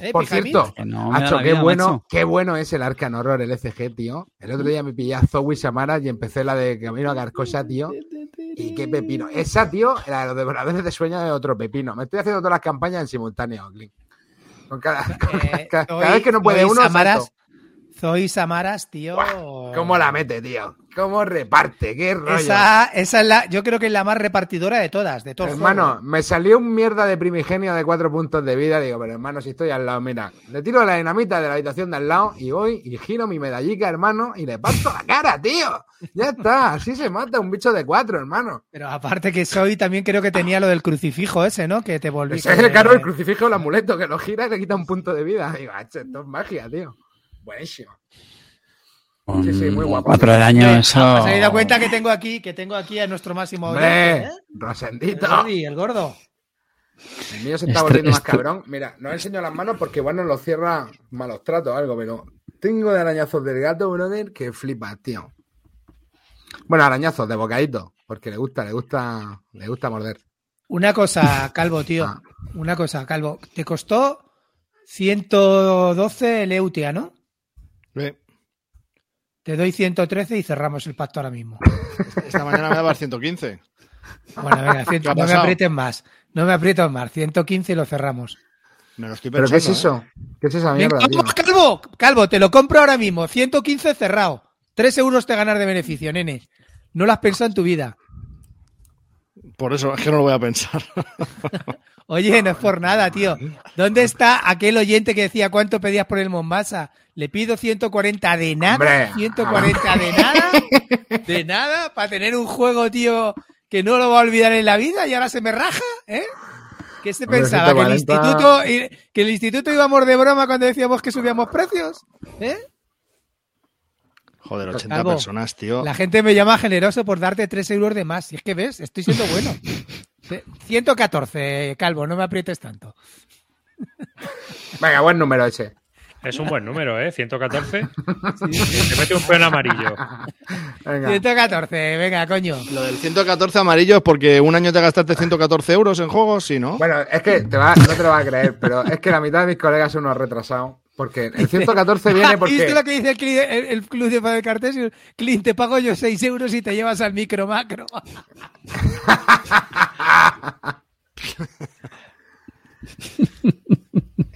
¿Eh, Por cierto, Que no Hacho, qué vida, bueno, macho. qué bueno es el Arcan Horror, el SG, tío. El otro día me pillé a Zoe Samara y empecé la de Camino a Carcosa, tío. Y qué pepino. Esa, tío, la de los devoradores de sueño de otro pepino. Me estoy haciendo todas las campañas en simultáneo, Clint. Con cada, con Eh, cada- Zoe- cada vez que no puede Zoe uno, Samaras. Zoe Samaras, tío. ¿Cómo la mete, tío? ¿Cómo reparte? ¿Qué rollo? Esa, esa es la, yo creo que es la más repartidora de todas, de todos. Hermano, me salió un mierda de primigenio de cuatro puntos de vida. Digo, pero hermano, si estoy al lado, mira, le tiro la dinamita de la habitación de al lado y voy y giro mi medallica, hermano, y le parto la cara, tío. Ya está, así se mata un bicho de cuatro, hermano. Pero aparte que Zoe también creo que tenía lo del crucifijo ese, ¿no? Que te volví. Ese es el caro el crucifijo, el amuleto, que lo gira y le quita un punto de vida. Digo, "Acho, esto es magia, tío. Buenísimo. Sí, sí, muy guapo. Cuatro del año, eso. ¿Os habéis dado cuenta que tengo aquí, que tengo aquí a nuestro máximo oyente, ¿eh? El Rosendito. Gordi, el gordo. El mío se está volviendo más cabrón. Mira, no enseño las manos porque igual nos lo cierra malos tratos o algo, pero tengo de arañazos del gato, brother, que flipa, tío. Bueno, arañazos de bocadito, porque le gusta, le gusta, le gusta morder. Una cosa, Calvo, tío. Ah. Una cosa, Calvo. Te costó 112 el Eutia, ¿no? Te doy 113 y cerramos el pacto ahora mismo. Esta mañana me daba 115. Bueno, venga, cien- ¿Qué ha no me pasado? aprietes más. No me aprietes más. 115 y lo cerramos. Me lo estoy ¿Pero qué es eso? ¿Qué es esa mierda, tío? Calvo, Calvo, te lo compro ahora mismo. 115 cerrado. 3 euros te ganar de beneficio, nene. No lo has pensado en tu vida. ¿eh? Por eso es que no lo voy a pensar. Oye, no es por nada, tío. ¿Dónde está aquel oyente que decía cuánto pedías por el Mombasa? Le pido 140 de nada. Hombre. 140 de nada. De nada. Para tener un juego, tío, que no lo va a olvidar en la vida y ahora se me raja, ¿eh? ¿Qué se Hombre, pensaba? ¿Que el, 140. instituto, ¿Que el instituto íbamos de broma cuando decíamos que subíamos precios? ¿Eh? Joder, 80 Calvo, personas, tío. La gente me llama generoso por darte 3 euros de más. Y es que ves, estoy siendo bueno. Eh, 114, Calvo, no me aprietes tanto. Venga, buen número ese. Es un buen número, ¿eh? 114. Te mete un peón amarillo. Venga. 114, venga, coño. Lo del 114 amarillo es porque un año te gastaste 114 euros en juegos, sí, ¿no? Bueno, es que te va, no te lo vas a creer, pero es que la mitad de mis colegas son unos retrasados. Porque el 114 viene ¿Viste porque. lo que dice el, cli- el- el club de Padre Cartesio? Clint, te pago yo 6 euros y te llevas al micro macro.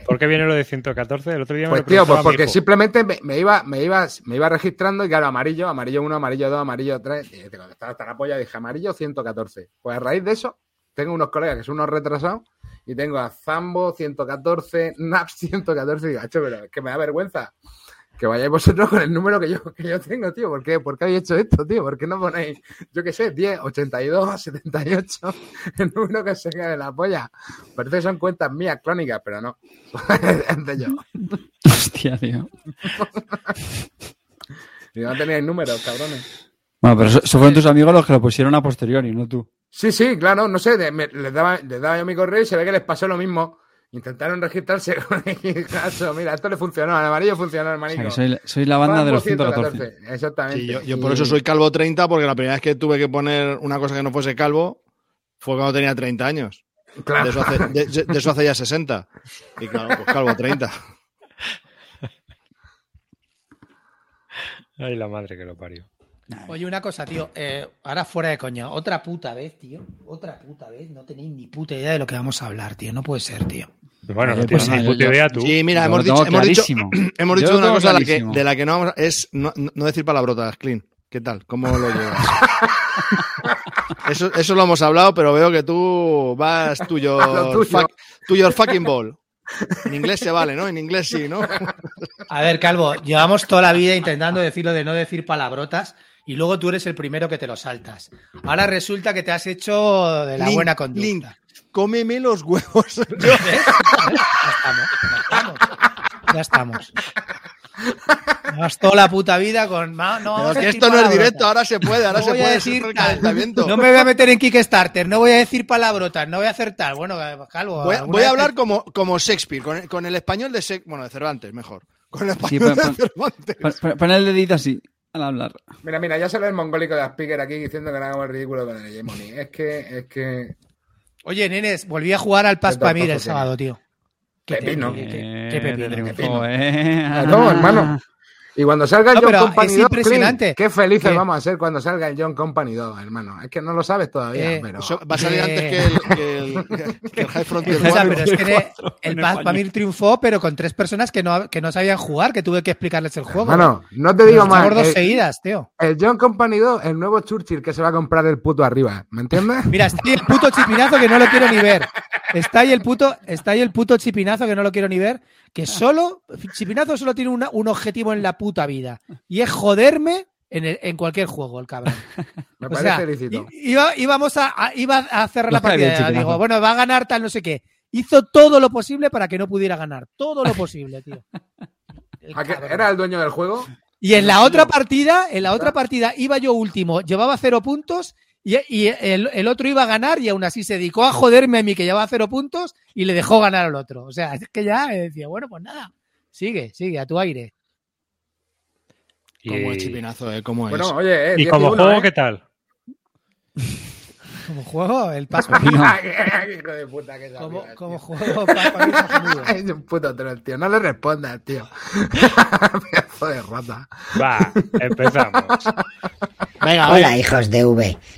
¿Por qué viene lo de 114? El otro día Pues tío, pues porque simplemente me, me iba, me, iba, me iba registrando y claro, amarillo, amarillo 1, amarillo 2, amarillo 3. Y cuando estaba hasta la polla dije amarillo 114. Pues a raíz de eso, tengo unos colegas que son unos retrasados y tengo a Zambo 114, Naps 114. Y digo, "Acho, pero es que me da vergüenza que vayáis vosotros con el número que yo, que yo tengo, tío. ¿Por qué? ¿Por qué habéis hecho esto, tío? ¿Por qué no ponéis, yo qué sé, 10, 82, 78, el número que se quede de la polla? Parece que son cuentas mías crónicas, pero no. es de yo. Hostia, tío. Y no teníais números, cabrones. Bueno, pero eso, eso fueron tus amigos los que lo pusieron a posteriori, no tú. Sí, sí, claro, no sé, de- me- les, daba, les daba yo mi correo y se ve que les pasó lo mismo. Intentaron registrarse con el caso. Mira, esto le funcionó, al amarillo funcionó, O hermanito. sea, que soy, soy la banda de los 114. 114, Exactamente. Sí, yo, por eso soy calvo 30, porque la primera vez que tuve que poner una cosa que no fuese calvo fue cuando tenía 30 años. Claro. De eso hace, de- de eso hace ya 60. Y claro, pues calvo 30. Ay, la madre que lo parió. Oye, una cosa, tío. eh, ahora fuera de coña. Otra puta vez, tío. Otra puta vez. No tenéis ni puta idea de lo que vamos a hablar, tío. No puede ser, tío. Bueno, no Pues tienes nada, ni puta idea tú. Sí, mira, hemos dicho, hemos dicho, hemos una cosa de la, que, clarísimo. de la que no vamos a- es no, decir palabrotas, Clean. ¿Qué tal? ¿Cómo lo llevas? Eso, eso lo hemos hablado, pero veo que tú vas fuck, to your fucking ball. En inglés se vale, ¿no? En inglés sí, ¿no? A ver, Calvo, llevamos toda la vida intentando decirlo de no decir palabrotas y luego tú eres el primero que te lo saltas. Ahora resulta que te has hecho de la Link, buena conducta. Link, cómeme los huevos. ¿Ves? Ya estamos, ya estamos. Ya estamos. Toda la puta vida con. No, no, Pero a que esto no es directo, ahora se puede, ahora No se voy a puede decir decir calentamiento. No me voy a meter en Kickstarter, no voy a decir palabrotas, no voy a hacer tal. Bueno, Calvo. Voy, a hablar te- como, como Shakespeare, con el, con el español de Shakespeare, bueno, de Cervantes, mejor. Con el Sí, español pon- de Cervantes. Pon, pon- pon el dedito así al hablar. Mira, mira, ya sale el mongólico de Aspiker aquí diciendo que no hagamos el ridículo con el Hegemony. Es que, es que. Oye, nenes, volví a jugar al Qué Paz Pamir el sábado, tío. Que te- Pepino. que- que- Eh, que pepino. te triunfó, Pepino. eh. No, hermano. Y cuando salga el No, John Company es 2, impresionante. Clint, qué felices vamos a ser cuando salga el John Company 2, hermano. Es que no lo sabes todavía, Eh, pero... Eso va a salir Eh. antes que el, que el, que el High Frontier O sea, One. pero es que ne- el. Pamir triunfó, pero con tres personas que no, que no sabían jugar, que tuve que explicarles el juego. Hermano, no te digo más. dos El, seguidas, tío. el John Company 2, el nuevo Churchill que se va a comprar el puto arriba, ¿me entiendes? Mira, está ahí el puto chipinazo que no lo quiero ni ver. Está ahí el puto, está ahí el puto chipinazo que no lo quiero ni ver. Que solo, Chipinazo solo tiene una- un objetivo en la puta vida. Y es joderme en, el- en cualquier juego, el cabrón. Me O parece sea, lícito. iba, íbamos a, a- iba a cerrar la bien, partida. Digo, bueno, va a ganar tal no sé qué. Hizo todo lo posible para que no pudiera ganar. Todo lo posible, tío. El ¿A qué- cabrón. ¿Era el dueño del juego? Y en la otra partida, en la otra partida iba yo último, llevaba cero puntos y, y el, el otro iba a ganar y aún así se dedicó a joderme a mí que llevaba cero puntos y le dejó ganar al otro. O sea, es que ya eh, decía, bueno, pues nada, sigue, sigue, a tu aire. Como Y, es chipinazo, ¿eh? Como es. Bueno, oye, eh, y 10 como uno, juego, ¿eh? ¿qué tal? Como juego, el paso. Hijo de puta que como, sabía, como juego, pa- pa' mí es un puto troll, tío. No le respondas, tío. Pedazo de rata. Va, empezamos. Venga, Hola hijos de V,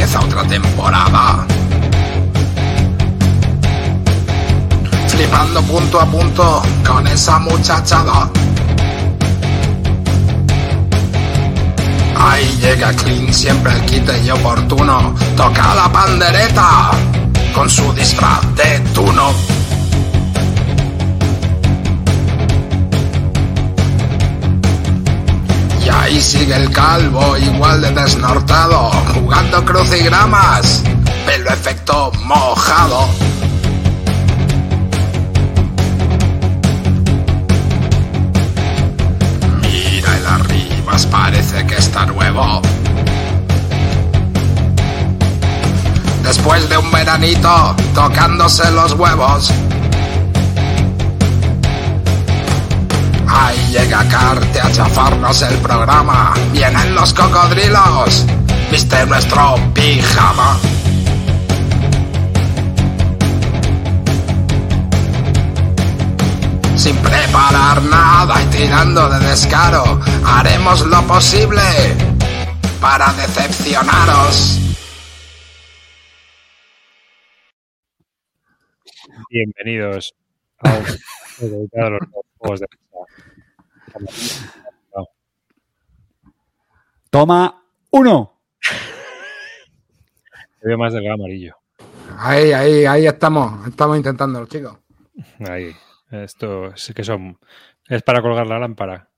Empieza otra temporada. Flipando punto a punto con esa muchachada. Ahí llega Clint, siempre el quite y oportuno. Toca la pandereta con su disfraz de tuno. Ahí sigue el calvo, igual de desnortado, jugando crucigramas, pelo efecto mojado. Mira el arribas, parece que está nuevo. Después de un veranito, tocándose los huevos. Ahí llega Carte a chafarnos el programa. Vienen los cocodrilos. Viste nuestro pijama. Sin preparar nada y tirando de descaro, haremos lo posible para decepcionaros. Bienvenidos a un dedicado a los juegos de mesa. Toma uno. Te veo más delgado amarillo. Ahí, ahí, ahí estamos. Estamos intentándolo, chicos. Ahí. Esto sí que son. Es para colgar la lámpara.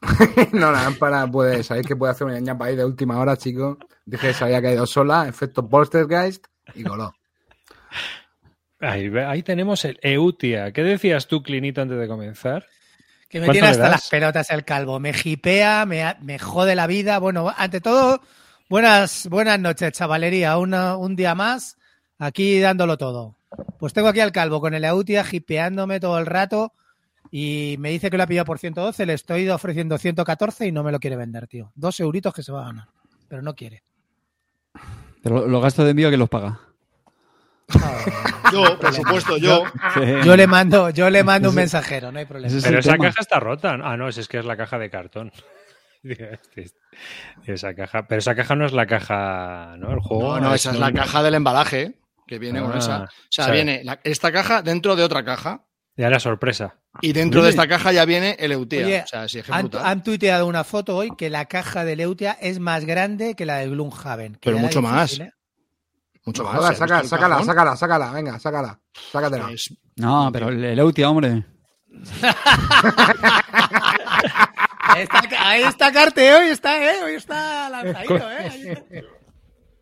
no, la lámpara puede, sabéis que puede hacer una ñapa ahí de última hora, chicos. Dije que se había caído sola, efecto Poltergeist y coló. Ahí, tenemos el Eutia. ¿Qué decías tú, Clinito, antes de comenzar? Que me ¿Cuánto tiene hasta das? las pelotas el calvo. Me jipea, me, me jode la vida. Bueno, ante todo, buenas, buenas noches, chavalería. Una- un día más, aquí dándolo todo. Pues tengo aquí al calvo con el Eutia jipeándome todo el rato y me dice que lo ha pillado por 112. Le estoy ofreciendo 114 y no me lo quiere vender, tío. Dos euritos que se va a ganar, pero no quiere. Pero los gastos de envío que los paga. Yo, por supuesto, yo. Yo le mando, yo le mando un mensajero, no hay problema. Pero esa tema. caja está rota. Ah, no, es que es la caja de cartón. Este- esa caja. Pero esa caja no es la caja, ¿no? El juego. No, no, esa es la caja del embalaje que viene con Ah, esa. O sea, o sea, viene la- esta caja dentro de otra caja. Ya era sorpresa. Y dentro de esta caja ya viene el Eutia. Oye, o sea, sí, Han, han tuiteado una foto hoy que la caja de Leutia es más grande que la de Gloomhaven. Pero mucho más. ¿eh? Mucho más. Joder, ¿has saca- sácala, sácala, sácala, venga, sácala. Sácatela. Es- No, pero el, el Eutia, hombre. Ahí está, ahí está Carte, hoy está, ¿eh? Hoy está lanzadito, ¿eh?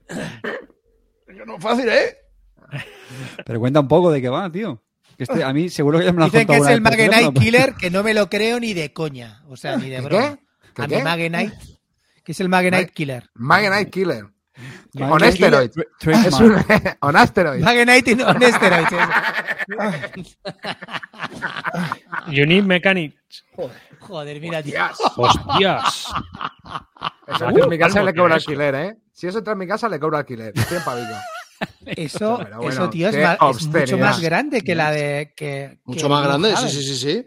No es fácil, ¿eh? Pero cuenta un poco de qué va, tío. Que este, a mí seguro que ya me lo Dicen que es el teléfono, Killer, que no me lo creo ni de coña. O sea, ni de ¿Qué? broma. ¿Qué A qué? mi Magenite, que es el Magenite Mag- Killer. Magenite Killer. On steroids. Tra- Es un on asteroids. On steroids. Unique Mechanics. Joder, mira, tío. Hostias. Uh, en mi casa le ¿qué cobro alquiler, ¿eh? Si eso entra en mi casa, le cobro alquiler. Estoy en. Eso, bueno, eso, tío, es, es mucho más grande que la de. Que, Mucho que más grande, sí, sí, sí.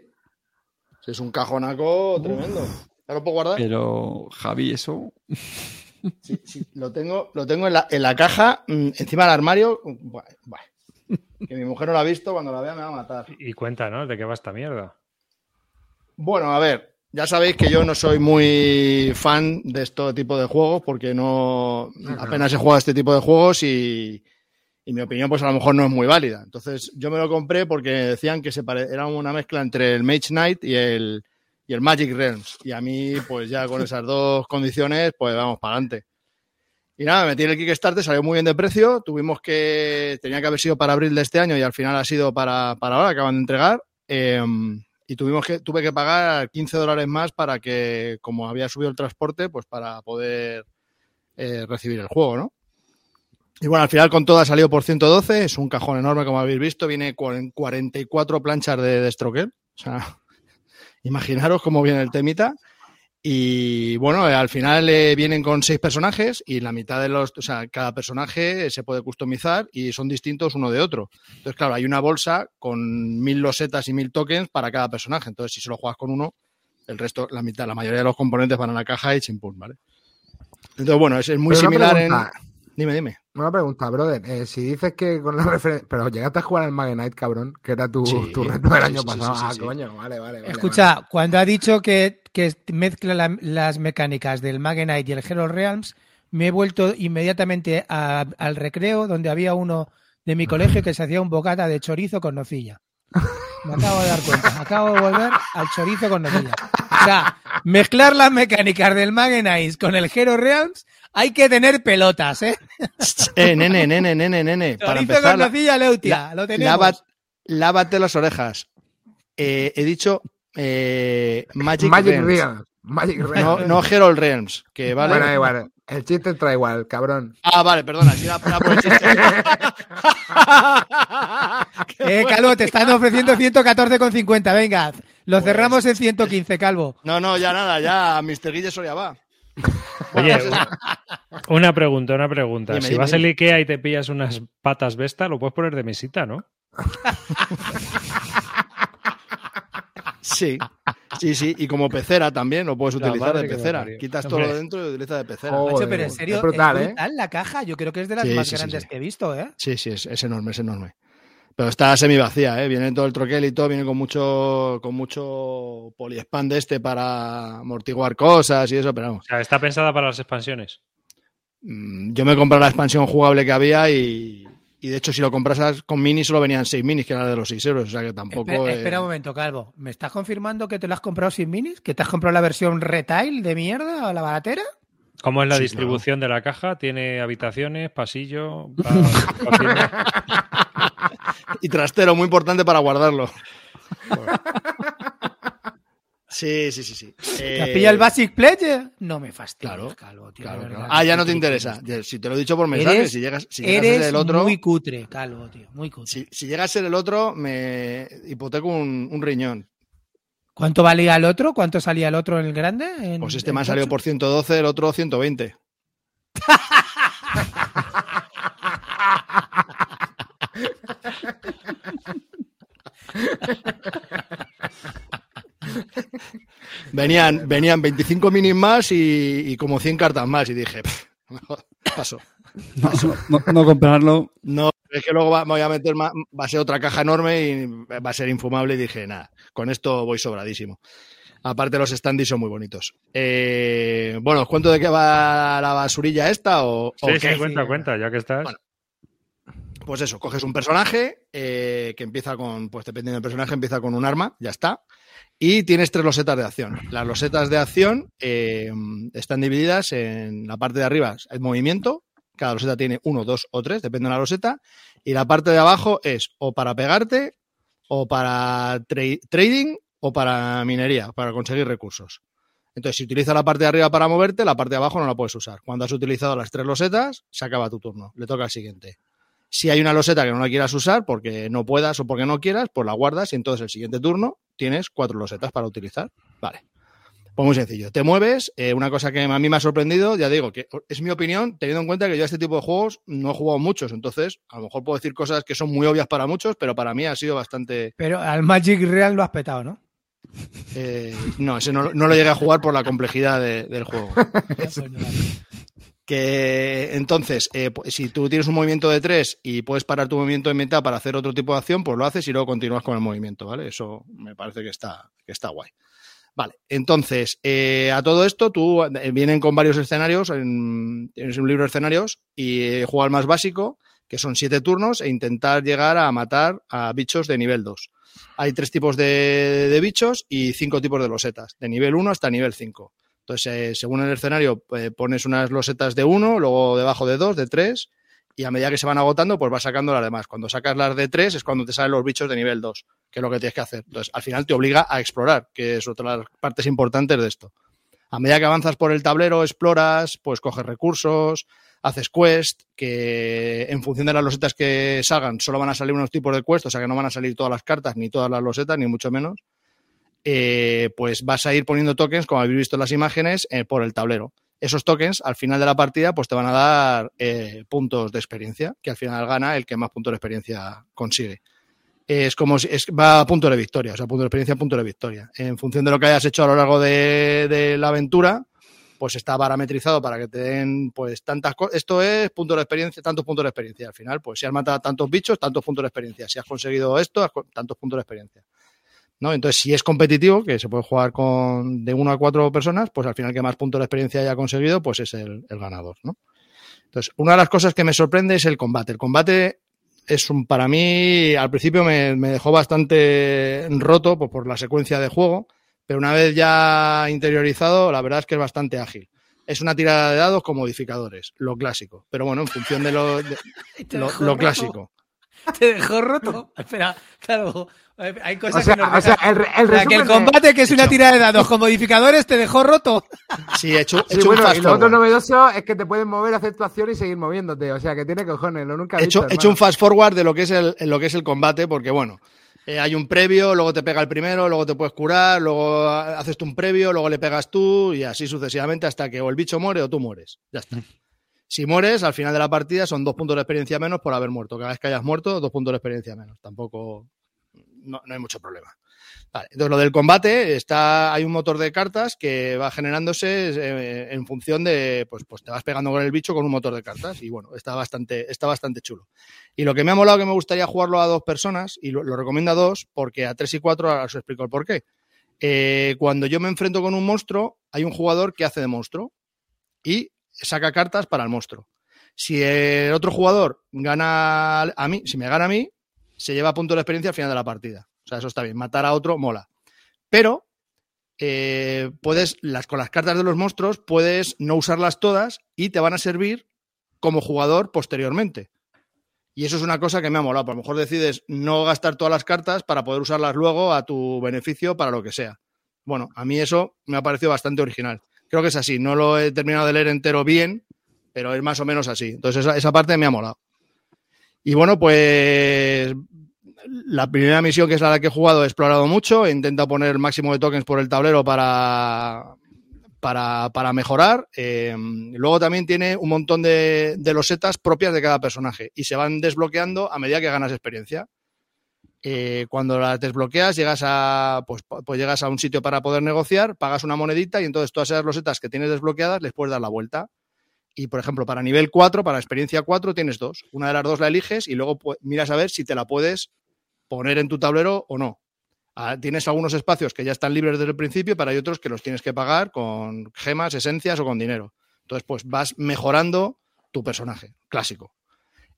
Sí, Es un cajonaco tremendo. ¿Ya lo puedo guardar? Pero, Javi, eso. Sí, sí, lo tengo, lo tengo en la, en la caja, mm, encima del armario. Que mi mujer no lo ha visto, cuando la vea me va a matar. Y cuenta, ¿no? ¿De qué va esta mierda? Bueno, a ver, ya sabéis que yo no soy muy fan de este tipo de juegos porque no apenas he jugado a este tipo de juegos y, y mi opinión pues a lo mejor no es muy válida. Entonces yo me lo compré porque decían que se pare- era una mezcla entre el Mage Knight y el, y el Magic Realms. Y a mí pues ya con esas dos condiciones pues vamos para adelante. Y nada, me metí el Kickstarter, salió muy bien de precio. Tuvimos que, tenía que haber sido para abril de este año y al final ha sido para, para ahora, acaban de entregar. Eh, y tuvimos que, tuve que pagar 15 dólares más para que, como había subido el transporte, pues para poder eh, recibir el juego, ¿no? Y bueno, al final con todo ha salido por 112, es un cajón enorme como habéis visto, viene con 44 planchas de Destroker, o sea, imaginaros cómo viene el temita. Y bueno, eh, al final eh, vienen con seis personajes y la mitad de los, o sea, cada personaje se puede customizar y son distintos uno de otro. Entonces, claro, hay una bolsa con mil losetas y mil tokens para cada personaje. Entonces, si solo juegas con uno, el resto, la mitad, la mayoría de los componentes van a la caja y chimpún, ¿vale? Entonces, bueno, es, es muy Pero similar en. Dime, dime. Una pregunta, brother. Eh, si dices que con la referencia. Pero llegaste a jugar al Magenite, cabrón, que era tu, Sí, tu reto del año sí, pasado. sí, sí, ah, sí. coño, vale, vale. vale, Escucha, cuando ha dicho que, que mezcla la- las mecánicas del Magenite y el Hero Realms, me he vuelto inmediatamente a- al recreo donde había uno de mi colegio que se hacía un bocata de chorizo con nocilla. Me acabo de dar cuenta. Acabo de volver al chorizo con nocilla. O sea, mezclar las mecánicas del Magenite con el Hero Realms, hay que tener pelotas, ¿eh? Eh, nene, nene, nene, nene. Para empezar, con la- Leutia. la- lo tenemos. lava- lávate las orejas. Eh, he dicho eh, Magic, Magic Realms. Realms. Magic No, Realms. no Herald Realms, que vale. Bueno, igual. El chiste entra igual, cabrón. Ah, vale, perdona, si era, era por el chiste. Eh, Calvo, te están ofreciendo 114,50. Venga, lo Pues- cerramos en 115, Calvo. No, no, ya nada, ya Mr. Guille Soria va. Oye, una pregunta, una pregunta. Dime, si dime, vas al. Ikea y te pillas unas patas Vesta, lo puedes poner de mesita, ¿no? Sí, sí, sí, y como pecera también lo puedes utilizar de pecera. Quitas todo Hombre. lo dentro y lo utilizas de pecera. Oh. Macho, pero en serio, es brutal, ¿eh? la caja. Yo creo que es de las Sí, más sí, sí, grandes sí. que he visto, ¿eh? Sí, sí, es, es enorme, es enorme. Pero está semi vacía, ¿eh? Viene todo el troquel y todo, viene con mucho, con mucho poliespan de este para amortiguar cosas y eso, pero vamos. O sea, está pensada para las expansiones. Mm, Yo me compré la expansión jugable que había y, y de hecho si lo compras con mini solo venían 6 minis, que era de los 6 euros, o sea que tampoco... Espera, eh, espera un momento, Calvo. ¿Me estás confirmando que te lo has comprado sin minis? ¿Que te has comprado la versión retail de mierda o la baratera? ¿Cómo es la Sí, distribución de la caja? ¿Tiene habitaciones, pasillo? pa-? Y trastero, muy importante para guardarlo. Sí, sí, sí, sí. ¿Te has Eh, pillado el Basic Pledge? No me fastidies, Claro, Calvo, tío. claro, claro. Ah, ya no te interesa. Si te lo he dicho por mensaje, Eres- si llegas, si llegas a Eres ser el otro, muy cutre, Calvo, tío. Muy cutre. si, si llega a ser el otro, me hipoteco un, un riñón. ¿Cuánto valía el otro? ¿Cuánto salía el otro en el grande? En- Pues este en me ha salido tocho? por 112, el otro 120. Venían, venían 25 minis más y, y como 100 cartas más. Y dije, "Pff, mejor paso. No, no comprarlo. No, es que luego va, me voy a meter más, va a ser otra caja enorme y va a ser infumable. Y dije, nada, con esto voy sobradísimo. Aparte, los standees son muy bonitos. Eh, bueno, ¿os cuento de qué va la basurilla esta? O, o Sí, sí, qué? cuenta, cuenta, ya que estás. Bueno. Pues eso, coges un personaje eh, que empieza con, pues dependiendo del personaje, empieza con un arma, ya está. Y tienes tres losetas de acción. Las losetas de acción eh, están divididas en la parte de arriba, es movimiento, Cada loseta tiene uno, dos o tres, depende de la loseta. Y la parte de abajo es o para pegarte, o para tra- trading, o para minería, para conseguir recursos. Entonces, si utilizas la parte de arriba para moverte, la parte de abajo no la puedes usar. Cuando has utilizado las tres losetas, se acaba tu turno. Le toca al siguiente. Si hay una loseta que no la quieras usar porque no puedas o porque no quieras, pues la guardas y entonces el siguiente turno tienes cuatro losetas para utilizar. Vale. Pues muy sencillo. Te mueves. eh, una cosa que a mí me ha sorprendido, ya digo, que es mi opinión, teniendo en cuenta que yo a este tipo de juegos no he jugado muchos. Entonces, a lo mejor puedo decir cosas que son muy obvias para muchos, pero para mí ha sido bastante. Pero al Magic Real lo has petado, ¿no? eh, no, ese no, no lo llegué a jugar por la complejidad de- del juego. Que entonces, eh, si tú tienes un movimiento de tres y puedes parar tu movimiento en mitad para hacer otro tipo de acción, pues lo haces y luego continúas con el movimiento, ¿vale? Eso me parece que está, que está guay. Vale, entonces, eh, a todo esto, tú eh, vienen con varios escenarios, en, tienes un libro de escenarios y juega el más básico, que son siete turnos, e intentar llegar a matar a bichos de nivel 2. Hay tres tipos de, de bichos y cinco tipos de losetas, de nivel 1 hasta nivel 5. Entonces, eh, según el escenario, eh, pones unas losetas de 1, luego debajo de 2, de 3, y a medida que se van agotando, pues vas sacando las demás. Cuando sacas las de 3 es cuando te salen los bichos de nivel 2, que es lo que tienes que hacer. Entonces, al final te obliga a explorar, que es otra de las partes importantes de esto. A medida que avanzas por el tablero, exploras, pues coges recursos, haces quest, que en función de las losetas que salgan, solo van a salir unos tipos de quest, o sea que no van a salir todas las cartas, ni todas las losetas, ni mucho menos. Eh, pues vas a ir poniendo tokens, como habéis visto en las imágenes, eh, por el tablero. Esos tokens, al final de la partida, pues te van a dar eh, puntos de experiencia, que al final gana el que más puntos de experiencia consigue. Es como si es, va a punto de victoria, o sea, punto de experiencia, punto de victoria. En función de lo que hayas hecho a lo largo de, la aventura, pues está parametrizado para que te den pues tantas cosas. Esto es punto de experiencia, tantos puntos de experiencia. Al final, pues si has matado tantos bichos, tantos puntos de experiencia. Si has conseguido esto, tantos puntos de experiencia. ¿No? Entonces, si es competitivo, que se puede jugar con de uno a cuatro personas, pues al final que más puntos de experiencia haya conseguido, pues es el, el ganador, ¿no? Entonces, una de las cosas que me sorprende es el combate. El combate es un, para mí, al principio me, me dejó bastante roto pues, por la secuencia de juego, pero una vez ya interiorizado, la verdad es que es bastante ágil. Es una tirada de dados con modificadores, lo clásico. Pero bueno, en función de lo, de- lo, lo clásico. Te dejó roto. Espera, claro. Hay O cosas sea, que nos o sea, el, el O sea, que el de- combate, que es una tira de dados con modificadores, te dejó roto. Sí, he hecho, he Sí, hecho un fast y lo otro forward. novedoso es que te pueden mover, hacer tu acción y seguir moviéndote. O sea, que tiene cojones, lo nunca he He hecho, visto, he hecho un fast forward de lo que es el, lo que es el combate, porque bueno, eh, hay un previo, luego te pega el primero, luego te puedes curar, luego haces tú un previo, luego le pegas tú y así sucesivamente hasta que o el bicho muere o tú mueres. Ya está. Si mueres, al final de la partida son dos puntos de experiencia menos por haber muerto. Cada vez que hayas muerto, dos puntos de experiencia menos. Tampoco, no, no hay mucho problema. Vale, entonces lo del combate está, hay un motor de cartas que va generándose eh, en función de, pues, pues te vas pegando con el bicho con un motor de cartas y bueno, está bastante, está bastante chulo. Y lo que me ha molado que me gustaría jugarlo a dos personas y lo, lo recomiendo a dos porque a tres y cuatro ahora os explico el por qué. Eh, cuando yo me enfrento con un monstruo, hay un jugador que hace de monstruo y saca cartas para el monstruo. Si el otro jugador gana a mí, si me gana a mí, se lleva punto de experiencia al final de la partida. O sea, eso está bien. Matar a otro mola. Pero eh, puedes, las, con las cartas de los monstruos, puedes no usarlas todas y te van a servir como jugador posteriormente. Y eso es una cosa que me ha molado. A lo mejor decides no gastar todas las cartas para poder usarlas luego a tu beneficio para lo que sea. Bueno, a mí eso me ha parecido bastante original. Creo que es así. No lo he terminado de leer entero bien, pero es más o menos así. Entonces esa, esa parte me ha molado. Y bueno, pues la primera misión, que es la que he jugado, he explorado mucho. He intentado poner el máximo de tokens por el tablero para, para, para mejorar. Eh, luego también tiene un montón de, de losetas propias de cada personaje y se van desbloqueando a medida que ganas experiencia. Eh, cuando las desbloqueas, llegas a, pues, pues llegas a un sitio para poder negociar, pagas una monedita y entonces todas esas losetas que tienes desbloqueadas les puedes dar la vuelta. Y, por ejemplo, para nivel 4, para experiencia 4, tienes dos. Una de las dos la eliges y luego pu- miras a ver si te la puedes poner en tu tablero o no. Ah, tienes algunos espacios que ya están libres desde el principio, pero hay otros que los tienes que pagar con gemas, esencias o con dinero. Entonces, pues vas mejorando tu personaje clásico.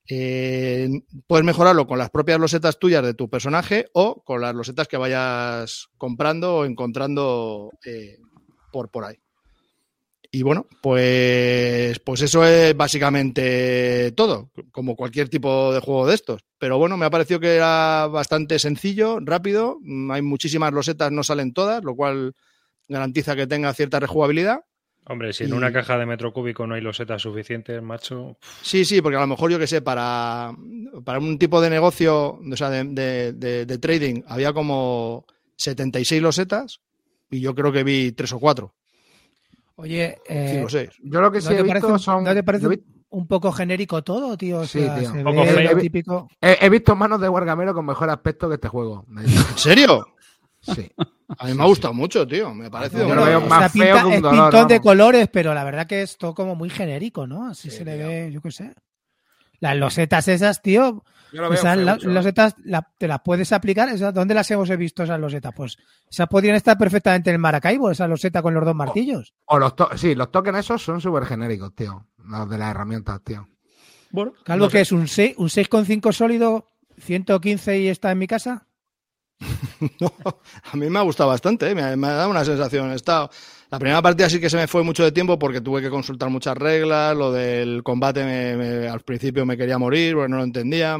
Eh, puedes mejorarlo con las propias losetas tuyas de tu personaje o con las losetas que vayas comprando o encontrando eh, por, por ahí. Y bueno, pues, pues eso es básicamente todo, como cualquier tipo de juego de estos. Pero bueno, me ha parecido que era bastante sencillo, rápido. Hay muchísimas losetas, no salen todas, lo cual garantiza que tenga cierta rejugabilidad. Hombre, si en Y- una caja de metro cúbico no hay losetas suficientes, macho. Sí, sí, porque a lo mejor yo que sé, para, para un tipo de negocio, o sea, de, de- de- de trading, había como 76 losetas y yo creo que vi tres o cuatro, Oye, eh, seis. Yo lo que sí ¿no he visto parece, un- son. ¿no te parece vi- un poco genérico todo, tío? O Sí, sea, tío. se Un poco ve feo. lo típico. he- he visto manos de Wargamero con mejor aspecto que este juego. ¿En serio? Sí. A mí me ha gustado mucho, tío. Me ha parecido Yo muy lo veo bueno. más O sea, feo pinta- que un es pintón de colores, pero la verdad que es todo como muy genérico, ¿no? Así Sí, se le tío. ve, yo qué sé. Las losetas esas, tío, Yo lo veo esas la- mucho, losetas la- te las puedes aplicar. Esas, ¿Dónde las hemos visto esas losetas? Pues esas podrían estar perfectamente en el Maracaibo, esa loseta con los dos martillos. O los to- sí, los tokens esos son súper genéricos, tío. Los de las herramientas, tío. Bueno, Calvo, no sé. que es un 6, un 6,5 sólido, 115 y está en mi casa. No, a mí me ha gustado bastante, ¿eh? me, ha, me ha dado una sensación. He estado- La primera partida sí que se me fue mucho de tiempo porque tuve que consultar muchas reglas, lo del combate me- me- al principio me quería morir porque no lo entendía.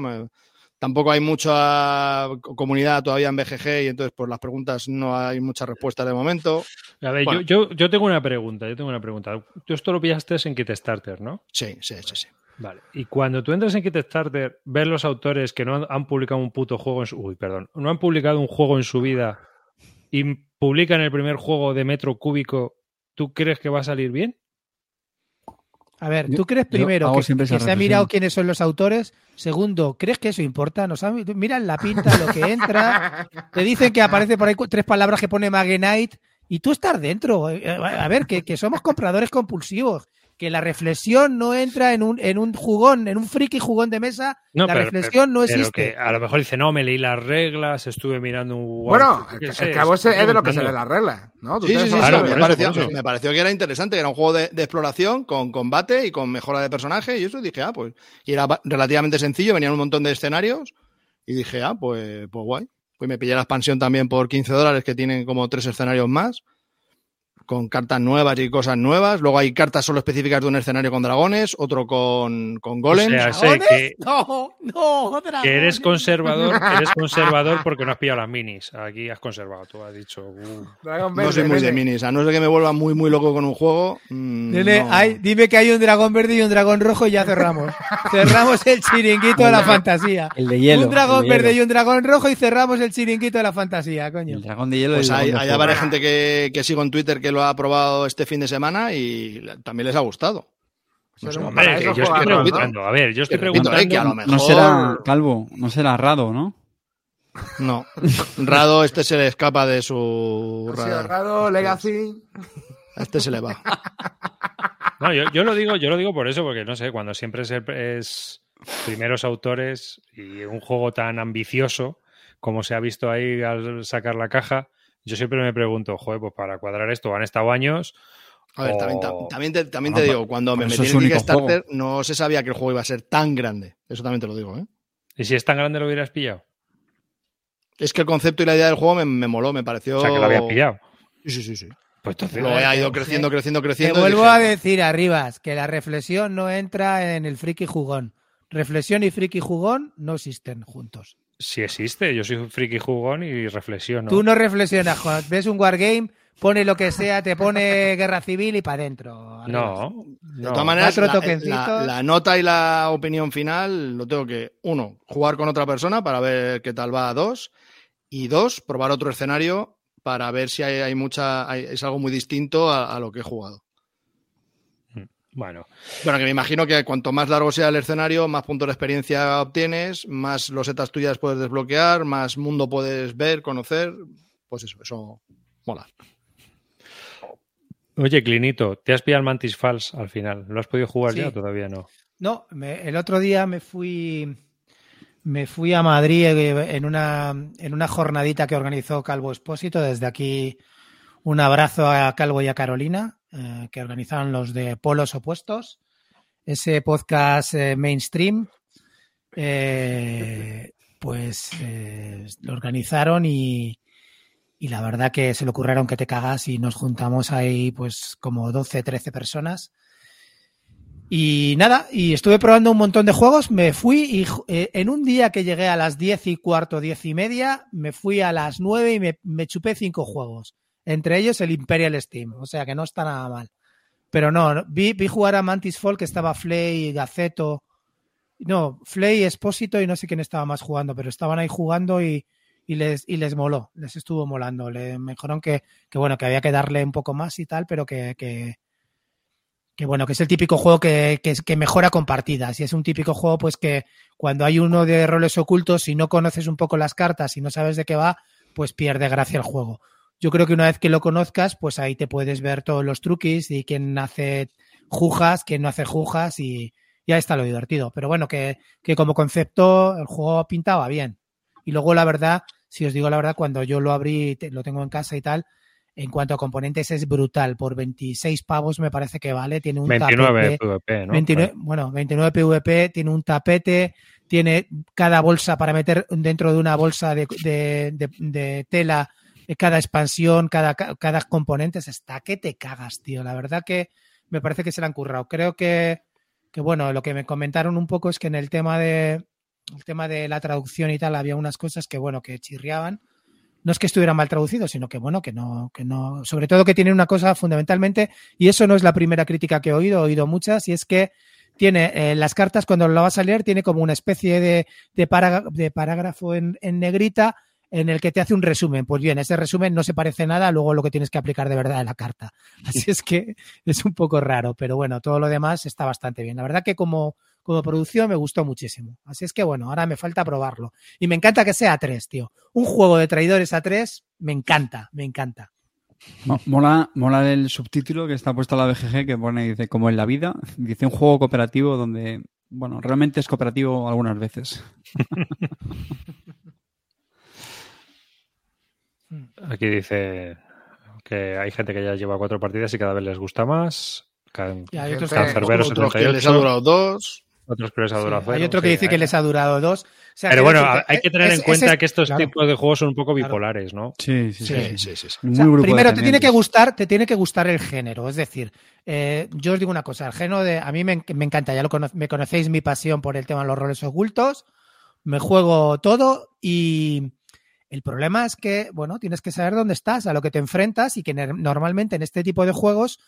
Tampoco hay mucha comunidad todavía en BGG y entonces por las preguntas no hay muchas respuestas de momento. A ver, Bueno. yo, yo, yo tengo una pregunta, yo tengo una pregunta. Tú esto lo pillaste en Kickstarter, ¿no? Sí, sí, sí, sí. Vale. Y cuando tú entras en Kickstarter, ves los autores que no han, han publicado un puto juego en su... Uy, perdón. No han publicado un juego en su vida y publican el primer juego de metro cúbico, ¿tú crees que va a salir bien? A ver, Yo- ¿tú crees primero que, se ha mirado quiénes son los autores? Segundo, ¿crees que eso importa? ¿Nos han- miran la pinta, lo que entra. Te dicen que aparece por ahí tres palabras que pone Magenite y tú estás dentro. Eh, A ver, que, que somos compradores compulsivos. Que la reflexión no entra en un, en un jugón, en un friki jugón de mesa. No, la pero- reflexión no Pero existe. que a lo mejor dice, no, me leí las reglas, estuve mirando un... Bueno, el, cabo es de lo que se lee las reglas, ¿no? Tú Sí, sí, sí, Claro, me, eso, pareció, por eso. me pareció que era interesante, que era un juego de, de exploración con combate y con mejora de personaje y eso dije, ah, pues, y era relativamente sencillo, venían un montón de escenarios y dije, ah, pues, pues guay. Pues me pillé la expansión también por 15 dólares que tienen como tres escenarios más, con cartas nuevas y cosas nuevas. Luego hay cartas solo específicas de un escenario con dragones, otro con, con golems. O sea, que, No, no, dragones. que eres conservador, que eres conservador porque no has pillado las minis. Aquí has conservado, tú has dicho... uh. Dragon no Verde, soy muy de minis, a no ser que me vuelva muy, muy loco con un juego. mm, Nene, no. hay- dime que hay un dragón verde y un dragón rojo y ya cerramos. cerramos el chiringuito de la fantasía. El de hielo. un dragón verde hielo. y un dragón rojo y cerramos el chiringuito de la fantasía, coño. El dragón de hielo. Pues hay, hay varias gente que, que sigo en Twitter que lo ha probado este fin de semana y también les ha gustado. No sé, Pero Hombre, para que eso yo estoy preguntando, a ver, yo estoy repito, preguntando... eh, que a lo mejor... No será calvo, no será rado, ¿no? No. Rado, este se le escapa de su... Radar. Rado, Legacy. A este se le va. No, yo, yo lo digo, yo lo digo por eso, porque no sé, cuando siempre es, es primeros autores y un juego tan ambicioso como se ha visto ahí al sacar la caja, yo siempre me pregunto, joder, pues para cuadrar esto han estado años. A ver, también, o- también te, también Ah, te digo, cuando me metí es en Kickstarter no se sabía que el juego iba a ser tan grande. Eso también te lo digo, ¿eh? Y si es tan grande lo hubieras pillado. Es que el concepto y la idea del juego me, me moló, me pareció... O sea, que lo habías pillado. Sí, sí, sí. sí. Pues entonces, Lo he ido sí. creciendo, creciendo, Te creciendo. y vuelvo dije, a decir, Arribas, que la reflexión no entra en el friki jugón. Reflexión y friki jugón no existen juntos. Si existe, yo soy un friki jugón y reflexiono. Tú no reflexionas, Juan. ves un wargame, pone lo que sea, te pone guerra civil y para adentro. No, De todas maneras, Cuatro la, tokencitos. la- la nota y la opinión final lo tengo que, uno, jugar con otra persona para ver qué tal va a dos, y dos, probar otro escenario para ver si hay, hay mucha, hay- es algo muy distinto a, a lo que he jugado. Bueno, Bueno, que me imagino que cuanto más largo sea el escenario, más puntos de experiencia obtienes, más losetas tuyas puedes desbloquear, más mundo puedes ver, conocer. Pues eso, eso mola. oye, Clinito, ¿te has pillado el Mantis Falls al final? ¿Lo has podido jugar Sí. ya o todavía no? No, me- el otro día me fui me fui a Madrid eh, en una en una jornadita que organizó Calvo Espósito. Desde aquí un abrazo a Calvo y a Carolina, eh, que organizaron los de Polos Opuestos. Ese podcast eh, mainstream, eh, pues lo organizaron y, y la verdad que se le ocurrieron que te cagas y nos juntamos ahí pues como 12, 13 personas. Y nada, y estuve probando un montón de juegos, me fui y en un día que llegué a las 10 y cuarto, 10 y media, me fui a las 9 y me, me chupé cinco juegos, entre ellos el Imperial Steam, o sea que no está nada mal. Pero no, vi, vi jugar a Mantis Fall, que estaba Flay, Gaceto, no, Flay, Espósito y no sé quién estaba más jugando, pero estaban ahí jugando y, y les, y les moló, les estuvo molando. Le, que, que, bueno, que había que darle un poco más y tal, pero que, que, bueno, que es el típico juego que, que, que, mejora con partidas. Y es un típico juego, pues que cuando hay uno de roles ocultos, si no conoces un poco las cartas y no sabes de qué va, pues pierde gracia el juego. Yo creo que una vez que lo conozcas, pues ahí te puedes ver todos los truquis y quién hace jujas, quién no hace jujas y ya está lo divertido. Pero bueno, que, que como concepto el juego pintaba bien. Y luego, la verdad, si os digo la verdad, cuando yo lo abrí, lo tengo en casa y tal, en cuanto a componentes es brutal. Por 26 pavos me parece que vale. Tiene un 29 tapete, PvP, ¿no? 29, bueno, 29 PvP, tiene un tapete, tiene cada bolsa para meter dentro de una bolsa de, de, de, de tela cada expansión, cada, cada componente. Está que te cagas, tío. La verdad que me parece que se le han currado. Creo que, que, bueno, lo que me comentaron un poco es que en el tema de, el tema de la traducción y tal, había unas cosas que, bueno, que chirriaban. No es que estuvieran mal traducidos, sino que, bueno, que no, que no, sobre todo que tiene una cosa fundamentalmente, y eso no es la primera crítica que he oído, he oído muchas, y es que tiene eh, las cartas, cuando lo vas a leer, tiene como una especie de, de, pará, de parágrafo en, en, negrita en el que te hace un resumen. Pues bien, ese resumen no se parece nada a luego lo que tienes que aplicar de verdad en la carta. Así es que es un poco raro, pero bueno, todo lo demás está bastante bien. La verdad que como, como producción me gustó muchísimo. Así es que bueno, ahora me falta probarlo. Y me encanta que sea a 3, tío. Un juego de traidores a 3, me encanta, me encanta. Mola, mola el subtítulo que está puesto a la BGG que pone, dice, como en la vida, dice un juego cooperativo donde, bueno, realmente es cooperativo algunas veces. Aquí dice que hay gente que ya lleva cuatro partidas y cada vez les gusta más. Can, y hay otros, Cancerbero otros que les ha durado dos. Otros que les ha durado sí, Hay otro que dice que les ha durado dos. O sea, Pero bueno, que hay que tener es, en cuenta es, que estos claro. tipos de juegos son un poco bipolares. ¿no? Sí, sí, sí. sí, sí, sí, sí. O sea, primero, te tiene que gustar, te tiene que gustar el género. Es decir, eh, yo os digo una cosa, el género de. A mí me, me encanta, ya lo cono me conocéis mi pasión por el tema de los roles ocultos. Me juego todo y. El problema es que, bueno, tienes que saber dónde estás, a lo que te enfrentas y que normalmente en este tipo de juegos,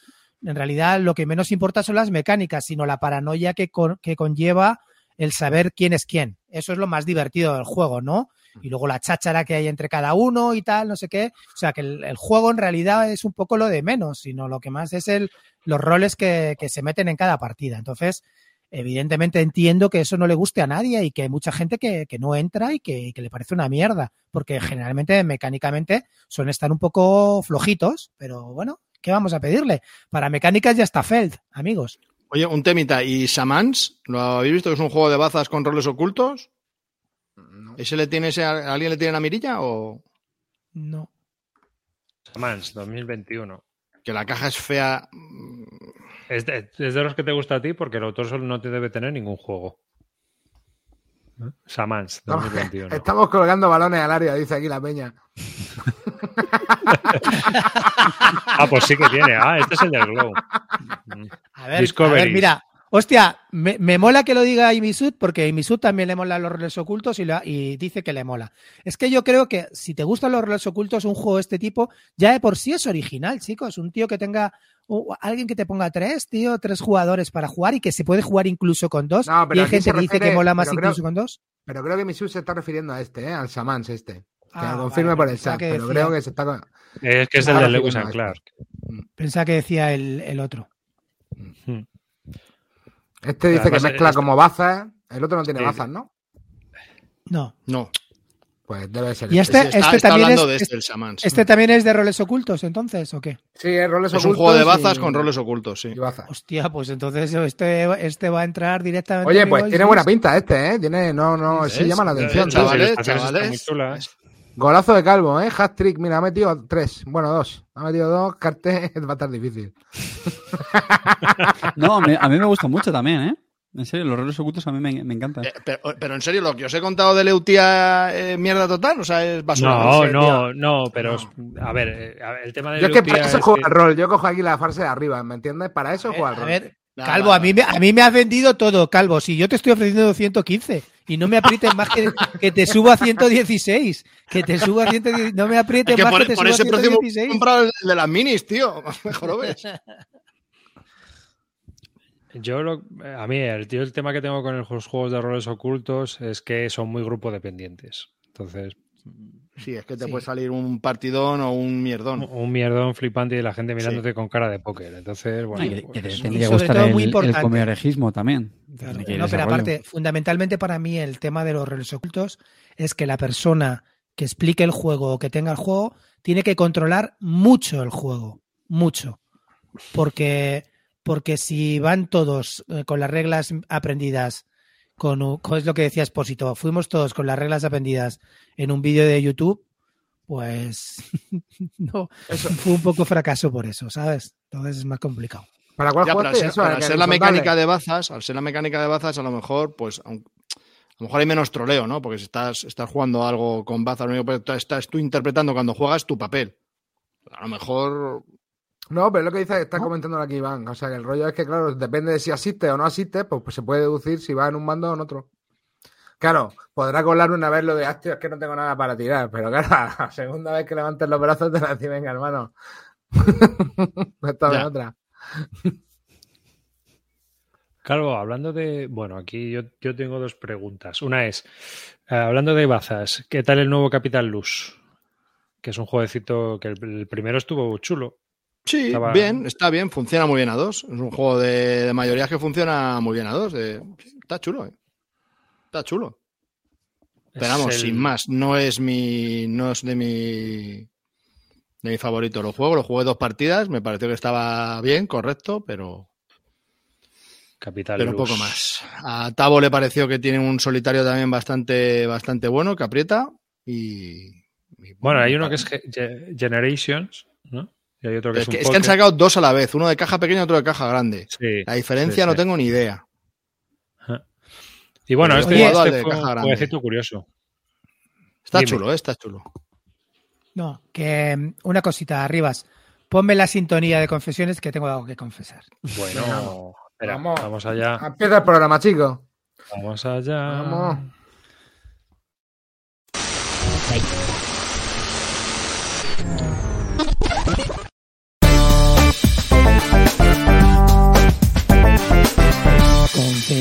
en realidad lo que menos importa son las mecánicas, sino la paranoia que, con, que conlleva el saber quién es quién. Eso es lo más divertido del juego, ¿no? Y luego la cháchara que hay entre cada uno y tal, no sé qué. O sea, que el, el juego en realidad es un poco lo de menos, sino lo que más es el, los roles que, que se meten en cada partida. Entonces, evidentemente entiendo que eso no le guste a nadie y que hay mucha gente que, que no entra y que, que, le parece una mierda, porque generalmente mecánicamente suelen estar un poco flojitos, pero bueno, ¿qué vamos a pedirle? Para mecánicas ya está Feld, amigos. Oye, un temita, ¿y Samans? ¿Lo habéis visto que es un juego de bazas con roles ocultos? No. ¿Ese le tiene, ese, ¿A alguien le tiene la mirilla o...? No. Samans, 2021. Que la caja es fea... Es de, es de, los que te gusta a ti porque el autor solo no te debe tener ningún juego. Samans, 2021. Estamos colgando balones al área, dice aquí la peña. ah, pues sí que tiene. Ah, este es el del Glow. A ver, a ver mira. Hostia, me, me, mola que lo diga Imisud porque Imisud también le mola los roles ocultos y, la, y, dice que le mola. Es que yo creo que si te gustan los roles ocultos, un juego de este tipo ya de por sí es original, chicos. Un tío que tenga uh, alguien que te ponga tres, tío, tres jugadores para jugar y que se puede jugar incluso con dos. No, y hay gente que dice que mola más incluso creo, con dos. Pero creo que Imisud se está refiriendo a este, ¿eh? al Samans este. Que ah, lo confirme vale, por el chat, pero decía... creo que se está. con- Es que es el de Lewis and Clark. Pensaba que decía el, el otro. Hmm. Este dice que mezcla como bazas. El otro no tiene bazas, ¿no? No. No. Pues debe ser. Y este. este, está, este está también hablando es, de este, el este también es de roles ocultos, entonces, ¿o qué? Sí, es roles es un ocultos juego de bazas y- con roles ocultos, sí. y bazas. Hostia, pues entonces este, este va a entrar directamente. Oye, pues tiene buena pinta este, ¿eh? Tiene, no, no, sí llama la atención. Eh, tío. chavales, chavales. Golazo de Calvo, ¿eh? Hat-trick, mira, ha metido tres. Bueno, dos. Ha metido dos, Carte va a estar difícil. No, me- a mí me gusta mucho también, ¿eh? En serio, los roles ocultos a mí me, me encantan. Eh, pero, pero en serio, lo que os he contado de Leutía eh, mierda total, o sea, es basura. No, no, no, pero a ver, eh, a ver, el tema de Yo es que para eso es juego que- al rol. Yo cojo aquí la fase de arriba, ¿me entiendes? Para eso juego al A rol. ver, Nada, Calvo, a mí, me, a mí me has vendido todo, Calvo. Si yo te estoy ofreciendo 115 y no me aprietes más que, que te subo a 116. Que te subo a 116. No me aprietes Es que más por, que te por subo ese a precio me he 116. comprado el de las minis, tío. Mejor lo ves. Yo lo- a mí el, el tema que tengo con los juegos de roles ocultos es que son muy grupo dependientes. Entonces, Sí, es que te Sí. puede salir un partidón o un mierdón. un mierdón flipante y la gente mirándote con cara de póker. Entonces, bueno, que, que pues, te y tendría que gustar todo el, muy el importante. comerejismo también. Claro, no, pero aparte, fundamentalmente para mí el tema de los roles ocultos es que la persona que explique el juego o que tenga el juego tiene que controlar mucho el juego, mucho. Porque, porque si van todos eh, con las reglas aprendidas, con, un- con- es lo que decía Espósito, fuimos todos con las reglas aprendidas en un vídeo de YouTube, pues no, fue un poco fracaso por eso, ¿sabes? Entonces es más complicado. ¿Para cuál Ya, jugaste ser, que ser la mecánica de bazas, al ser la mecánica de bazas, a lo mejor, pues, a lo mejor hay menos troleo, ¿no? Porque si estás, estás jugando algo con bazas, lo único que estás tú interpretando cuando juegas tu papel. A lo mejor. No, pero es lo que dice, está comentando aquí Iván. O sea, que el rollo es que, claro, depende de si asiste o no asiste, pues, pues se puede deducir si va en un bando o en otro. Claro, podrá colar una vez lo de, "Hostia, es que no tengo nada para tirar, pero claro, la segunda vez que levantes los brazos te la decís, venga, hermano. Esta vez Ya. otra. Calvo, hablando de. Bueno, aquí yo, yo tengo dos preguntas. Una es, eh, hablando de bazas, ¿qué tal el nuevo Capital Luz? Que es un jueguecito que el, el primero estuvo chulo. Sí, Estaba- bien, está bien, funciona muy bien a dos. Es un juego de, de mayorías que funciona muy bien a dos. está chulo, ¿eh? Está chulo. Pero vamos, el- sin más, no es mi. no es de mi. de mi favorito. Lo juego, lo jugué dos partidas, me pareció que estaba bien, correcto, pero. Capital pero Luz. poco más. A Tavo le pareció que tiene un solitario también bastante, bastante bueno, que aprieta. Y. y Bueno, hay uno que es Ge- Ge- Generations, ¿no? Y hay otro que Es es, que, un es que han sacado dos a la vez, uno de caja pequeña y otro de caja grande. Sí. La diferencia sí, no sí. tengo ni idea. Y bueno, Pero este, jugado este fue caja un jueguecito curioso. Está Dime. chulo, ¿eh? está chulo. No, que mm, una cosita, Arribas. Ponme la sintonía de confesiones que tengo algo que confesar. Bueno, espera, Vamos. vamos, allá. Empieza el programa, chicos. Vamos allá. Vamos.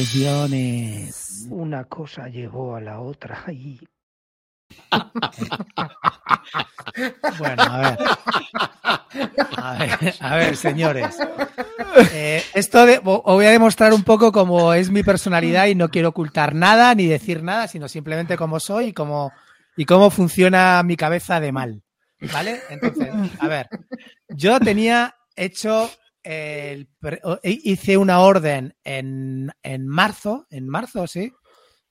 Confesiones. Una cosa llegó a la otra y... bueno, a ver. A ver, a ver, señores. Eh, esto de- os voy a demostrar un poco cómo es mi personalidad y no quiero ocultar nada ni decir nada, sino simplemente cómo soy y cómo, y cómo funciona mi cabeza de mal. ¿Vale? Entonces, a ver, yo tenía hecho hice una orden en, en marzo, en marzo, sí,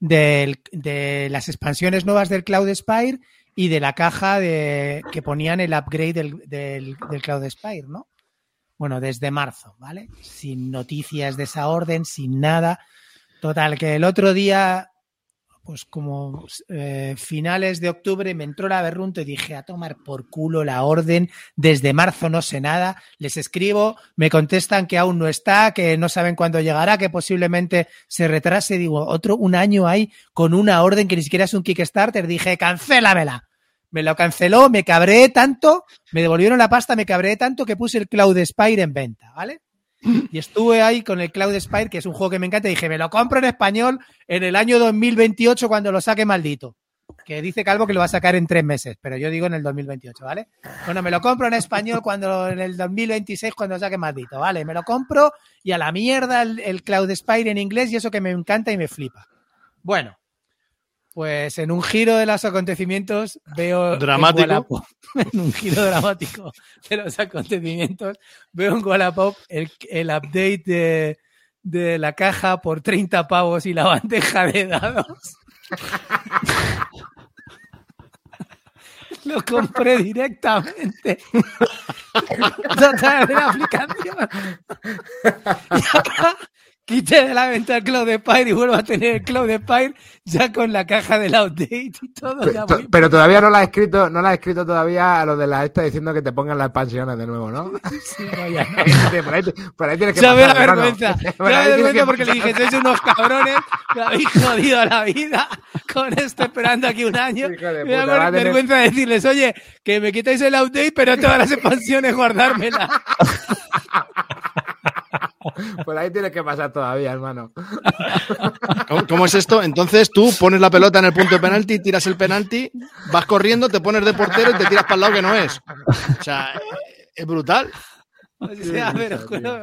de las expansiones nuevas del Cloud Spire y de la caja de, que ponían el upgrade del, del, del Cloud Spire, ¿no? Bueno, desde marzo, ¿vale? Sin noticias de esa orden, sin nada. Total, que el otro día, pues como eh, finales de octubre, me entró la berrunto y dije, a tomar por culo la orden, desde marzo no sé nada, les escribo, me contestan que aún no está, que no saben cuándo llegará, que posiblemente se retrase, digo, otro, un año ahí con una orden que ni siquiera es un Kickstarter, dije, cancélamela. Me lo canceló, me cabré tanto, me devolvieron la pasta, me cabré tanto que puse el Cloud Spire en venta, ¿vale? Y estuve ahí con el Cloud Spire, que es un juego que me encanta, y dije, me lo compro en español en el año 2028 cuando lo saque maldito. Que dice Calvo que lo va a sacar en tres meses, pero yo digo en el 2028, ¿vale? Bueno, me lo compro en español cuando en el 2026 cuando lo saque maldito, ¿vale? Me lo compro y a la mierda el, el Cloud Spire en inglés y eso que me encanta y me flipa. Bueno, pues en un giro de los acontecimientos veo... en Dramático. Wallapop- en un giro dramático de los acontecimientos veo en Wallapop el, el update de, de la caja por 30 pavos y la bandeja de dados. Lo compré directamente. Total, de la aplicación. Y acá, quite de la venta el Cloud Spire y vuelvo a tener el Cloud Spire ya con la caja del update y todo. ya Pero, muy- pero todavía no la has escrito, no la has escrito todavía a los de la esta diciendo que te pongan las expansiones de nuevo, ¿no? Sí, no, ya por, ahí, por ahí tienes que Ya me hermano. vergüenza. Ya me tienes vergüenza que porque le dije, sois unos cabrones, me habéis jodido la vida con esto esperando aquí un año. Hijo de Me da puta, va a tener- vergüenza decirles, oye, que me quitáis el update, pero todas las expansiones guardármelas. Por ahí tienes que pasar todavía, hermano. ¿Cómo, cómo es esto? Entonces tú pones la pelota en el punto de penalti, tiras el penalti, vas corriendo, te pones de portero y te tiras para el lado que no es. O sea, eh, es brutal. O sea, pero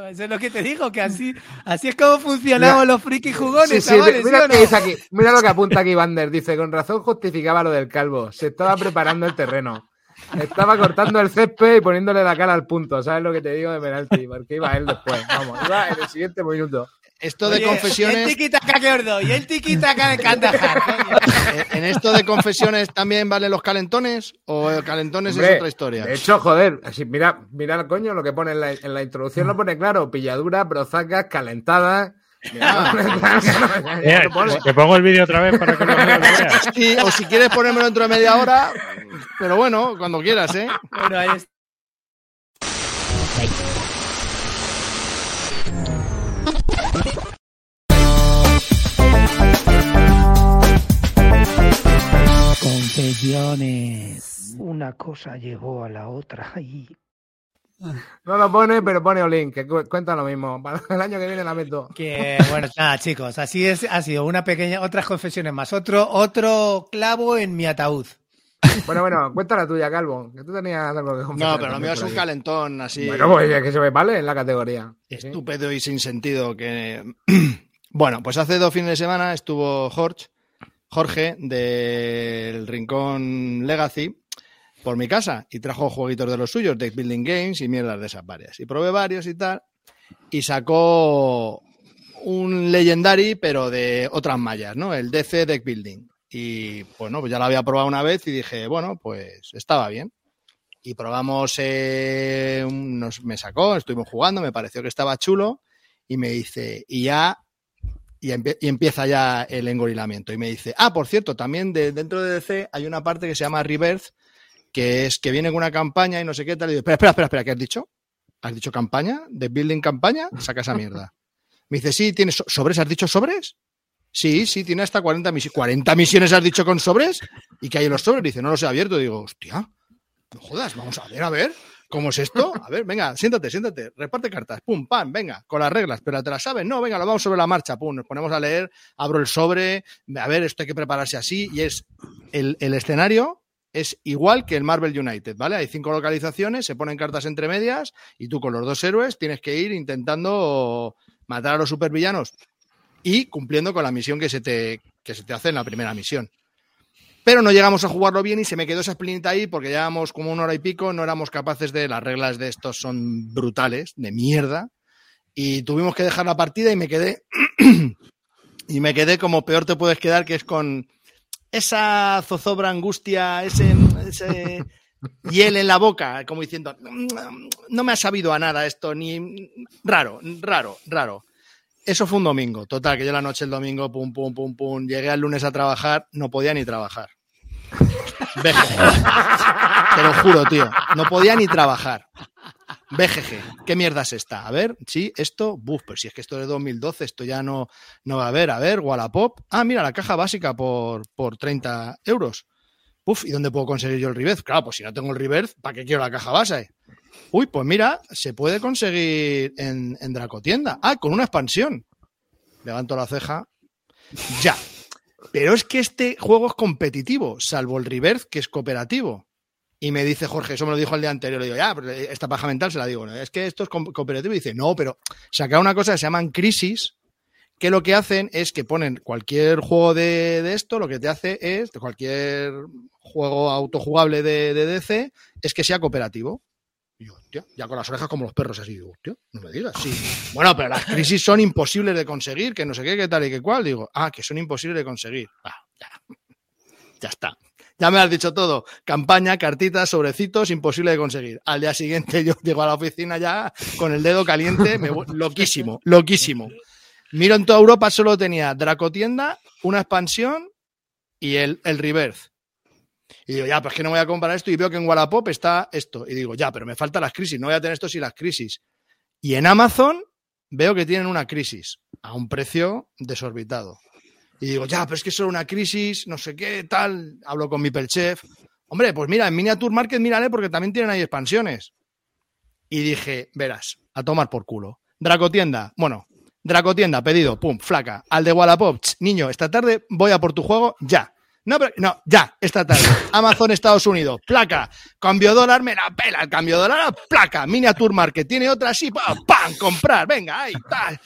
eso es lo que te digo, que así, así es como funcionamos los friki jugones, Sí, sí, chavales, mira ¿sí que dice aquí. Mira lo que apunta aquí Vander. Dice, con razón justificaba lo del calvo. Se estaba preparando el terreno. Estaba cortando el césped y poniéndole la cara al punto. ¿Sabes lo que te digo de penalti? Porque iba él después. Vamos, iba en el siguiente minuto. Esto de Oye, Y el confesiones, tiki-taka que os doy, y el tiki-taka de Kandahar, eh, ¿en esto de confesiones también valen los calentones? ¿O el calentones Hombre, es otra historia? De hecho, joder, así, mira, mira, coño, lo que pone en la, en la introducción lo pone claro. Pilladuras, brozacas, calentadas. Mira, te pongo el vídeo otra vez para que lo veas. lo veas. Sí, o si quieres ponérmelo dentro de media hora, pero bueno, cuando quieras, ¿eh? Bueno, ahí está. Confesiones. Una cosa llegó a la otra y No lo pone, pero pone Olin, que cu- cuenta lo mismo. Para el año que viene la meto. Que bueno, nada, chicos, así es, ha sido una pequeña, otras confesiones más, otro, otro clavo en mi ataúd. Bueno, bueno, cuenta la tuya, Calvo. Que tú tenías algo que confesar No, pero lo mío es un calentón así. Bueno, pues es que se me vale en la categoría. Sí. estúpido y sin sentido que bueno pues hace dos fines de semana estuvo Jorge Jorge del Rincón Legacy por mi casa y trajo jueguitos de los suyos deck building games y mierdas de esas varias y probé varios y tal y sacó un legendary pero de otras mallas no el DC deck building y bueno pues ya lo había probado una vez y dije bueno pues estaba bien y probamos, eh, nos, me sacó, estuvimos jugando, me pareció que estaba chulo y me dice, y ya, y, empie- y empieza ya el engorilamiento. Y me dice, ah, por cierto, también de, dentro de DC hay una parte que se llama Rebirth, que es que viene con una campaña y no sé qué tal. Y digo, espera, espera, espera, espera, ¿qué has dicho? ¿Has dicho campaña? ¿De building campaña? Saca esa mierda. Me dice, sí, ¿tienes so- sobres? ¿Has dicho sobres? Sí, sí, tiene hasta 40 misiones. ¿40 misiones has dicho con sobres? ¿Y que hay en los sobres? Dice, no los he abierto. Digo, hostia, no jodas, vamos a ver, a ver. ¿Cómo es esto? A ver, venga, siéntate, siéntate, reparte cartas, pum, pam, venga, con las reglas, pero te las sabes, no, venga, lo vamos sobre la marcha, pum, nos ponemos a leer, abro el sobre, a ver, esto hay que prepararse así, y es el, el escenario es igual que el Marvel United, ¿vale? Hay cinco localizaciones, se ponen cartas entre medias, y tú con los dos héroes tienes que ir intentando matar a los supervillanos y cumpliendo con la misión que se te, que se te hace en la primera misión. Pero no llegamos a jugarlo bien y se me quedó esa espinita ahí porque llevábamos como una hora y pico, no éramos capaces de. Las reglas de estos son brutales, de mierda. Y tuvimos que dejar la partida y me quedé. y me quedé como peor te puedes quedar, que es con esa zozobra, angustia, ese, ese hiel en la boca, como diciendo, no me ha sabido a nada esto, ni raro, raro, raro. Eso fue un domingo, total, que yo la noche el domingo, pum, pum, pum, pum, llegué al lunes a trabajar, no podía ni trabajar. BGG. Te lo juro, tío, no podía ni trabajar. BGG, ¿qué mierda es esta? A ver, sí, esto, buf, pero si es que esto es de 2012, esto ya no, no va a haber. A ver, Wallapop. Ah, mira, la caja básica por, por 30 euros. ¿Y dónde puedo conseguir yo el reverse? Claro, pues si no tengo el reverse, ¿para qué quiero la caja base? Uy, pues mira, se puede conseguir en, en Dracotienda. Ah, con una expansión. Levanto la ceja. Ya. Pero es que este juego es competitivo, salvo el reverse, que es cooperativo. Y me dice Jorge, eso me lo dijo el día anterior. Le digo, ya, pero esta paja mental se la digo. Es que esto es co- cooperativo. Y dice, no, pero saca una cosa que se llaman crisis, que lo que hacen es que ponen cualquier juego de, de esto, lo que te hace es, cualquier juego autojugable de, de DC, es que sea cooperativo. Y yo, hostia, ya con las orejas como los perros así, digo, hostia, no me digas, sí. Bueno, pero las crisis son imposibles de conseguir, que no sé qué, qué tal y qué cual. Digo, ah, que son imposibles de conseguir. Ah, ya. ya está. Ya me has dicho todo. Campaña, cartitas, sobrecitos, imposible de conseguir. Al día siguiente yo llego a la oficina ya con el dedo caliente, me voy- loquísimo, loquísimo. Miro en toda Europa, solo tenía Dracotienda, una expansión y el, el Reverse. Y digo, ya, pues que no voy a comprar esto y veo que en Wallapop está esto. Y digo, ya, pero me faltan las crisis, no voy a tener esto sin las crisis. Y en Amazon veo que tienen una crisis a un precio desorbitado. Y digo, ya, pero es que es solo una crisis, no sé qué, tal. Hablo con mi Chef. Hombre, pues mira, en Miniature Market mírale porque también tienen ahí expansiones. Y dije, verás, a tomar por culo. Dracotienda, bueno, Dracotienda, pedido, pum, flaca. Al de Wallapop, niño, esta tarde voy a por tu juego, ya. No, pero, no, ya, esta tarde. Amazon Estados Unidos, placa. Cambio dólar, me la pela. El cambio dólar, placa. Miniature Market, tiene otra así, pam, comprar, venga, ahí, tal.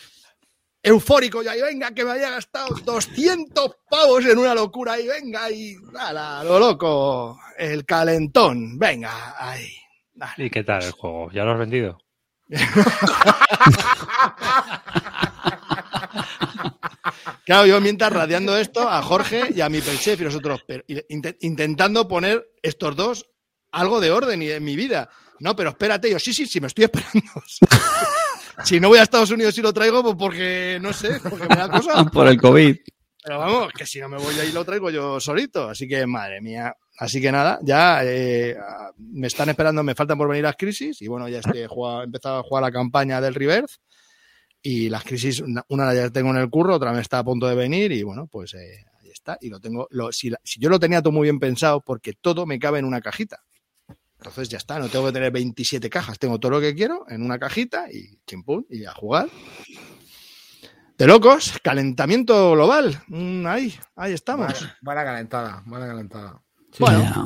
Eufórico ya, y venga, que me haya gastado 200 pavos en una locura, ahí, venga, y nada, lo loco. El calentón, venga, ahí. ¿Y qué tal el juego? ¿Ya lo has vendido? Claro, yo mientras radiando esto a Jorge y a mi chef y nosotros pero, int- intentando poner estos dos algo de orden y en mi vida. No, pero espérate, yo sí, sí, sí, me estoy esperando. si no voy a Estados Unidos y lo traigo, pues porque no sé, porque me da cosa. Por el COVID. Pero vamos, que si no me voy ahí lo traigo yo solito. Así que, madre mía. Así que nada, ya eh, me están esperando, me faltan por venir las crisis. Y bueno, ya estoy, he, jugado- he empezado a jugar la campaña del Reverse. Y las crisis, una, una ya tengo en el curro, otra me está a punto de venir. Y bueno, pues eh, ahí está. Y lo tengo, lo, si, la- si yo lo tenía todo muy bien pensado, porque todo me cabe en una cajita. Entonces ya está, no tengo que tener 27 cajas, tengo todo lo que quiero en una cajita y chimpún, y a jugar. De locos, calentamiento global. Mm, ahí, ahí estamos. Buena, buena calentada, buena calentada. Bueno, Ya.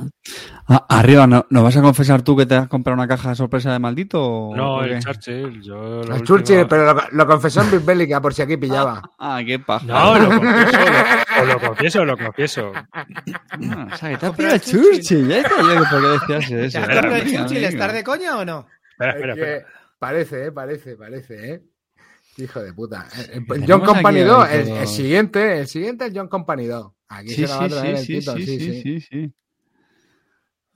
Ah, arriba, ¿no, ¿no vas a confesar tú que te has comprado una caja de sorpresa de maldito? o- No, o el? Churchill. Yo la El última- Churchill, pero lo, lo confesó en Big Bélica por si aquí pillaba. Ah, qué paja. No, lo confieso, lo, o lo confieso, lo confieso. Ah, o sea, que te has Comprado pillado el el Churchill. Churchill. Ya decía yo por qué decías ¿Te eso. has Espera, comprado el Churchill? ¿Estás de coña o no? Espera, Es espera, que espera. parece, eh, parece, parece, eh. Hijo de puta. Eh, eh, Tenemos John Company aquí 2, ahí el, el siguiente, el siguiente es John Company 2. Aquí Sí, se lo va a traer sí, el sí, Tito, sí, sí, sí, sí. sí, sí.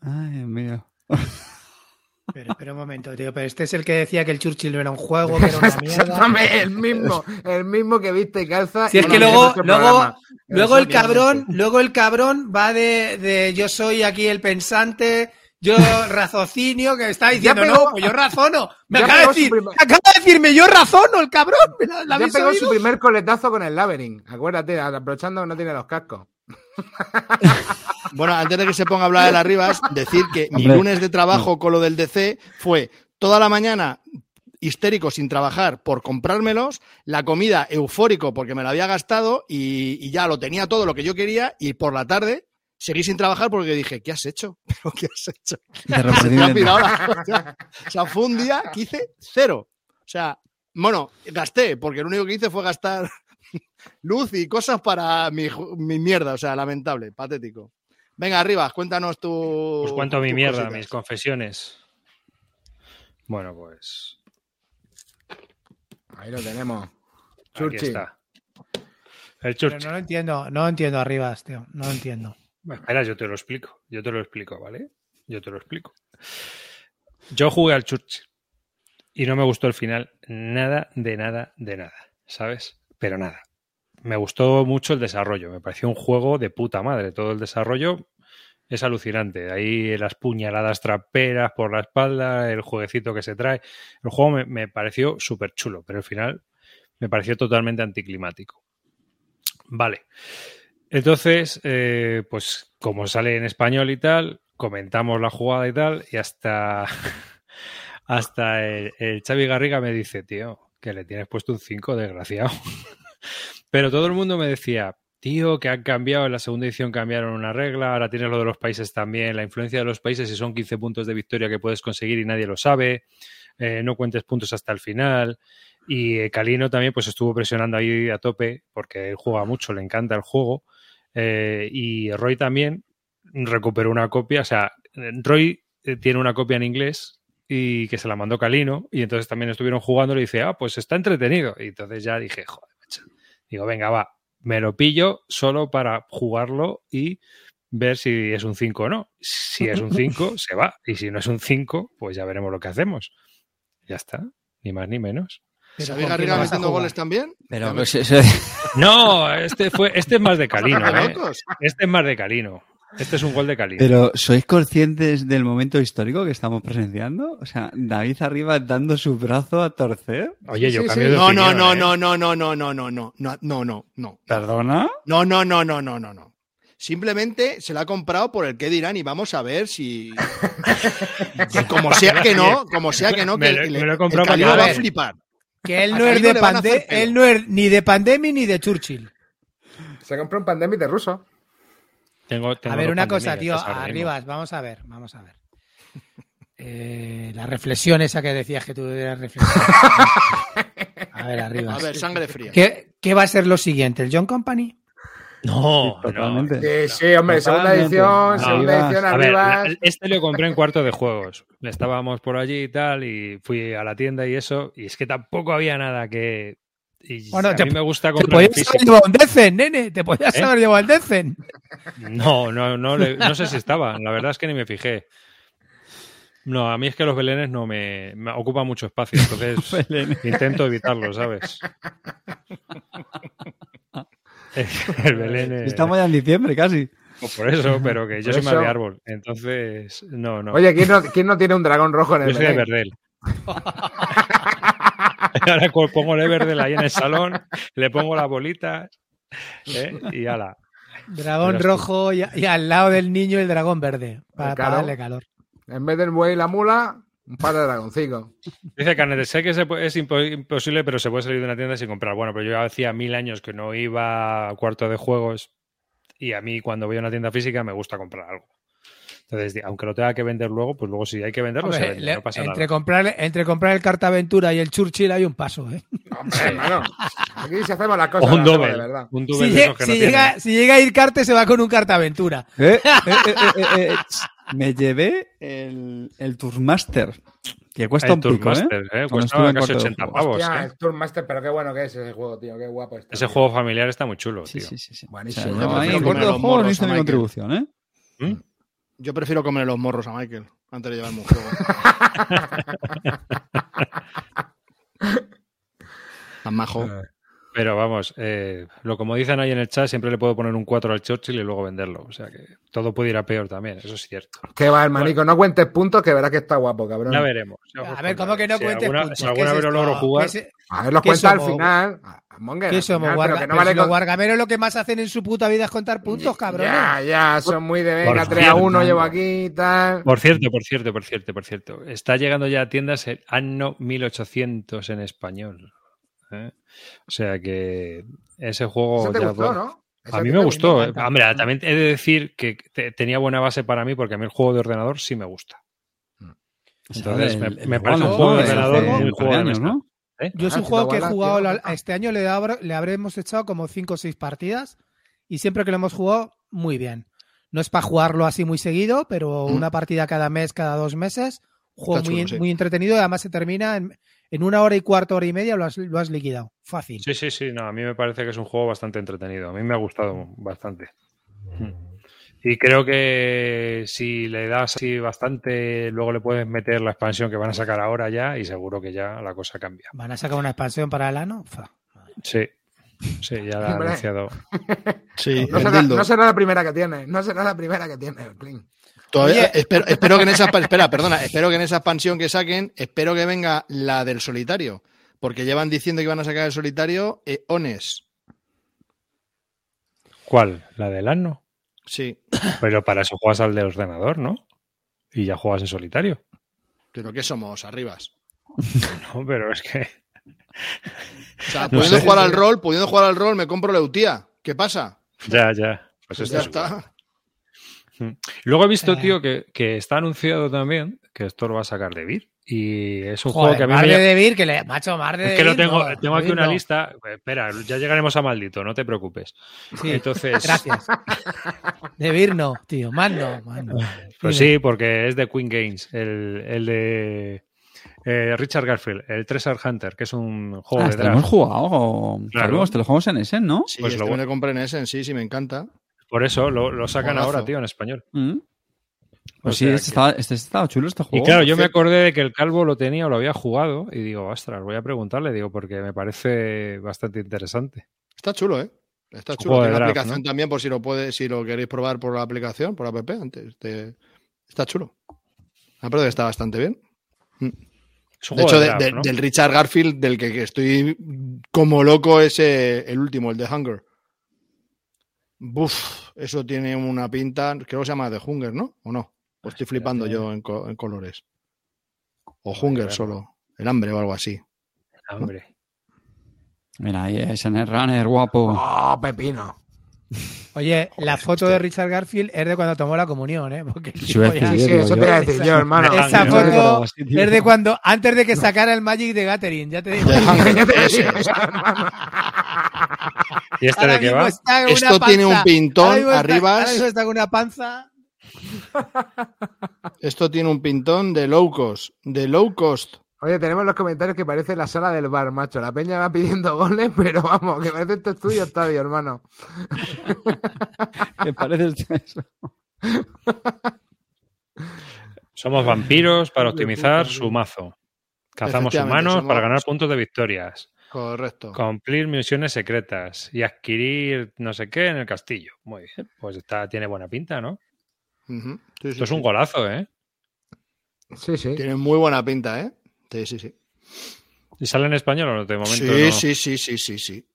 Ay, Dios mío. Pero espera un momento, tío. Pero este es el que decía que el Churchill no era un juego, que era una mierda. Exactamente, el mismo, el mismo que viste y calza. Si y es que luego, luego, luego el cabrón, luego el cabrón va de, de yo soy aquí el pensante, yo raciocinio, que está diciendo, pegó- no, pues yo razono. Me acaba de pegó su decir, primer- acaba de decirme yo razono el cabrón. ¿Me la, la Ya habéis pegó oído? su primer coletazo con el Labyrinth. Acuérdate, aprovechando que no tiene los cascos. bueno, antes de que se ponga a hablar de las Rivas, decir que mi lunes de trabajo con lo del DC fue toda la mañana histérico sin trabajar por comprármelos, la comida eufórico porque me la había gastado y, y ya lo tenía todo lo que yo quería y por la tarde seguí sin trabajar porque dije, ¿qué has hecho? ¿Pero qué has hecho? O sea, fue un día que hice cero. O sea, bueno, gasté, porque lo único que hice fue gastar luz y cosas para mi, mi mierda. O sea, lamentable, patético. Venga, arriba, cuéntanos tu. Os cuento mi mierda, cositas. mis confesiones. Bueno, pues Ahí lo tenemos. aquí está. El Pero Churchill. no lo entiendo, no lo entiendo arribas, tío. No lo entiendo. Espera, yo te lo explico. Yo te lo explico, ¿vale? Yo te lo explico. Yo jugué al Churchill y no me gustó el final nada, de nada, de nada, ¿sabes? Pero nada. Me gustó mucho el desarrollo. Me pareció un juego de puta madre. Todo el desarrollo es alucinante. Ahí las puñaladas traperas por la espalda, el jueguecito que se trae. El juego me, me pareció súper chulo, pero al final me pareció totalmente anticlimático. Vale. Entonces, eh, pues como sale en español y tal, comentamos la jugada y tal, y hasta, hasta el, el Xavi Garriga me dice, tío, que le tienes puesto un 5, desgraciado. Pero todo el mundo me decía, tío, que han cambiado, en la segunda edición cambiaron una regla, ahora tienes lo de los países también, la influencia de los países y son 15 puntos de victoria que puedes conseguir y nadie lo sabe, eh, no cuentes puntos hasta el final. Y eh, Calino también pues estuvo presionando ahí a tope porque él juega mucho, le encanta el juego. Eh, y Roy también recuperó una copia, o sea, Roy eh, tiene una copia en inglés y que se la mandó Calino y entonces también estuvieron jugando y le dice, ah, pues está entretenido. Y entonces ya dije, joder, macho. Digo, venga, va, me lo pillo solo para jugarlo y ver si es un 5 o no. Si es un 5, se va. Y si no es un 5, pues ya veremos lo que hacemos. Ya está, ni más ni menos. Pero ¿Sabéis ¿con Garriga metiendo goles también? Pero pues, No, este fue, este es más de Calino, ¡De ¿eh? Este es más de Calino. Este es un gol de Calino. pero ¿sois conscientes del momento histórico que estamos presenciando? O sea, David arriba dando su brazo a torcer. Oye, yo Sí, cambio sí. de No, no, opinión, no, ¿eh? no, no, no, no, no, no, no, no, no, no, no. ¿Perdona? No, no, no, no, no, no, no. Simplemente se la ha comprado por el que dirán y vamos a ver si. Como sea que no, como sea que no, Me que el, me lo he comprado para va a flipar. Que él no es de le van a pande hacer pelo. él no es ni de Pandemic ni de Churchill. Se compró un pandemic de ruso. Tengo- tengo A ver, una cosa, pandemias, tío, arriba, vamos a ver, vamos a ver. Eh, la reflexión esa que decías que tú eras reflexión. A ver, arriba. A ver, sangre fría. ¿Qué, qué va a ser lo siguiente? ¿El John Company? No, no. Totalmente. Sí, sí, hombre, segunda edición, No, segunda edición A ver, arriba. la- este lo compré en cuarto de juegos. Estábamos por allí y tal, y fui a la tienda y eso, y es que tampoco había nada que. Y Bueno, a te- mí me gusta Te comprar en podías haber físico. llevado un Decen, nene. Te podías ¿Eh? haber llevado el Decen. No, no, no, no sé si estaba. La verdad es que ni me fijé. No, a mí es que los belenes no me, me ocupan mucho espacio, entonces intento evitarlo, ¿sabes? El belén es- Estamos ya en diciembre casi. pues por eso, pero que yo soy más de árbol, entonces no, no. Oye, ¿quién no, quién no tiene un dragón rojo en el yo soy de? Verdel. Ahora pongo el Everdell ahí en el salón, le pongo las bolitas ¿eh? y ala. Dragón rojo y, y al lado del niño el dragón verde. Para, Claro. para darle calor. En vez del buey y la mula, un par de dragoncicos. Dice Canet, sé que se puede- es impo- imposible, pero se puede salir de una tienda sin comprar. Bueno, pero yo hacía mil años que no iba a cuarto de juegos y a mí cuando voy a una tienda física me gusta comprar algo. Entonces, aunque lo tenga que vender luego, pues luego si hay que venderlo, se vende, le- no pasa entre, nada. comprar, entre comprar el Cartaventura y el Churchill hay un paso. ¿eh? Hombre, hermano. Aquí si hacemos las cosas O un doble, de verdad. un Si, doble de lle- esos que si no llega, si llega a ir Carte, se va con un Cartaventura. Eh, eh, eh, eh, eh, eh, Me llevé el, el Tourmaster, que cuesta El un pico, ¿eh? Tourmaster, ¿eh? Cuando Cuesta casi cuarto de 80 juegos. pavos. Hostia, ¿eh? el Tourmaster, pero qué bueno que es ese juego, tío. Qué guapo está. Ese tío. juego familiar está muy chulo, tío. sí, sí. sí. Buenísimo. O sea, Yo ahí comer cuarto de los juegos no morros hice mi Michael. contribución, ¿eh? ¿Mm? Yo prefiero comerle los morros a Michael antes de llevarme un juego. Tan majo. Pero vamos, eh, lo como dicen ahí en el chat, siempre le puedo poner un 4 al Churchill y luego venderlo. O sea que todo puede ir a peor también, eso es cierto. Qué va, hermanico. No cuentes puntos que verás que está guapo, cabrón. Ya veremos. ya A ver, ¿cómo que no si cuentes alguna, puntos? Si ¿Qué alguna vez lo logro jugar, ¿Qué, es- A ver, los ¿Qué cuenta al final. Ah, Monger, qué somos? final, Guarda- pero que no pero vale si los con- guargameros lo que más hacen en su puta vida es contar puntos, cabrones. Ya, ya, son muy de venga, Por 3 a 1 cierto. llevo aquí y tal. Por cierto, por cierto, por cierto, por cierto. Está llegando ya a tiendas el Anno 1800 en español. ¿Eh? O sea que ese juego. Eso te ya- gustó, ¿no? Eso A mí me gustó. eh. encanta. Hombre, también he de decir que te- tenía buena base para mí porque a mí el juego de ordenador sí me gusta. Entonces, me- me parece un juego de ordenador muy juego de años, mesa. ¿no? ¿eh? Yo es Ah, un si juego que he jugado, la- este año le, abro- le habremos echado como 5 o 6 partidas y siempre que lo hemos jugado, muy bien. No es para jugarlo así muy seguido, pero Mm. una partida cada mes, cada dos meses, un juego muy, sí. muy entretenido y además se termina en, en una hora y cuarto, hora y media, lo has, lo has liquidado. Fácil. Sí, sí, sí. No, a mí me parece que es un juego bastante entretenido. A mí me ha gustado bastante. Y creo que si le das así bastante, luego le puedes meter la expansión que van a sacar ahora ya y seguro que ya la cosa cambia. ¿Van a sacar una expansión para el ano? Fa. Sí, sí, ya la ha anunciado. Sí, No será, dildo. no será la primera que tiene. No será la primera que tiene. Todavía, espero, espero que en esa espera, perdona, espero que en esa expansión que saquen, espero que venga la del solitario, porque llevan diciendo que van a sacar el solitario eh, Ones. ¿Cuál? ¿La del Anno? Sí, Pero para eso juegas al de ordenador, ¿no? Y ya juegas en solitario. pero ¿qué somos? Arribas. No, pero es que. O sea, No pudiendo sé. jugar al rol, pudiendo jugar al rol, me compro Leutía. ¿Qué pasa? Ya, ya. Pues Pues esto ya es igual. está. Luego he visto, Eh. tío, que, que está anunciado también que esto lo va a sacar de Vir. Y es un Joder, juego que a mí Mar me de Debir, que le, macho, Mar de Es que lo tengo, no, tengo aquí una no. lista. Espera, ya llegaremos a maldito, no te preocupes. Sí, Entonces, Gracias. Debir no, tío. Más no. más no. pues Dime. sí, porque es de Queen Games, el, el de eh, Richard Garfield, el Treasure Hunter, que es un juego Ah, de este lo hemos draft. jugado. Claro. Claro. Te lo jugamos en ese, ¿no? Sí, Pues este lo- me lo compré en Essen, sí, sí, me encanta. Por eso lo, lo sacan Juegazo. ahora, tío, en español. Mm. Pues O sí, este que- estaba, este estaba chulo este Y juego. claro, yo me acordé de que el calvo lo tenía o lo había jugado y digo, ostras, voy a preguntarle, digo, porque me parece bastante interesante. Está chulo, ¿eh? Está chulo. Tiene draft, aplicación ¿no? también por si lo puede, si lo queréis probar por la aplicación, por app, antes de- Está chulo. Me parece que está bastante bien. Es un De hecho, de de- draft, de- ¿no? del Richard Garfield, del que, que estoy como loco, es eh, el último, el de Hunger. Buf, eso tiene una pinta, creo que se llama de Hunger, ¿no? ¿O no? O estoy flipando yo en, co- en colores. O Hunger solo, el hambre o algo así. Hombre. Mira, ahí es en el runner, guapo. ¡Oh, pepino! Oye, la foto de Richard Garfield es de cuando tomó la comunión, ¿eh? Porque el Sí, ya- Sí, eso te iba a decir yo, hermano. Esa foto es de cuando, antes de que sacara el Magic de Gathering, ya te digo. Hunger, Ya te digo hermano. ¿Y este Ahora de qué va? está en Esto una tiene un pintón arriba. está con una panza. Esto tiene un pintón de low cost. De low cost. Oye, tenemos los comentarios que parece la sala del bar, macho. La peña va pidiendo goles, pero vamos, que parece este estudio estadio, hermano. Me parece eso. Somos vampiros para optimizar su mazo. Cazamos humanos somos- para ganar puntos de victorias. Correcto. Cumplir misiones secretas y adquirir no sé qué en el castillo. Muy bien, pues está, tiene buena pinta, ¿no? Sí, sí, Esto es sí. un golazo, ¿eh? Sí, sí. Tiene muy buena pinta, ¿eh? Sí, sí, sí. ¿Y sale en español o no? De momento Sí, no. sí, sí, sí, sí, sí.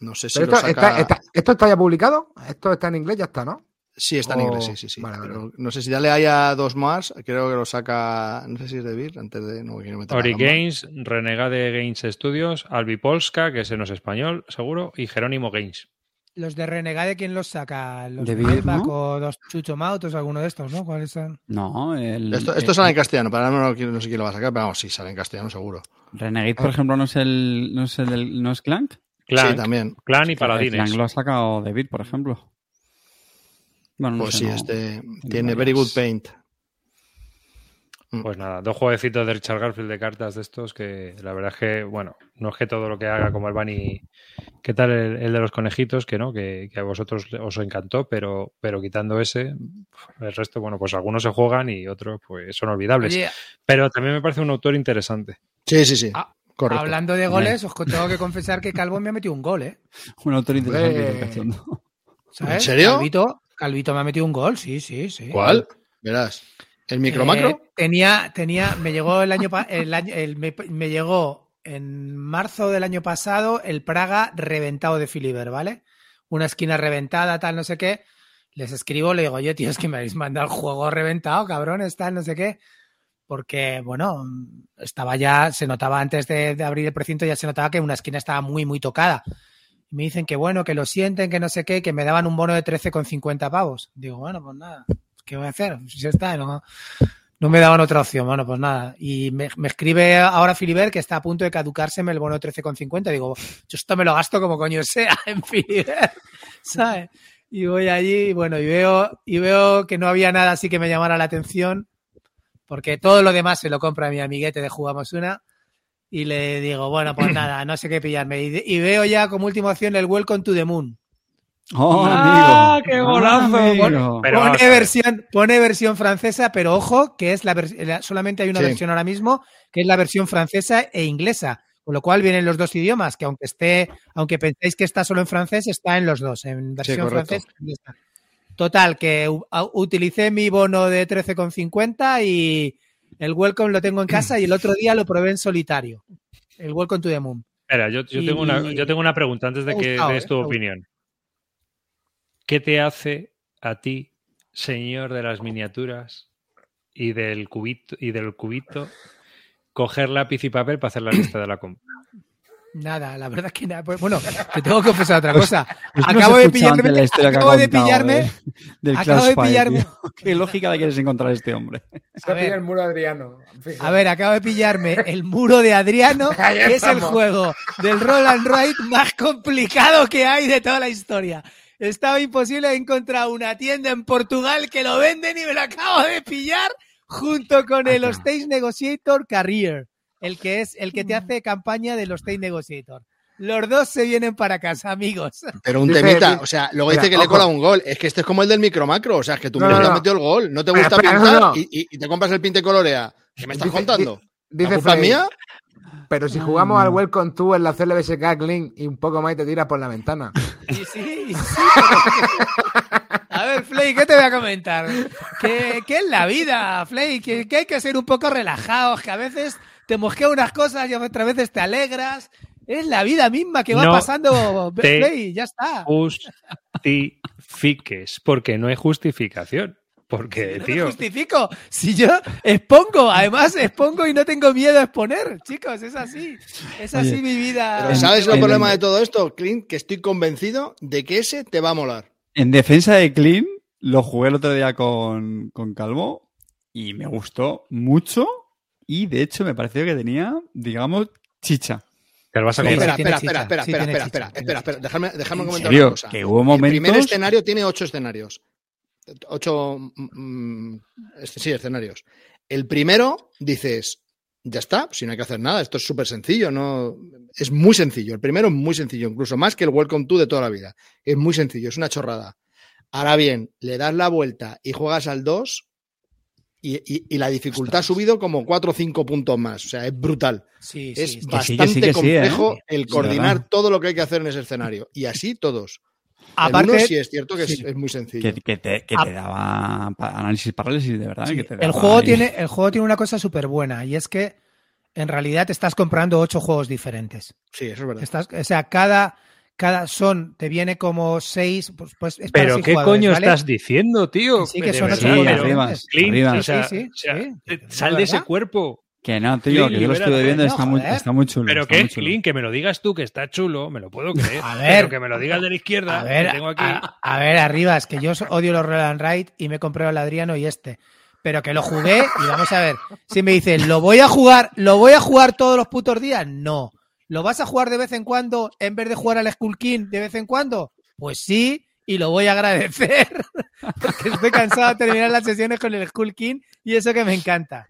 No sé si lo esto, saca... está, está- ¿Esto está ya publicado? Esto está en inglés, ya está, ¿no? Sí, está en inglés, sí, sí, sí. Vale, vale. Pero no sé si ya le haya dos más. Creo que lo saca... No sé si es de antes de... No quiero meter la Ori. Games, Renegade Games Studios, Albi Polska, que ese no es español, seguro, y Jerónimo Games. Los de Renegade, ¿quién los saca? ¿Los De Melback ¿no? o los Chuchomautos, alguno de estos, no? ¿Cuáles son? No, el. Esto, esto el- sale en castellano, ahora no, no sé quién lo va a sacar, pero vamos, sí, sale en castellano seguro. Renegade, por ejemplo, no es el. No es, el, del- ¿no es Clank? Clank, Sí, también. Clan y Paladines. Clank lo ha sacado David, por ejemplo. Bueno, no Pues sé, sí, no- este tiene Very Good Paint. Pues nada, dos jueguecitos de Richard Garfield de cartas de estos que la verdad es que, bueno, no es que todo lo que haga como el Bunny. ¿Qué tal el, el de los conejitos? Que no, que, que a vosotros os encantó, pero, pero quitando ese, el resto, bueno, pues algunos se juegan y otros pues son olvidables. Oye, Pero también me parece un autor interesante. Sí, sí, sí. Ah, Correcto. hablando de goles, os tengo que confesar que Calvo me ha metido un gol, ¿eh? Un autor interesante. Eh. ¿En serio? Calvito, Calvito me ha metido un gol, sí, sí, sí. ¿Cuál? Verás. ¿El micro Eh, tenía, tenía, me llegó el año, el año el- me, me llegó en marzo del año pasado el Praga reventado de Filiber, ¿vale? Una esquina reventada, tal, no sé qué. Les escribo, le digo, oye, tío, es que me habéis mandado el juego reventado, cabrones, tal, no sé qué. Porque, bueno, estaba ya, se notaba antes de, de abrir el precinto, ya se notaba que una esquina estaba muy, muy tocada. Y me dicen que bueno, que lo sienten, que no sé qué, que me daban un bono de 13,50 pavos. Digo, bueno, pues nada, ¿qué voy a hacer? Si ya está, no, no me daban otra opción. Bueno, pues nada. Y me, me escribe ahora Filiber que está a punto de caducárseme el bono de 13,50. Digo, yo esto me lo gasto como coño sea en Filiber, ¿sabes? Y voy allí, y bueno, y veo, y veo que no había nada así que me llamara la atención, porque todo lo demás se lo compra mi amiguete de Jugamos Una. Y le digo, bueno, pues nada, no sé qué pillarme. Y, y veo ya como última opción el Welcome to the Moon. ¡Oh, ¡Ah, amigo! qué golazo! amigo! Pero vamos pone, versión, pone versión francesa, pero ojo, que es la, la- solamente hay una Sí. versión ahora mismo, que es la versión francesa e inglesa. Con lo cual vienen los dos idiomas, que aunque esté, aunque penséis que está solo en francés, está en los dos, en versión correcto. francesa e inglesa. Total, que utilicé mi bono de 13,50 y el Welcome lo tengo en casa y el otro día lo probé en solitario. El Welcome to the Moon. Espera, yo, yo Y- tengo una, yo tengo una pregunta antes de que des ¿eh? tu opinión. ¿Qué te hace a ti, señor de las miniaturas y del cubito, y del cubito coger lápiz y papel para hacer la lista de la compra? Nada, la verdad es que nada. Pues, bueno, te tengo que confesar otra cosa. Pues acabo de pillarme, la historia que ha acabo de pillarme, eh, del acabo de pillarme-. ¿Qué lógica le quieres encontrar a este hombre? Se A pilla ver. el muro Adriano. Fíjate. A ver, acabo de pillarme el muro de Adriano, que es el juego del roll and más complicado que hay de toda la historia. Estaba imposible encontrar una tienda en Portugal que lo venden y me lo acabo de pillar junto con el Stage Negotiator Career, el que es el que te hace campaña del Stage Negotiator. los dos se vienen para casa, amigos. Pero un temita, o sea, luego dice que le cola un gol. Es que este es como el del micro macro, o sea, es que tú No, no, has no. metido el gol, no te gusta pintar no, no. Y, te compras el pinte colorea. ¿Qué me estás Dice- contando? Dice ¿La culpa es Freddy, mía? Pero si jugamos al Welcome to en la CLBSK Clean y un poco más y te tiras por la ventana. Y sí, y sí. A ver, Flay, ¿qué te voy a comentar? ¿Qué, qué es la vida, Flay? Que, que hay que ser un poco relajados, que a veces te mosquea unas cosas y otras veces te alegras. Es la vida misma que va No pasando, te- Flay, ya está. Justifiques, porque no hay justificación. Porque, No me tío, justifico. Si yo expongo, además expongo y no tengo miedo a exponer, chicos, es así. Es así Oye, mi vida. Pero ¿sabes el en- problema de todo esto, Clint? Que estoy convencido de que ese te va a molar. En defensa de Clean, lo jugué el otro día con, con Calvo y me gustó mucho. Y de hecho, me pareció que tenía, digamos, chicha. te lo vas a Sí, comprar. Espera, espera, espera, espera, espera, espera, espera, espera, espera, déjame, déjame ¿En comentar serio? una cosa. Que hubo El primer momentos... escenario tiene ocho escenarios. Ocho, mm, este, sí, escenarios. El primero dices, ya está, si no hay que hacer nada, esto es súper sencillo, no, es muy sencillo. El primero es muy sencillo, incluso más que el Welcome to de toda la vida. Es muy sencillo, es una chorrada. Ahora bien, le das la vuelta y juegas al 2 y, y- y la dificultad ha subido como 4 o 5 puntos más. O sea, es brutal. Sí, Es sí, sí. Que sí, bastante que sí, que sí, ¿eh? complejo el coordinar todo lo que hay que hacer en ese escenario. Y así todos. el Aparte, uno sí es cierto que es, sí. es muy sencillo. Que, que te, que Ah. te daba análisis parálisis, de verdad. Sí, que te el, juego ahí. tiene, el juego tiene una cosa súper buena y es que en realidad te estás comprando ocho juegos diferentes. Sí, eso es verdad. Estás, o sea, cada, cada son, te viene como seis. Pues, pues es Pero ¿qué coño ¿vale? estás diciendo, tío? Sí, que son ocho Sí, arriba, diferentes. Clint, arriba. o sea, Sí, sí, o sea, sí. ¿Es sal de ese cuerpo. Que no, tío, Clean, que yo lo estuve viendo, No, está, muy, está muy chulo. Pero que es. Clint, que me lo digas tú que está chulo, me lo puedo creer. A ver. Pero que me lo digas de la izquierda, A ver, que tengo aquí. a, a ver, arriba, es que yo odio los Roll and Ride y me compré el Adriano y este. Pero que lo jugué y vamos a ver. Si me dicen, ¿lo voy a jugar? ¿Lo voy a jugar todos los putos días? No. ¿Lo vas a jugar de vez en cuando en vez de jugar al Skull King de vez en cuando? Pues sí, y lo voy a agradecer. Porque estoy cansado de terminar las sesiones con el Skull King y eso que me encanta.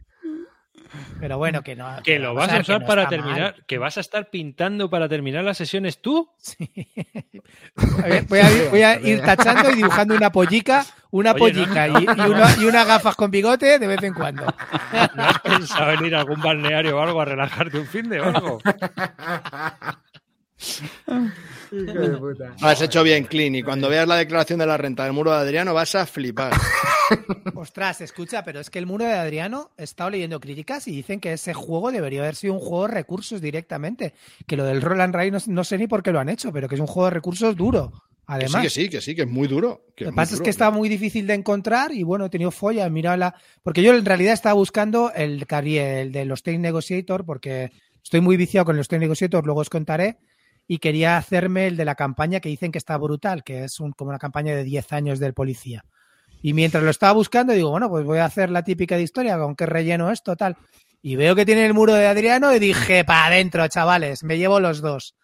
Pero bueno, que no. que lo vas a usar no para mal. terminar, que vas a estar pintando para terminar las sesiones tú. A ver, Voy a, ir, voy a ir tachando y dibujando una pollica, una Oye, pollica no, y, y una- y unas gafas con bigote de vez en cuando. ¿No has pensado en ir a algún balneario o algo a relajarte un fin de o algo? Hijo de puta. Has hecho bien, Clint. Y cuando veas la declaración de la renta del muro de Adriano vas a flipar. Ostras, escucha, pero es que el muro de Adriano he estado leyendo críticas y dicen que ese juego debería haber sido un juego de recursos directamente. Que lo del Roll and Ride no, no sé ni por qué lo han hecho, pero que es un juego de recursos duro. Que Además, sí, que sí, que sí, que es muy duro. que Lo que pasa es que está muy difícil de encontrar y bueno, he tenido folla, he mirado la... Porque yo en realidad estaba buscando el, el de los Trade Negotiator porque estoy muy viciado con los Trade Negotiator, luego os contaré, y quería hacerme el de la campaña que dicen que está brutal, que es un- como una campaña de 10 años del policía. Y mientras lo estaba buscando, digo, bueno, pues voy a hacer la típica de historia, con qué relleno esto, tal. Y veo que tiene el muro de Adriano y dije, para adentro, chavales, me llevo los dos.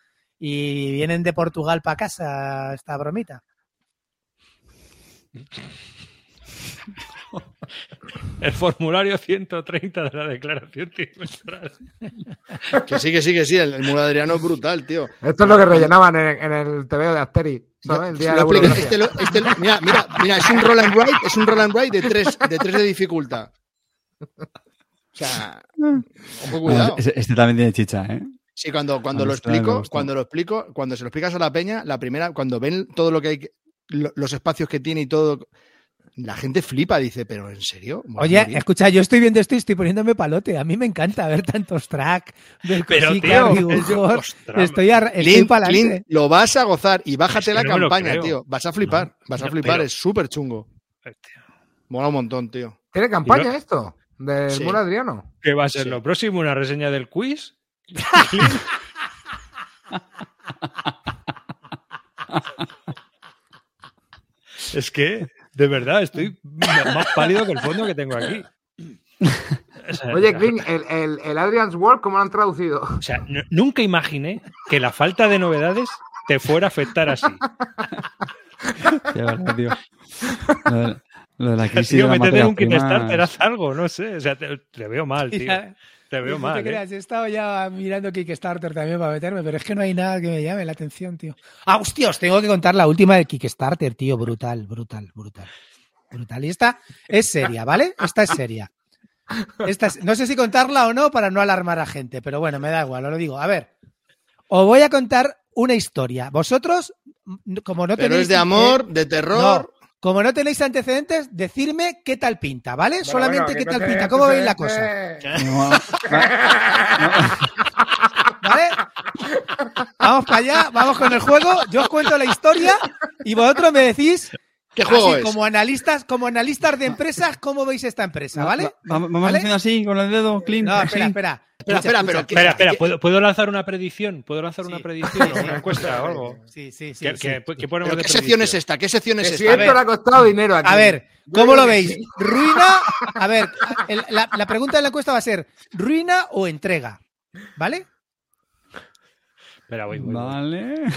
Y vienen de Portugal para casa esta bromita. El formulario 130 de la declaración trimestral. Que sí, que sí, que sí. El, el muro de Adriano es brutal, tío. Esto es lo que rellenaban en, en el TVO de Asterix, ¿sabes? El día de la Lo explico. burocracia. Este lo- este lo- mira, mira, mira, es un roll and ride, es un roll and ride de tres, de tres de dificultad. O sea, ojo, cuidado. Este, este también tiene chicha, ¿eh? Sí, cuando, cuando lo explico, cuando lo explico, cuando se lo explicas a la peña, la primera, cuando ven todo lo que hay, los espacios que tiene y todo, la gente flipa, dice, pero ¿en serio? ¿Me vas a Oye, morir?". escucha, yo estoy viendo esto y estoy poniéndome palote. A mí me encanta ver tantos tracks, ver Pero, cositas, tío, dibujos. ostras, Estoy, a, estoy Clint, para Clint, lo vas a gozar y bájate Es que la no campaña, tío. Vas a flipar, vas a no, flipar, pero- es súper chungo. Mola un montón, tío. ¿Tiene campaña esto? ¿Del Sí. Adriano? ¿Qué va a ser Sí. lo próximo? ¿Una reseña del quiz? Es que, de verdad, estoy más pálido que el fondo que tengo aquí. Oye, Clint, el, el, el Adrian's World, ¿cómo lo han traducido? O sea, nu- nunca imaginé que la falta de novedades te fuera a afectar así. Sí, es verdad, tío. Lo, de- Lo de la crisis Tío, de métete en un Kickstarter, haz algo, no sé. O sea, te, te veo mal, tío. Ya, Te veo no te ¿eh? creas, he estado ya mirando Kickstarter también para meterme, pero es que no hay nada que me llame la atención, tío. Ah, hostia, os tengo que contar la última de Kickstarter, tío. Brutal, brutal, brutal. Brutal. Y esta es seria, ¿vale? Esta es seria. Esta es- no sé si contarla o no para no alarmar a gente, pero bueno, me da igual, os lo digo. A ver, os voy a contar una historia. Vosotros, como no Pero tenéis... es de amor, de terror. no, como no tenéis antecedentes, decirme qué tal pinta, ¿vale? Bueno, Solamente bueno, qué que tal pinta, cómo veis la cosa. No, va- ¿Vale? Vamos para allá, vamos con el juego. Yo os cuento la historia y vosotros me decís, ¿Qué juego así, es? como analistas, como analistas de empresas, cómo veis esta empresa, ¿vale? va- va- Vamos ¿Vale? haciendo así con el dedo, Clint. No, espera, espera. Espera, espera, pero escucha. ¿qué- Espera, espera, qué- ¿puedo, puedo lanzar una predicción? ¿Puedo lanzar una predicción o una encuesta o algo? Sí, sí, sí. ¿Qué, sí. qué- qué ponemos ¿Pero de ¿Qué sección es esta? ¿Qué sección es esta? ver. le ha costado dinero aquí. A ver, ¿cómo lo veis? ¿Ruina? A ver, el- la, la pregunta de la encuesta va a ser, ¿ruina o entrega? ¿Vale? Espera, voy, voy, voy.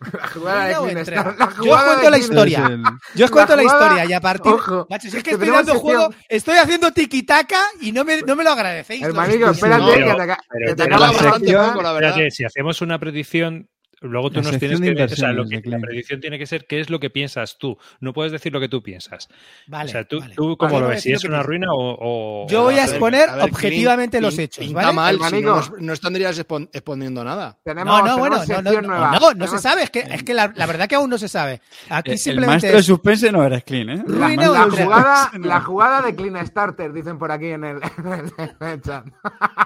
La jugada de ¿Ruina o Clean entrega? Star- la Yo os jugada cuento la historia. El- Yo os cuento la, jugada- historia y a partir. Ojo, Macho, si es que que estoy dando juego, estoy haciendo tiquitaca y no me, no me lo agradecéis. Hermanico, todos. espérate, Pero- que te, pero- que te pero acaba la bastante sección- mal. la verdad. Espérate, si hacemos una predicción, luego tú La nos tienes que. O sea, lo inversiones que de Klein. la predicción tiene que ser qué es lo que piensas tú. No puedes decir lo que tú piensas. Vale, o sea, tú, vale. tú cómo Vale, lo a ves, si es una ruina o. o- Yo voy a exponer A ver, objetivamente Clint, los hechos, ¿vale? mal, si no, no estarías exponiendo nada. Tenemos, No, no, bueno, no, no, nueva. no, no se sabe. Es que, es que la, la verdad que aún no se sabe. Aquí El- El simplemente maestro de es- suspense no eres Clint, ¿eh? La, Ruina o la jugada, la jugada de Clean Starter, dicen por aquí en el, en el chat.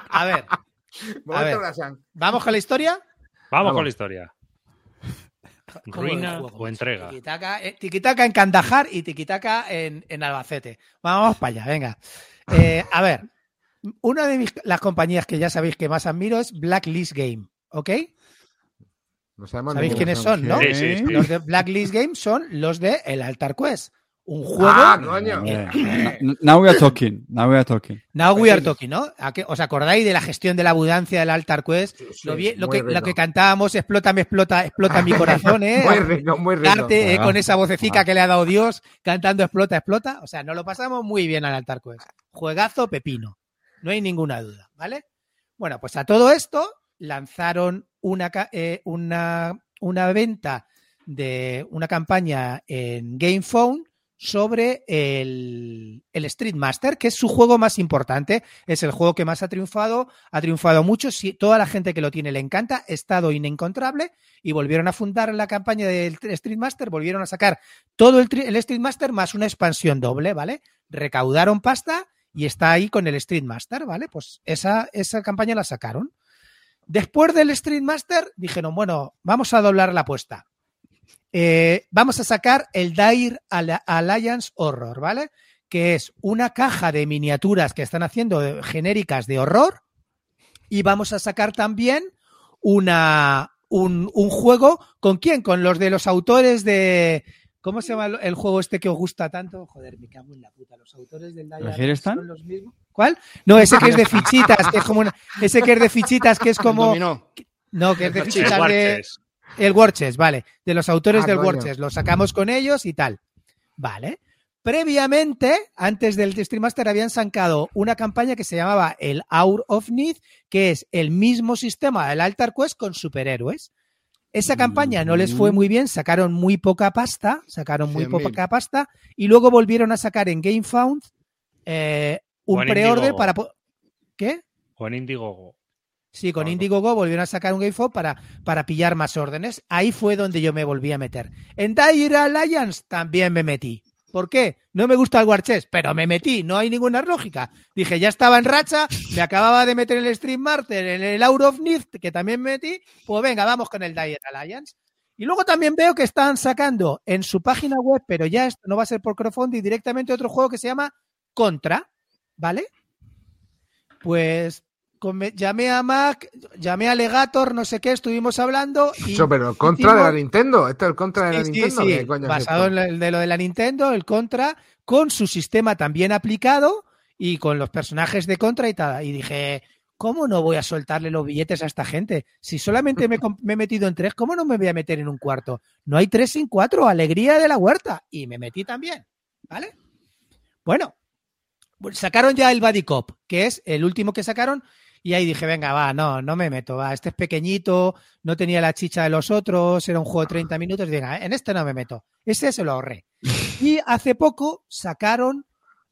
A ver, Momento ver. Vamos con la historia. Vamos, Vamos. con la historia. ¿Cómo Ruina o entrega. Tiquitaca, eh, tiquitaca en Kandahar y tiquitaca en, en Albacete. Vamos para allá, venga. Eh, a ver, una de mis, las compañías que ya sabéis que más admiro es Blacklist Game, ¿ok? No sabemos ¿Sabéis quiénes son, no? Sí, sí, sí. Los de Blacklist Game son los de El Altar Quest. Un juego. Ah, coño. Now we are talking. Now we are talking. Now we are talking, ¿no? ¿A qué- ¿Os acordáis de la gestión de la abundancia del Altar Quest? sí, lo, bien- lo que, lo que cantábamos, explota, me explota, explota mi corazón, ¿eh? Muy rico, muy rico. Eh, con esa vocecica que le ha dado Dios, cantando explota, explota. O sea, nos lo pasamos muy bien al Altar Quest. Juegazo pepino. No hay ninguna duda, ¿vale? Bueno, pues a todo esto lanzaron una, ca- eh, una, una venta de una campaña en GamePhone sobre el, el Street Master, que es su juego más importante, es el juego que más ha triunfado, ha triunfado mucho, si, toda la gente que lo tiene le encanta, estado inencontrable, y volvieron a fundar la campaña del Street Master, volvieron a sacar todo el, Street Master más una expansión doble, ¿vale? Recaudaron pasta y está ahí con el Street Master, ¿vale? Pues esa, esa campaña la sacaron. Después del Street Master dijeron, bueno, vamos a doblar la apuesta. Eh, vamos a sacar el Dire Al- Alliance Horror, ¿vale? Que es una caja de miniaturas que están haciendo genéricas de horror. Y vamos a sacar también una, un, un juego. ¿Con quién? Con los de los autores de. ¿Cómo se llama el, juego este que os gusta tanto? Joder, me cago en la puta. Los autores del Dire son los mismos. ¿Cuál? No, ese que es de fichitas, que es como una, ese que es de fichitas, que es como. No, que es de fichitas de. El Warchest, vale. De los autores Ah, del coño. Warchest. Lo sacamos con ellos y tal. Vale. Previamente, antes del Stream Master, habían sacado una campaña que se llamaba el Hour of Need, que es el mismo sistema del Altar Quest con superhéroes. Esa campaña no les fue muy bien, sacaron muy poca pasta, sacaron muy 100.000. poca pasta, y luego volvieron a sacar en GameFound eh, un Indiegogo. para... ¿Qué? O en Indiegogo. Sí, con. Indiegogo volvieron a sacar un GameFound para, para pillar más órdenes. Ahí fue donde yo me volví a meter. En Dire Alliance también me metí. ¿Por qué? No me gusta el War Chess, pero me metí, no hay ninguna lógica. Dije, ya estaba en racha, me acababa de meter en el Stream en el Out of Need, que también me metí, pues venga, vamos con el Dire Alliance. Y luego también veo que están sacando en su página web, pero ya esto no va a ser por crowdfunding, directamente otro juego que se llama Contra, ¿vale? Pues llamé a Mac, llamé a Legator, no sé qué, estuvimos hablando y Eso, pero contra de la Nintendo. Este es el contra de la Sí, sí, Nintendo. sí, ¿Qué coño es basado esto? en de lo de la Nintendo, el Contra, con su sistema también aplicado y con los personajes de Contra y tal. Y dije, ¿cómo no voy a soltarle los billetes a esta gente? Si solamente me, he metido en tres, ¿cómo no me voy a meter en un cuarto? No hay tres sin cuatro, alegría de la huerta. Y me metí también, ¿vale? Bueno, sacaron ya el Buddy Cop, que es el último que sacaron, y ahí dije, venga, va, no, no me meto, va, este es pequeñito, no tenía la chicha de los otros, era un juego de 30 minutos, y venga, en este no me meto. Ese se lo ahorré. Y hace poco sacaron,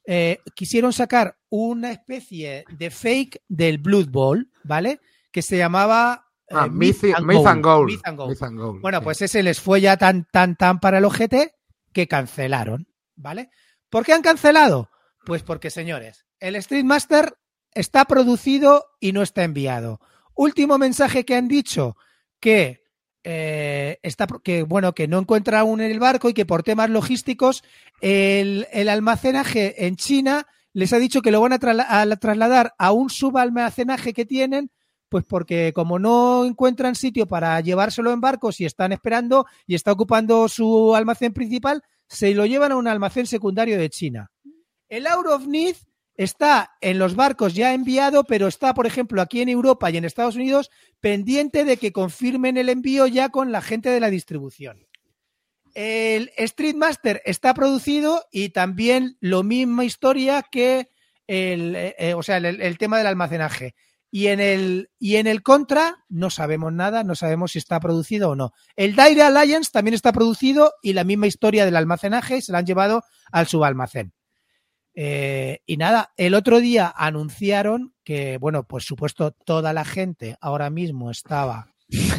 eh, quisieron sacar una especie de fake del Blood Bowl, ¿vale? Que se llamaba eh, Ah, Myth and Myth and Gold. Gold. Myth and Gold. Myth and Gold, Bueno, pues ese les fue ya tan, tan, tan para el ojete que cancelaron, ¿vale? ¿Por qué han cancelado? Pues porque, señores, el Street Master está producido y no está enviado. Último mensaje que han dicho, que eh, está que bueno que no encuentra aún en el barco y que por temas logísticos el, almacenaje en China les ha dicho que lo van a, a la- trasladar a un subalmacenaje que tienen pues porque como no encuentran sitio para llevárselo en barcos y están esperando y está ocupando su almacén principal, se lo llevan a un almacén secundario de China. El Out of Need está en los barcos ya enviado, pero está, por ejemplo, aquí en Europa y en Estados Unidos pendiente de que confirmen el envío ya con la gente de la distribución. El Street Master está producido y también lo misma historia que el, eh, o sea, el, el tema del almacenaje. Y en el y en el Contra no sabemos nada, no sabemos si está producido o no. El Dire Alliance también está producido y la misma historia del almacenaje se la han llevado al subalmacén. Eh, y nada, el otro día anunciaron que, bueno, pues supuesto toda la gente ahora mismo estaba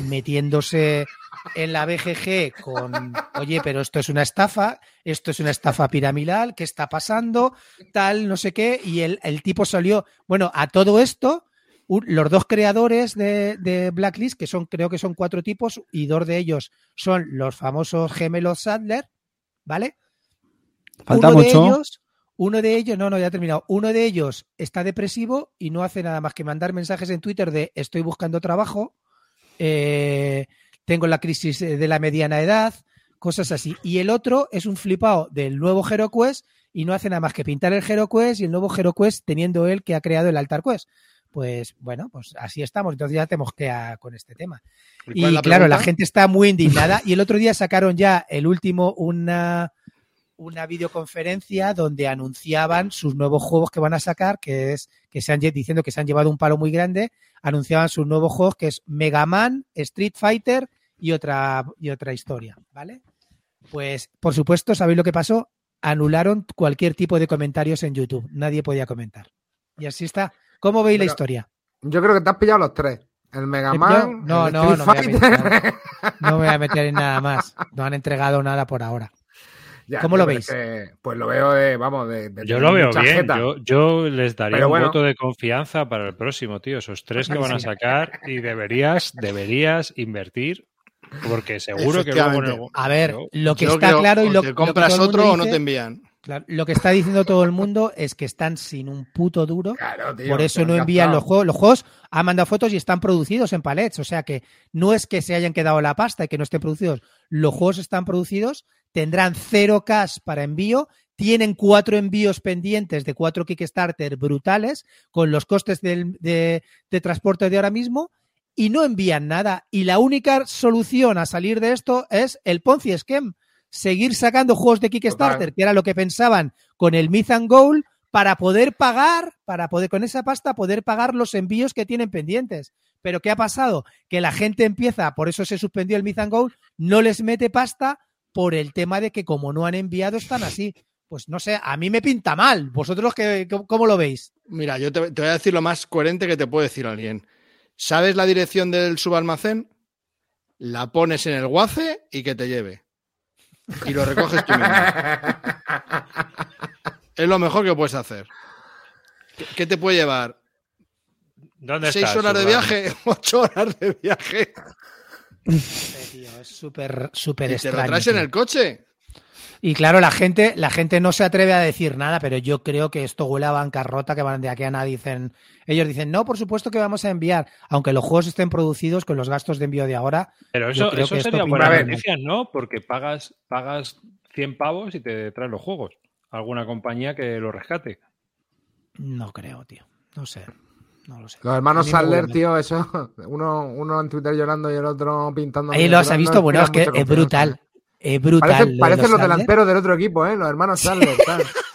metiéndose en la BGG con, oye, pero esto es una estafa, esto es una estafa piramidal, ¿qué está pasando? Tal, no sé qué, y el, el tipo salió, bueno, a todo esto, un- los dos creadores de, de Blacklist, que son, creo que son cuatro tipos, y dos de ellos son los famosos gemelos Sadler, ¿vale? Falta uno mucho. de ellos, uno de ellos, no, no, ya he terminado. Uno de ellos está depresivo y no hace nada más que mandar mensajes en Twitter de estoy buscando trabajo, eh, tengo la crisis de la mediana edad, cosas así. Y el otro es un flipado del nuevo HeroQuest y no hace nada más que pintar el HeroQuest y el nuevo HeroQuest teniendo él que ha creado el Altar Quest. Pues bueno, pues así estamos. Entonces ya tenemos que a- con este tema. ¿Y la claro, la gente está muy indignada. Y el otro día sacaron ya el último, una, una videoconferencia donde anunciaban sus nuevos juegos que van a sacar, que es que se han diciendo que se han llevado un palo muy grande, anunciaban sus nuevos juegos que es Mega Man, Street Fighter y otra y otra historia, ¿vale? Pues por supuesto, ¿sabéis lo que pasó? Anularon cualquier tipo de comentarios en YouTube. Nadie podía comentar. Y así está. ¿Cómo veis la historia? Yo creo que te has pillado los tres. El Mega ¿He Man? No, el no, Street no me Fighter. meter. No me voy a meter en nada más. No han entregado nada por ahora. Ya, ¿Cómo lo veis? es que, pues lo veo, de, vamos, de, de Yo lo veo bien. Yo, yo les daría Pero un bueno. voto de confianza para el próximo, tío. Esos tres que van a sacar y deberías, deberías invertir porque seguro que luego. A ver, lo que Yo está creo, claro y o lo, te lo que compras todo el otro o no te envían. claro, lo que está diciendo todo el mundo es que están sin un puto duro. Claro, tío, Por eso no envían los juegos. Los juegos han mandado fotos y están producidos en palets. O sea que no es que se hayan quedado la pasta y que no estén producidos. Los juegos están producidos, tendrán cero cash para envío, tienen cuatro envíos pendientes de cuatro Kickstarter brutales con los costes de, de transporte de ahora mismo y no envían nada. Y la única solución a salir de esto es el Ponzi Scheme. Seguir sacando juegos de Kickstarter, Total. que era lo que pensaban con el Myth and Goal, para poder pagar, para poder con esa pasta poder pagar los envíos que tienen pendientes. Pero ¿qué ha pasado? Que la gente empieza, por eso se suspendió el Myth and Goal, no les mete pasta por el tema de que como no han enviado están así. Pues no sé, a mí me pinta mal. ¿Vosotros qué, cómo- lo veis? Mira, yo te, te voy a decir lo más coherente que te puede decir alguien. ¿Sabes la dirección del subalmacén? La pones en el guace y que te lleve. Y lo recoges tú mismo. Es lo mejor que puedes hacer. ¿Qué, qué te puede llevar? ¿Dónde ¿Seis horas de viaje? ¿Ocho horas de viaje? Es súper, súper ¿Y te lo extraño. traes en el coche? Y claro, la gente, la gente no se atreve a decir nada, pero yo creo que esto huele a bancarrota, que van de aquí a nada dicen, ellos dicen, no, por supuesto que vamos a enviar, aunque los juegos estén producidos con los gastos de envío de ahora. Pero Yo eso, creo eso que esto sería buena noticia, ¿no? Porque pagas, pagas 100 pavos y te traen los juegos. Alguna compañía que lo rescate. No creo, tío. No sé. No lo sé. Los hermanos Sadler, tío, eso. Uno, uno en Twitter llorando y el otro pintando. Ahí lo has visto, bueno, es que es brutal. Es brutal. Lo parecen los delanteros del otro equipo, ¿eh? Los hermanos Sadler.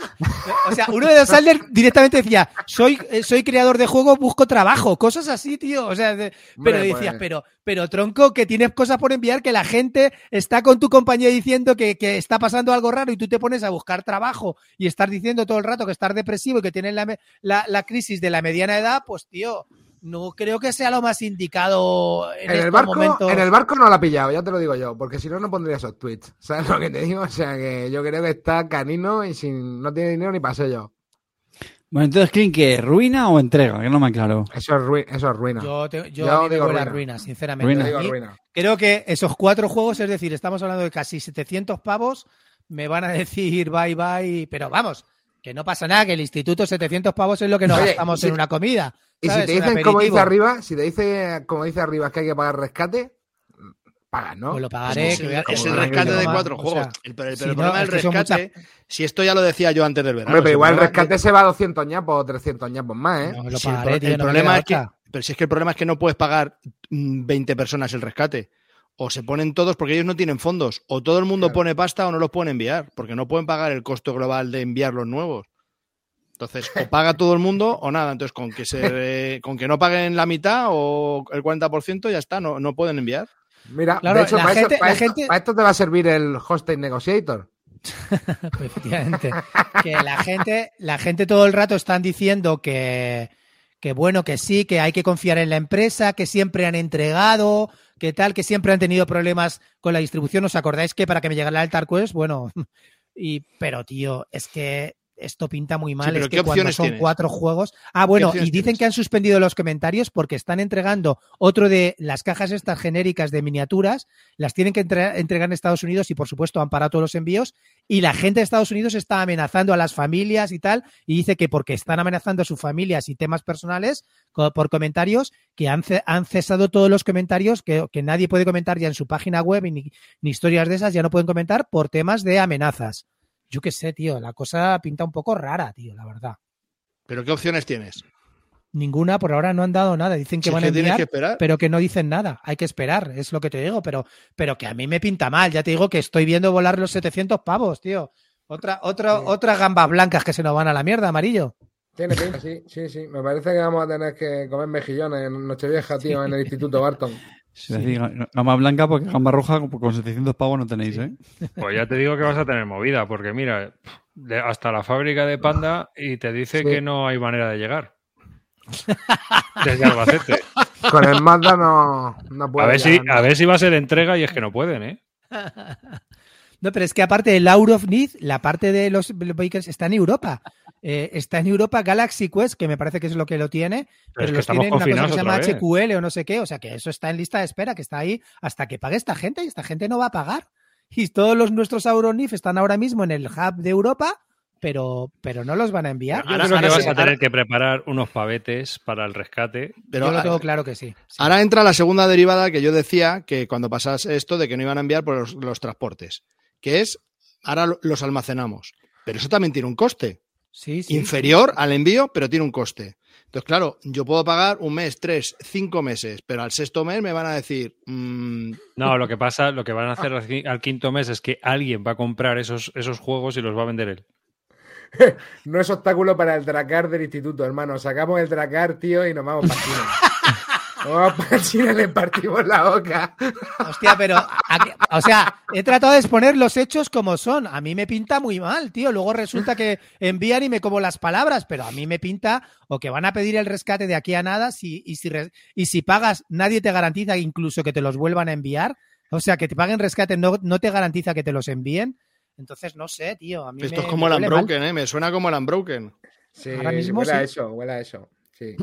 O sea, uno de los Alder directamente decía, soy, eh, soy creador de juego, busco trabajo, cosas así, tío. O sea, de- pero Hombre, decías, pues- pero, pero tronco, que tienes cosas por enviar, que la gente está con tu compañía diciendo que, que está pasando algo raro y tú te pones a buscar trabajo y estar diciendo todo el rato que estás depresivo y que tienes la, la, la crisis de la mediana edad, pues tío, no creo que sea lo más indicado en, En el, barco, momentos. en el barco no la ha pillado, ya te lo digo yo, porque si no, no pondría esos tweets. ¿Sabes lo que te digo? O sea, que yo creo que está canino y sin, no tiene dinero ni paseo. Bueno, entonces, Clint, ¿qué? ¿Ruina o entrega? Que no me aclaro. Eso es, rui- eso es ruina. Yo, te- yo, Yo a mí me digo ruina. ruina, sinceramente. Ruina. Yo digo ruina. Creo que esos cuatro juegos, es decir, estamos hablando de casi 700 pavos, me van a decir bye bye, pero vamos, que no pasa nada, que el instituto 700 pavos es lo que nos Oye, gastamos en una comida. Y si te dicen, como dice arriba, si te dice, como dice arriba, que hay que pagar rescate, pagas, ¿no? Pues lo pagaré. es que el, es rescate de cuatro o juegos. sea, el, si no, problema del rescate, si esto ya lo decía yo antes del verano. Hombre, pero igual el rescate se va a 200 ñapos o 300 ñapos más, ¿eh? no, lo si el pagaré, pro- tío, el no problema es que, pero si es que el problema es que no puedes pagar mm, 20 personas el rescate. O se ponen todos porque ellos no tienen fondos. O todo el mundo Claro. pone pasta o no los pueden enviar. Porque no pueden pagar el costo global de enviar los nuevos. Entonces, o paga todo el mundo o nada. Entonces, con que se, con que no paguen la mitad o el 40%, ya está, no, no pueden enviar. Mira, Claro, de hecho, para, gente- esto, para la esto- gente- para esto te va a servir el Hosting Negotiator. Pues, efectivamente. que la gente, la gente todo el rato están diciendo que, que bueno, que sí, que hay que confiar en la empresa, que siempre han entregado, que tal, que siempre han tenido problemas con la distribución. ¿Os acordáis que para que me llegara el Tarquest? Bueno, y, pero tío, es que esto pinta muy mal. Sí, pero es ¿qué que cuando son tienes? cuatro juegos. Ah, bueno, y dicen tienes? que han suspendido los comentarios porque están entregando otro de las cajas estas genéricas de miniaturas, las tienen que entre- entregar en Estados Unidos y por supuesto han parado todos los envíos y la gente de Estados Unidos está amenazando a las familias y tal, y dice que porque están amenazando a sus familias y temas personales co- por comentarios, que han, ce- han cesado todos los comentarios, que, que nadie puede comentar ya en su página web y ni, ni historias de esas, ya no pueden comentar por temas de amenazas. Yo qué sé, tío, la cosa pinta un poco rara, tío, la verdad. Pero ¿qué opciones tienes? Ninguna, por ahora no han dado nada. Dicen que Si van a enviar, que esperar. pero que no dicen nada. Hay que esperar, es lo que te digo, pero, pero que a mí me pinta mal. Ya te digo que estoy viendo volar los 700 pavos, tío. Otra, otra, Sí. otras gambas blancas que se nos van a la mierda, amarillo. Tiene pinta, sí, sí, sí. Me parece que vamos a tener que comer mejillones en Nochevieja, tío, en el Instituto Barton. Es decir, gama blanca porque gama roja con 700 pavos no tenéis, ¿eh? Pues ya te digo que vas a tener movida, porque mira, hasta la fábrica de Panda y te dice Sí. que no hay manera de llegar. Desde Albacete. Con el Mazda no, no puedo. A ver, si, no. a ver si va a ser entrega y es que no pueden, ¿eh? No, pero es que aparte del Hour of Need, la parte de los vehículos está en Europa. Eh, está en Europa Galaxy Quest, que me parece que es lo que lo tiene, pero, es que los tienen una cosa que se llama vez. HQL o no sé qué, o sea que eso está en lista de espera, que está ahí hasta que pague esta gente y esta gente no va a pagar. Y todos los nuestros Auronif están ahora mismo en el hub de Europa, pero, pero no los van a enviar. Yo Ahora- que ahora vas sí, a tener ahora- que preparar unos pavetes para el rescate. Pero Yo lo ah, tengo claro que sí. Sí. Ahora entra la segunda derivada que yo decía que cuando pasas esto de que no iban a enviar por los, los transportes, que es ahora lo- los almacenamos. Pero eso también tiene un coste. Sí, sí. Inferior al envío, pero tiene un coste. Entonces, claro, yo puedo pagar un mes, tres, cinco meses, pero al sexto mes me van a decir, mm, No, lo que pasa, lo que van a hacer al quinto mes es que alguien va a comprar esos, esos juegos y los va a vender él. No es obstáculo para el dracar del instituto, hermano. Sacamos el dracar, tío, y nos vamos para Para China y le partimos la boca. Hostia, pero, aquí- o sea, he tratado de exponer los hechos como son. A mí me pinta muy mal, tío. Luego resulta que envían y me como las palabras, pero a mí me pinta o que van a pedir el rescate de aquí a nada si, y, si, y si pagas, nadie te garantiza incluso que te los vuelvan a enviar. O sea, que te paguen rescate no, no te garantiza que te los envíen. Entonces, no sé, tío. A mí esto me- es como el. Unbroken, ¿eh? Me suena como el Unbroken. Sí, Ahora mismo huele a sí. eso, huele a eso. Sí.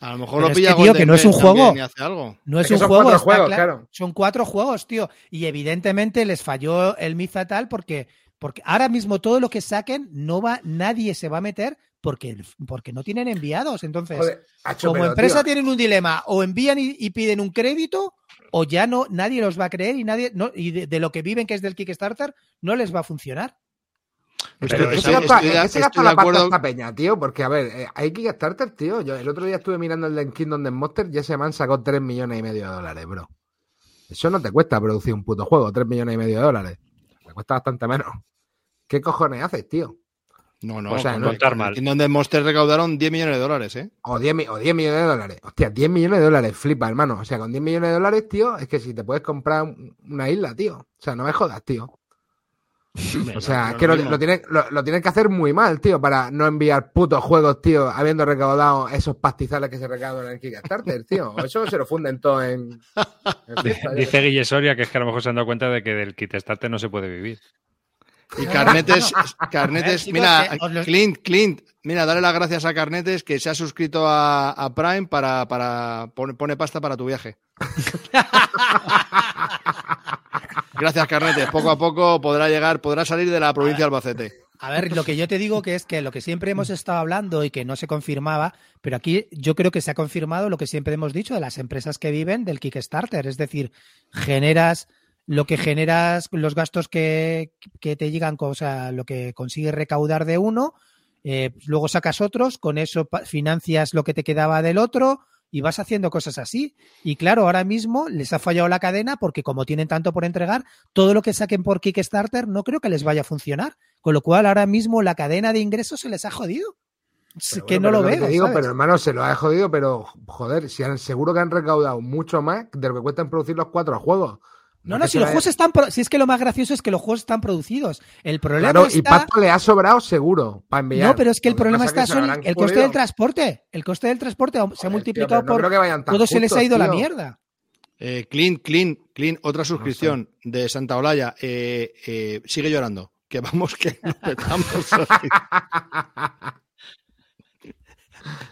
A lo mejor Pero lo es pilla que, tío, que no es un juego. y hace algo. No es, Es que un son juego, cuatro juegos, claro. claro. Son cuatro juegos, tío. Y evidentemente les falló el Mizatal porque, porque ahora mismo todo lo que saquen no va, nadie se va a meter porque, porque no tienen enviados. Entonces, Joder, como empresa tío, tienen un dilema, o envían y, y piden un crédito, o ya no, nadie los va a creer y nadie, no, y de, de lo que viven, que es del Kickstarter, no les va a funcionar. Estoy- Pero ¿Qué se gasta- estoy de- ¿qué se gasta la pasta esta peña, tío? Porque, a ver, eh, hay Kickstarter, tío. Yo el otro día estuve mirando el de Kingdom de Monster y ese man sacó 3 millones y medio de dólares, bro. Eso no te cuesta producir un puto juego, 3 millones y medio de dólares. Te cuesta bastante menos. ¿Qué cojones haces, tío? No, no, O sea, no- contar con mal. Death Monsters recaudaron 10 millones de dólares, ¿eh? O 10, mi- o 10 millones de dólares. Hostia, 10 millones de dólares, flipa, hermano. O sea, con 10 millones de dólares, tío, es que si te puedes comprar un- una isla, tío. O sea, no me jodas, tío. O sea, es que lo, lo tienen, lo, lo tienen que hacer muy mal, tío, para no enviar putos juegos, tío, habiendo recaudado esos pastizales que se recaudan en el Kickstarter, tío. Eso se lo funden todo en. en fiesta, yo Dice Guille Soria que es que a lo mejor se han dado cuenta de que del kit starter no se puede vivir. Y Carnetes, Carnetes, mira, lo- Clint, Clint, mira, dale las gracias a Carnetes que se ha suscrito a, a Prime para, para pone, pone pasta para tu viaje. Gracias, Carnetes. Poco a poco podrá llegar, podrá salir de la provincia de Albacete. A ver, lo que yo te digo que es que lo que siempre hemos estado hablando y que no se confirmaba, pero aquí yo creo que se ha confirmado lo que siempre hemos dicho de las empresas que viven del Kickstarter, es decir, generas lo que generas, los gastos que, que te llegan, o sea, lo que consigues recaudar de uno, eh, luego sacas otros, con eso financias lo que te quedaba del otro y vas haciendo cosas así. Y claro, ahora mismo les ha fallado la cadena porque como tienen tanto por entregar, todo lo que saquen por Kickstarter no creo que les vaya a funcionar. Con lo cual, ahora mismo la cadena de ingresos se les ha jodido. Pero que bueno, no lo veo. te digo, ¿sabes? pero hermano, se lo ha jodido, pero joder, si han, seguro que han recaudado mucho más de lo que cuestan producir los cuatro juegos. No, no, si los juegos están. pro- Si es que lo más gracioso es que los juegos están producidos. El problema Claro, y está. pasta le ha sobrado seguro para enviar. No, pero es que el problema está son el coste podido. del transporte. El coste del transporte se ha tío, multiplicado pero no por. creo que vayan tan todo se les ha ido la tío. mierda. Eh, Clint, Clint, Clint, otra suscripción de Santa Olaya. Eh, eh, sigue llorando. Que vamos, que nos petamos.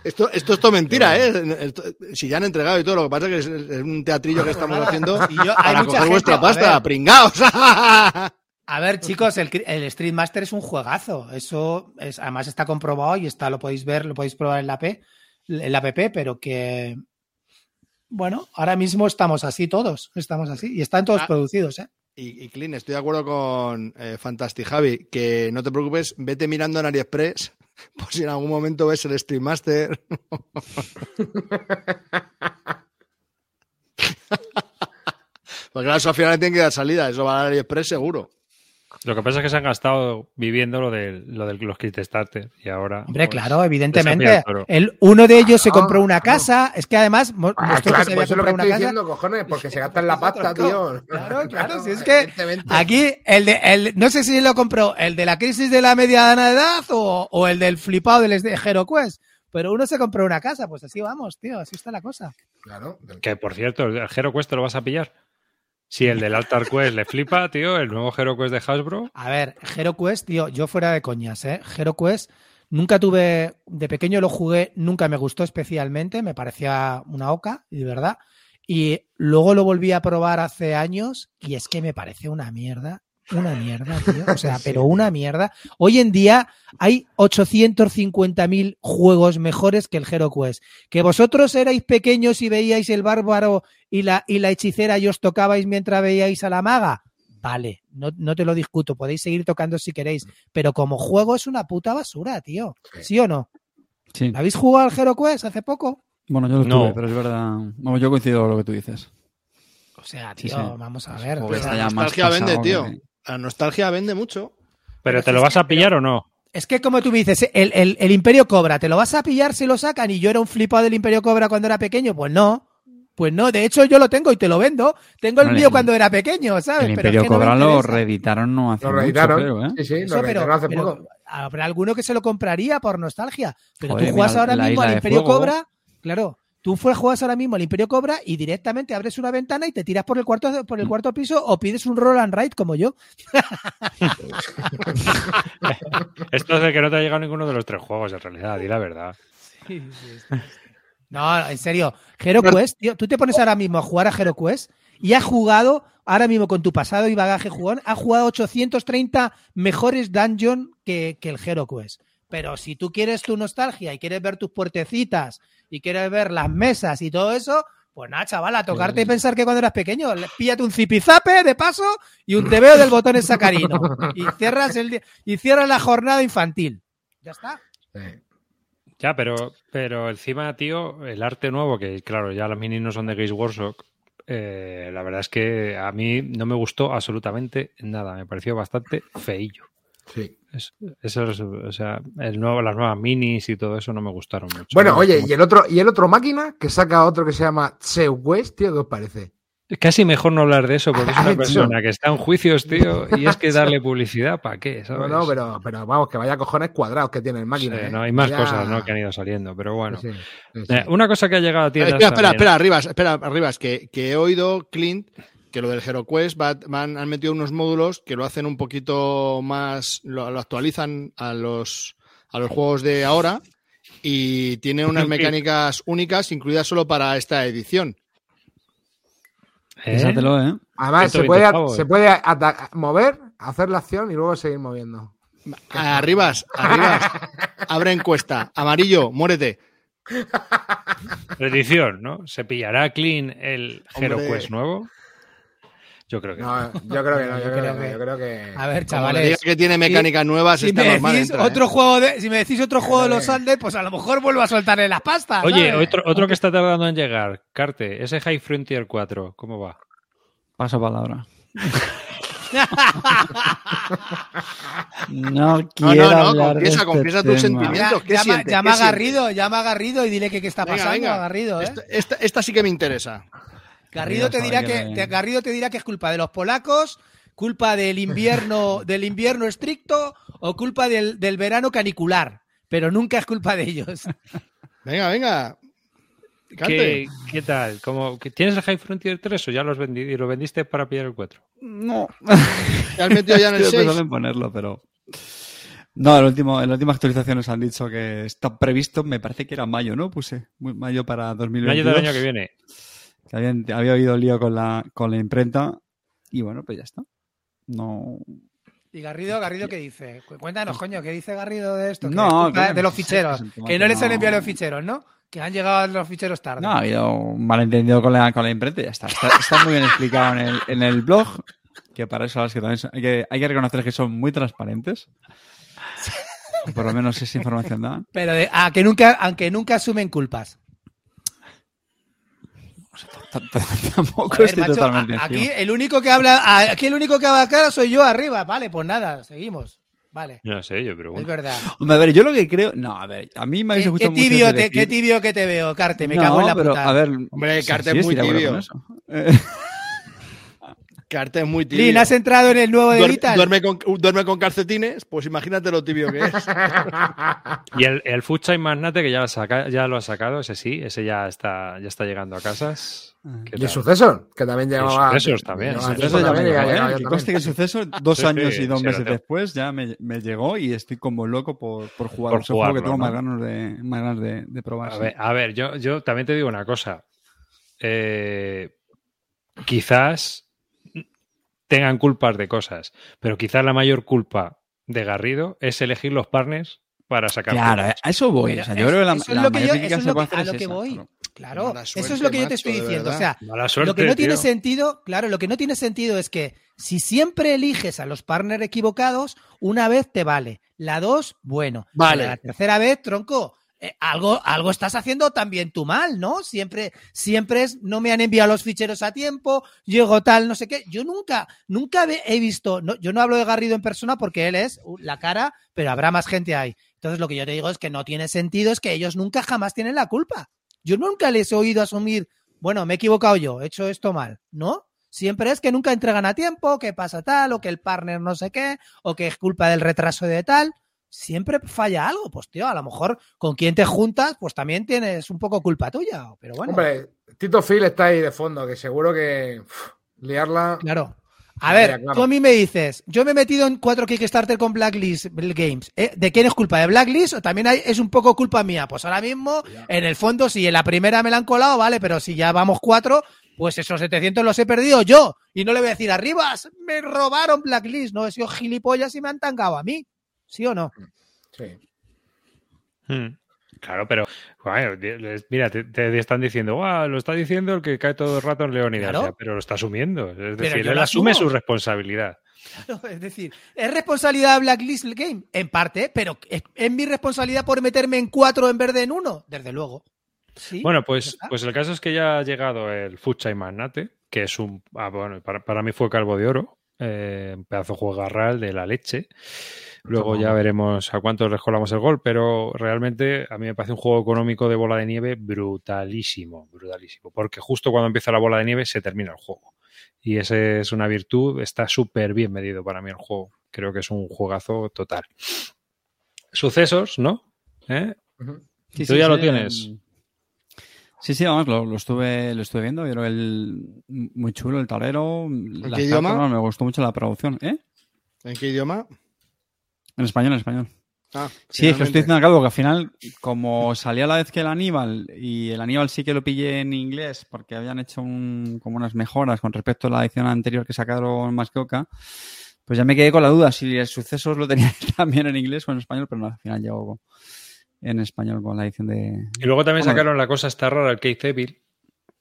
Esto, esto es todo mentira, ¿eh? Esto- si ya han entregado y todo, lo que pasa es que es, un teatrillo que estamos haciendo Y yo- para coger gente- vuestra a pasta, pringaos. A ver, chicos, el, el Street Master es un juegazo. Eso es, además está comprobado y está, lo podéis ver, lo podéis probar en la P, en la app, pero que bueno, ahora mismo estamos así todos, estamos así y están todos Ah. producidos, ¿eh? Y, y Clint, estoy de acuerdo con eh, Fantastic Javi, que no te preocupes, vete mirando en AliExpress por si en algún momento ves el Stream Master. Porque claro, eso al final tiene que dar salida, eso va a AliExpress seguro. Lo que pasa es que se han gastado viviendo lo de, lo de los kit starter y ahora. Hombre, pues, claro, evidentemente. el uno de ellos se Claro, compró una claro. casa. Es que además Ah, claro, que se pues había eso es lo que una estoy casa. diciendo, cojones, porque se gastan la pasta, tío. Claro, claro, si es que. Aquí, el de, el, no sé si lo compró el de la crisis de la mediana edad o, o el del flipado del de HeroQuest, pero uno se compró una casa, pues así vamos, tío, así está la cosa. Claro, del- Que por cierto, el Hero Quest te lo vas a pillar. Si el del Altar Quest le flipa, tío, el nuevo Hero Quest de Hasbro. A ver, HeroQuest, tío, yo fuera de coñas, ¿eh? HeroQuest, nunca tuve, de pequeño lo jugué, nunca me gustó especialmente, me parecía una oca, de verdad. Y luego lo volví a probar hace años y es que me parece una mierda, una mierda, tío. O sea, pero una mierda. Hoy en día hay 850.000 juegos mejores que el HeroQuest. Que vosotros erais pequeños y veíais el bárbaro y la, y la hechicera y os tocabais mientras veíais a la maga. Vale, no, no te lo discuto, podéis seguir tocando si queréis, pero como juego es una puta basura, tío. ¿Sí o no? Sí. ¿Habéis jugado al HeroQuest hace poco? Bueno, yo lo No. tuve, pero es verdad. Vamos, yo coincido con lo que tú dices. O sea, tío, sí. vamos a ver. Juego o que sea, está ya más nostalgia vende, tío. que- La nostalgia vende mucho. ¿Pero Pero te lo vas a pillar o no? Es que como tú me dices, el, el- el Imperio Cobra, ¿te lo vas a pillar si lo sacan? Y yo era un flipado del Imperio Cobra cuando era pequeño. Pues no. Pues no, de hecho yo lo tengo y te lo vendo. Tengo el Vale, mío el- cuando era pequeño, ¿sabes? El Pero es Imperio no me Cobra lo reeditaron no hace Lo mucho, creo, ¿eh? Sí, sí, Eso, lo pero, reeditaron hace pero poco. habrá alguno que se lo compraría por nostalgia. Pero Joder, tú juegas mira, ahora mismo al Imperio Fuego. Cobra, claro. Tú juegas ahora mismo al Imperio Cobra y directamente abres una ventana y te tiras por el cuarto por el cuarto piso o pides un roll and ride como yo. Esto es de que no te ha llegado ninguno de los tres juegos, en realidad, di la verdad. No, en serio. HeroQuest, tío, tú te pones ahora mismo a jugar a HeroQuest y has jugado, ahora mismo con tu pasado y bagaje jugón, has jugado 830 mejores dungeon que, que el HeroQuest. Pero si tú quieres tu nostalgia y quieres ver tus puertecitas y quieres ver las mesas y todo eso, pues nada, chaval, a tocarte y pensar que cuando eras pequeño, le- píllate un zipizape de paso y un tebeo del botón en sacarino. Y cierras, el, y cierras la jornada infantil. Ya está. Sí. Ya, pero, pero encima, tío, el arte nuevo, que claro, ya los minis no son de Games Workshop, eh, la verdad es que a mí no me gustó absolutamente nada. Me pareció bastante feillo. Sí. Es- Eso es, o sea, el nuevo, las nuevas minis y todo eso no me gustaron mucho. Bueno, No oye, y el otro, y el otro máquina que saca otro que se llama West, tío, ¿qué os parece? Casi mejor no hablar de eso porque es una persona que está en juicios, tío, y es que darle publicidad, ¿para qué? No, ¿sabes? no, pero, pero vamos, que vaya cojones cuadrados que tiene el máquina. Sí, ¿eh? no, hay más Vaya- cosas ¿no? que han ido saliendo, pero bueno. Sí, sí, sí. Eh, una cosa que ha llegado a Eh, tiendas espera, espera, espera, Arribas, espera, Arribas, que, que he oído, Clint, que lo del HeroQuest va, van, han metido unos módulos que lo hacen un poquito más, lo, lo actualizan a los, a los juegos de ahora y tiene unas mecánicas únicas incluidas solo para esta edición. ¿Eh? ¿eh? Además, se 120 puede, se puede mover, hacer la acción y luego seguir moviendo. Arribas, Arribas, abre encuesta. Amarillo, muérete. Edición, ¿no? ¿Se pillará clean el. HeroQuest nuevo? Yo creo que no. No, yo creo que no, yo Yo creo, creo que, que- no, yo creo que. A ver, chavales. que tiene mecánicas nuevas, Si está me, normal. decís entra, ¿eh? otro juego de, si me decís otro juego de los Andes, pues a lo mejor vuelvo a soltarle las pastas. Oye, ¿sabes? otro, otro que está tardando en llegar, Carte, ese High Frontier 4, ¿cómo va? Paso palabra. No quiero no, no, hablar confiesa, de este confiesa tus tema. sentimientos. ¿qué llama, siente? llama ¿Qué a siente? Garrido, llama a Garrido y dile que qué está Venga, pasando venga. a Garrido, ¿eh? Esta, esta- esta sí que me interesa. Garrido te dirá que te- Garrido te dirá que es culpa de los polacos, culpa del invierno, del invierno estricto o culpa del, del verano canicular, pero nunca es culpa de ellos. Venga, venga. ¿Qué, qué tal? ¿Cómo, que ¿Tienes el High Frontier 3 o ya los vendí, y lo vendiste para pillar el 4? No. ¿Te has metido ya en el Estoy 6? pensando en ponerlo, pero. No, el último, en la última actualización nos han dicho que está previsto, me parece que era mayo, ¿no? Puse mayo para El 2022. año del año que viene. Que habían- había habido lío con la, con la imprenta y bueno, pues ya está. No. ¿Y Garrido, Garrido qué dice? Cu- Cuéntanos, coño, ¿qué dice Garrido de esto? No, es de los ficheros. Que no les han enviado los ficheros, ¿no? Que han llegado los ficheros tarde. No, ha habido un malentendido con la, con la imprenta y ya está. Está, está muy bien explicado en el, en el blog, que para eso las que también son- hay, que, hay que reconocer que son muy transparentes. Por lo menos esa información da. Pero de- a que nunca, aunque nunca asumen culpas. Tampoco ver, estoy macho, totalmente aquí encima. el único que habla, aquí el único que habla cara soy yo arriba. Vale, pues nada, seguimos. Vale, No sé, yo es verdad. Hombre, a ver, yo lo que creo. No, a ver, a mí me habéis ¿Qué, qué escuchado mucho tibio veces te, qué tibio que te veo, Carte, me No, cago en la pero, puta. A ver, Hombre, Carte sí, es muy tibio. Carte es muy tibio. Lin, ¿has entrado en el nuevo de Duer- Vital? duerme, con, duerme con calcetines, pues imagínate lo tibio que es. Y el, el Food Chain Magnate, que ya lo, saca- ya lo ha sacado, ese sí, ese ya está, ya está llegando a casas. ¿Qué Y el sucesor, que también llevaba. Sucesos también, llegaba Que conste que el suceso, dos Sí, años sí, y dos sí, meses después, ya me, me llegó y estoy como loco por, por jugar. Por juego que jugarlo, tengo ¿no? más ganas de, más ganas de, de probar. A ver, a ver, yo, yo también te digo una cosa. Eh, quizás tengan culpas de cosas, pero quizás la mayor culpa de Garrido es elegir los partners para sacar Claro, a eso voy. Pero o sea, yo es- creo que la, eso es la lo que yo- eso es lo que- a lo es que voy. claro. Eso es lo que yo te estoy diciendo. O sea, lo que no tiene sentido, claro, lo que no tiene sentido es que si siempre eliges a los partners equivocados, una vez te vale. La dos, bueno. Vale. La tercera vez, tronco, eh, algo, algo estás haciendo también tú mal, ¿no? Siempre, siempre es, no me han enviado los ficheros a tiempo, llego tal, no sé qué. Yo nunca, nunca he visto, no, yo no hablo de Garrido en persona porque él es uh, la cara, pero habrá más gente ahí. Entonces lo que yo te digo es que no tiene sentido, es que ellos nunca jamás tienen la culpa. Yo nunca les he oído asumir, bueno, me he equivocado yo, he hecho esto mal, ¿no? Siempre es que nunca entregan a tiempo, que pasa tal, o que el partner no sé qué, o que es culpa del retraso de tal. Siempre falla algo, pues tío, a lo mejor con quien te juntas, pues también tienes un poco culpa tuya, pero bueno. Hombre, Tito Phil está ahí de fondo, que seguro que liarla. Claro. A ver, claro. tú a mí me dices, yo me he metido en cuatro Kickstarter con Blacklist Games. ¿eh? ¿De quién es culpa? ¿De Blacklist o también hay- es un poco culpa mía? Pues ahora mismo, en el fondo, si en la primera me la han colado, vale, pero si ya vamos cuatro, pues esos 700 los he perdido yo. Y no le voy a decir, arribas, me robaron Blacklist. No, he sido gilipollas y me han tangado a mí. ¿Sí o no? Sí. Hmm. Claro, pero bueno, mira, te, te están diciendo, "Guau, lo está diciendo el que cae todo el rato en Leonidas, Claro. pero lo está asumiendo. Es decir, él lo asume su responsabilidad. Claro, es decir, es responsabilidad de Blacklist Game, en parte, pero es, es mi responsabilidad por meterme en cuatro en vez de en uno, desde luego. Sí, Bueno, pues, pues el caso es que ya ha llegado el Food Chain Magnate, que es un. ah, bueno, para, para mí fue calvo de oro, eh, un pedazo de juego garral de la leche. Luego ya veremos a cuántos les colamos el gol, pero realmente a mí me parece un juego económico de bola de nieve brutalísimo, brutalísimo, porque justo cuando empieza la bola de nieve se termina el juego. Y esa es una virtud, está súper bien medido para mí el juego. Creo que es un juegazo total. Sucesos, ¿no? ¿Eh? Sí, Tú sí, ya lo tienes. Sí, sí, vamos, lo, lo estuve, lo estuve viendo. Yo creo el, muy chulo el tablero. las qué idioma? cartas, me gustó mucho la producción. ¿Eh? ¿En qué idioma? En español, en español. Ah, Sí, es que estoy diciendo al cabo que al final, como salía a la vez que el Aníbal, y el Aníbal sí que lo pillé en inglés porque habían hecho un- como unas mejoras con respecto a la edición anterior que sacaron más que Oca, pues ya me quedé con la duda si el sucesos lo tenía también en inglés o en español, pero no, al final llegó en español con la edición de. Y luego también sacaron la cosa esta rara, el Keith Evil,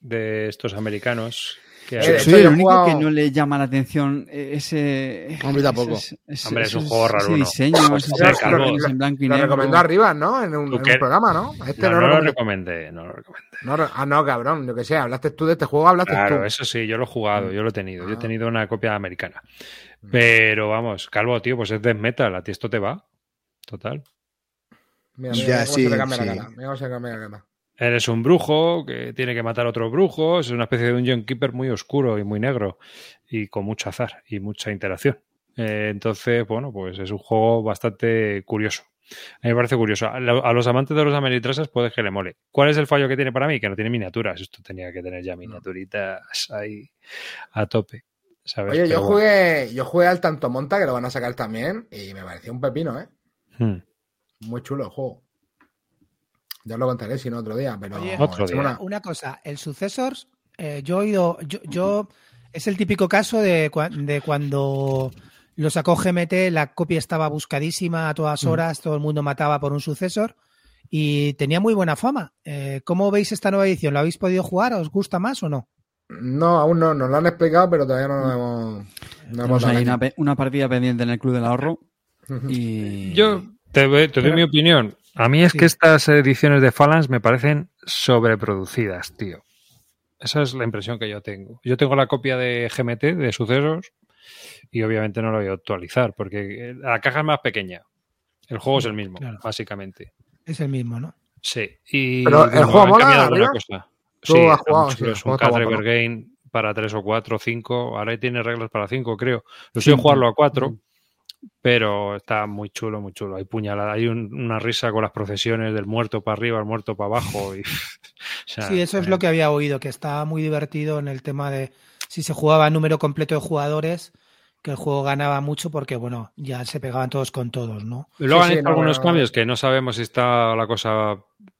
de estos americanos. Que Eh, Soy el único jugado- que no le llama la atención eh, ese. Mí tampoco. ese- ese- Hombre, es un juego raro, diseño, Pues ese- sí, ese Calvo. colores en blanco y Lo negro. recomendó arriba, ¿no? En un, ¿Tú en programa, ¿no? Este no, no, no lo lo recomendé. no lo recomendé. No, ah, no, cabrón, yo que sé, hablaste tú de este juego, hablaste Claro, tú. eso sí, yo lo he jugado, yo lo he tenido. Yo he Ah. tenido una copia americana. Pero vamos, Calvo, tío, pues es death metal, a ti esto te va. Total. Mira, Ya, mira cómo sí, se le cambia sí. la cara. Mira cómo se le cambia la cara. Eres un brujo que tiene que matar a otros brujos, es una especie de Dungeon Keeper muy oscuro y muy negro y con mucho azar y mucha interacción. Eh, entonces, bueno, pues es un juego bastante curioso. A mí me parece curioso. A, lo- a los amantes de los Ameritrasas puede que le mole. ¿Cuál es el fallo que tiene para mí? Que no tiene miniaturas. Esto tenía que tener ya miniaturitas ahí a tope. ¿sabes? Oye, Pero yo bueno. jugué, yo jugué al Tanto Monta, que lo van a sacar también, y me pareció un pepino, ¿eh? Hmm. Muy chulo el juego. Ya os lo contaré si no otro día, pero Oye, Otro día. una- Una cosa, el Successors, eh, yo he oído, yo, yo- es el típico caso de, cua- de cuando lo sacó GMT, la copia estaba buscadísima a todas horas, todo el mundo mataba por un sucesor y tenía muy buena fama. Eh, ¿Cómo veis esta nueva edición? ¿Lo habéis podido jugar? ¿Os gusta más o no? No, aún no, nos lo han explicado, pero todavía no lo hemos. No Tenemos hemos ahí dado una, partida pendiente en el Club del Ahorro. Y. Yo te, doy- te doy Pero- mi opinión. A mí es Sí. que estas ediciones de Phalanx me parecen sobreproducidas, tío. Esa es la impresión que yo tengo. Yo tengo la copia de GMT, de sucesos, y obviamente no lo voy a actualizar, porque eh, la caja es más pequeña. El juego es el mismo, Claro. básicamente. Es el mismo, ¿no? Sí. Y, Pero, ¿el juego mola, cambiado alguna cosa. Tú Sí, has jugado, sí, es un. Game para 3 o 4 o 5. Ahora tiene reglas para 5, creo. Lo Sí, suelo jugarlo a 4, mm. Pero está muy chulo, muy chulo. Hay puñalada, hay un- una risa con las procesiones del muerto para arriba, el muerto para abajo. Y, o sea, Sí, eso es eh, lo que había oído, que estaba muy divertido en el tema de si se jugaba número completo de jugadores, que el juego ganaba mucho porque, bueno, ya se pegaban todos con todos, ¿no? Y luego Sí, han sí, hecho no, algunos no. cambios que no sabemos si está la cosa,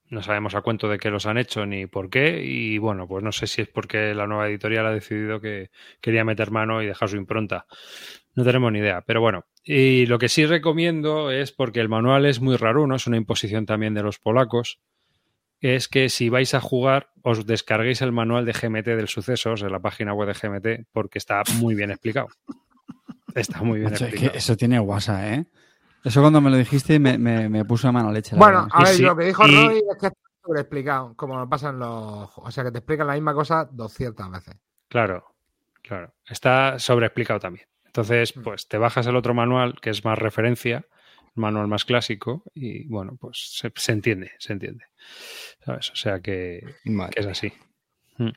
no sabemos a cuento de qué los han hecho ni por qué. Y bueno, pues no sé si es porque la nueva editorial ha decidido que quería meter mano y dejar su impronta. No tenemos ni idea, pero bueno. Y lo que sí recomiendo es porque el manual es muy raro, ¿no? Es una imposición también de los polacos. Es que si vais a jugar, os descarguéis el manual de GMT del sucesos en la página web de GMT, porque está muy bien explicado. Está muy bien Macho, es que explicado. eso tiene guasa, ¿eh? Eso cuando me lo dijiste me, me, me puso a mano leche. Bueno, a ver, sí, lo que dijo y- Roy es que está sobreexplicado, como pasan los. O sea, que te explican la misma cosa 200 veces. Claro, claro. Está sobreexplicado también. Entonces, pues te bajas el otro manual, que es más referencia, el manual más clásico, y bueno, pues se, se entiende, se entiende. ¿Sabes? O sea que, es así. Mm.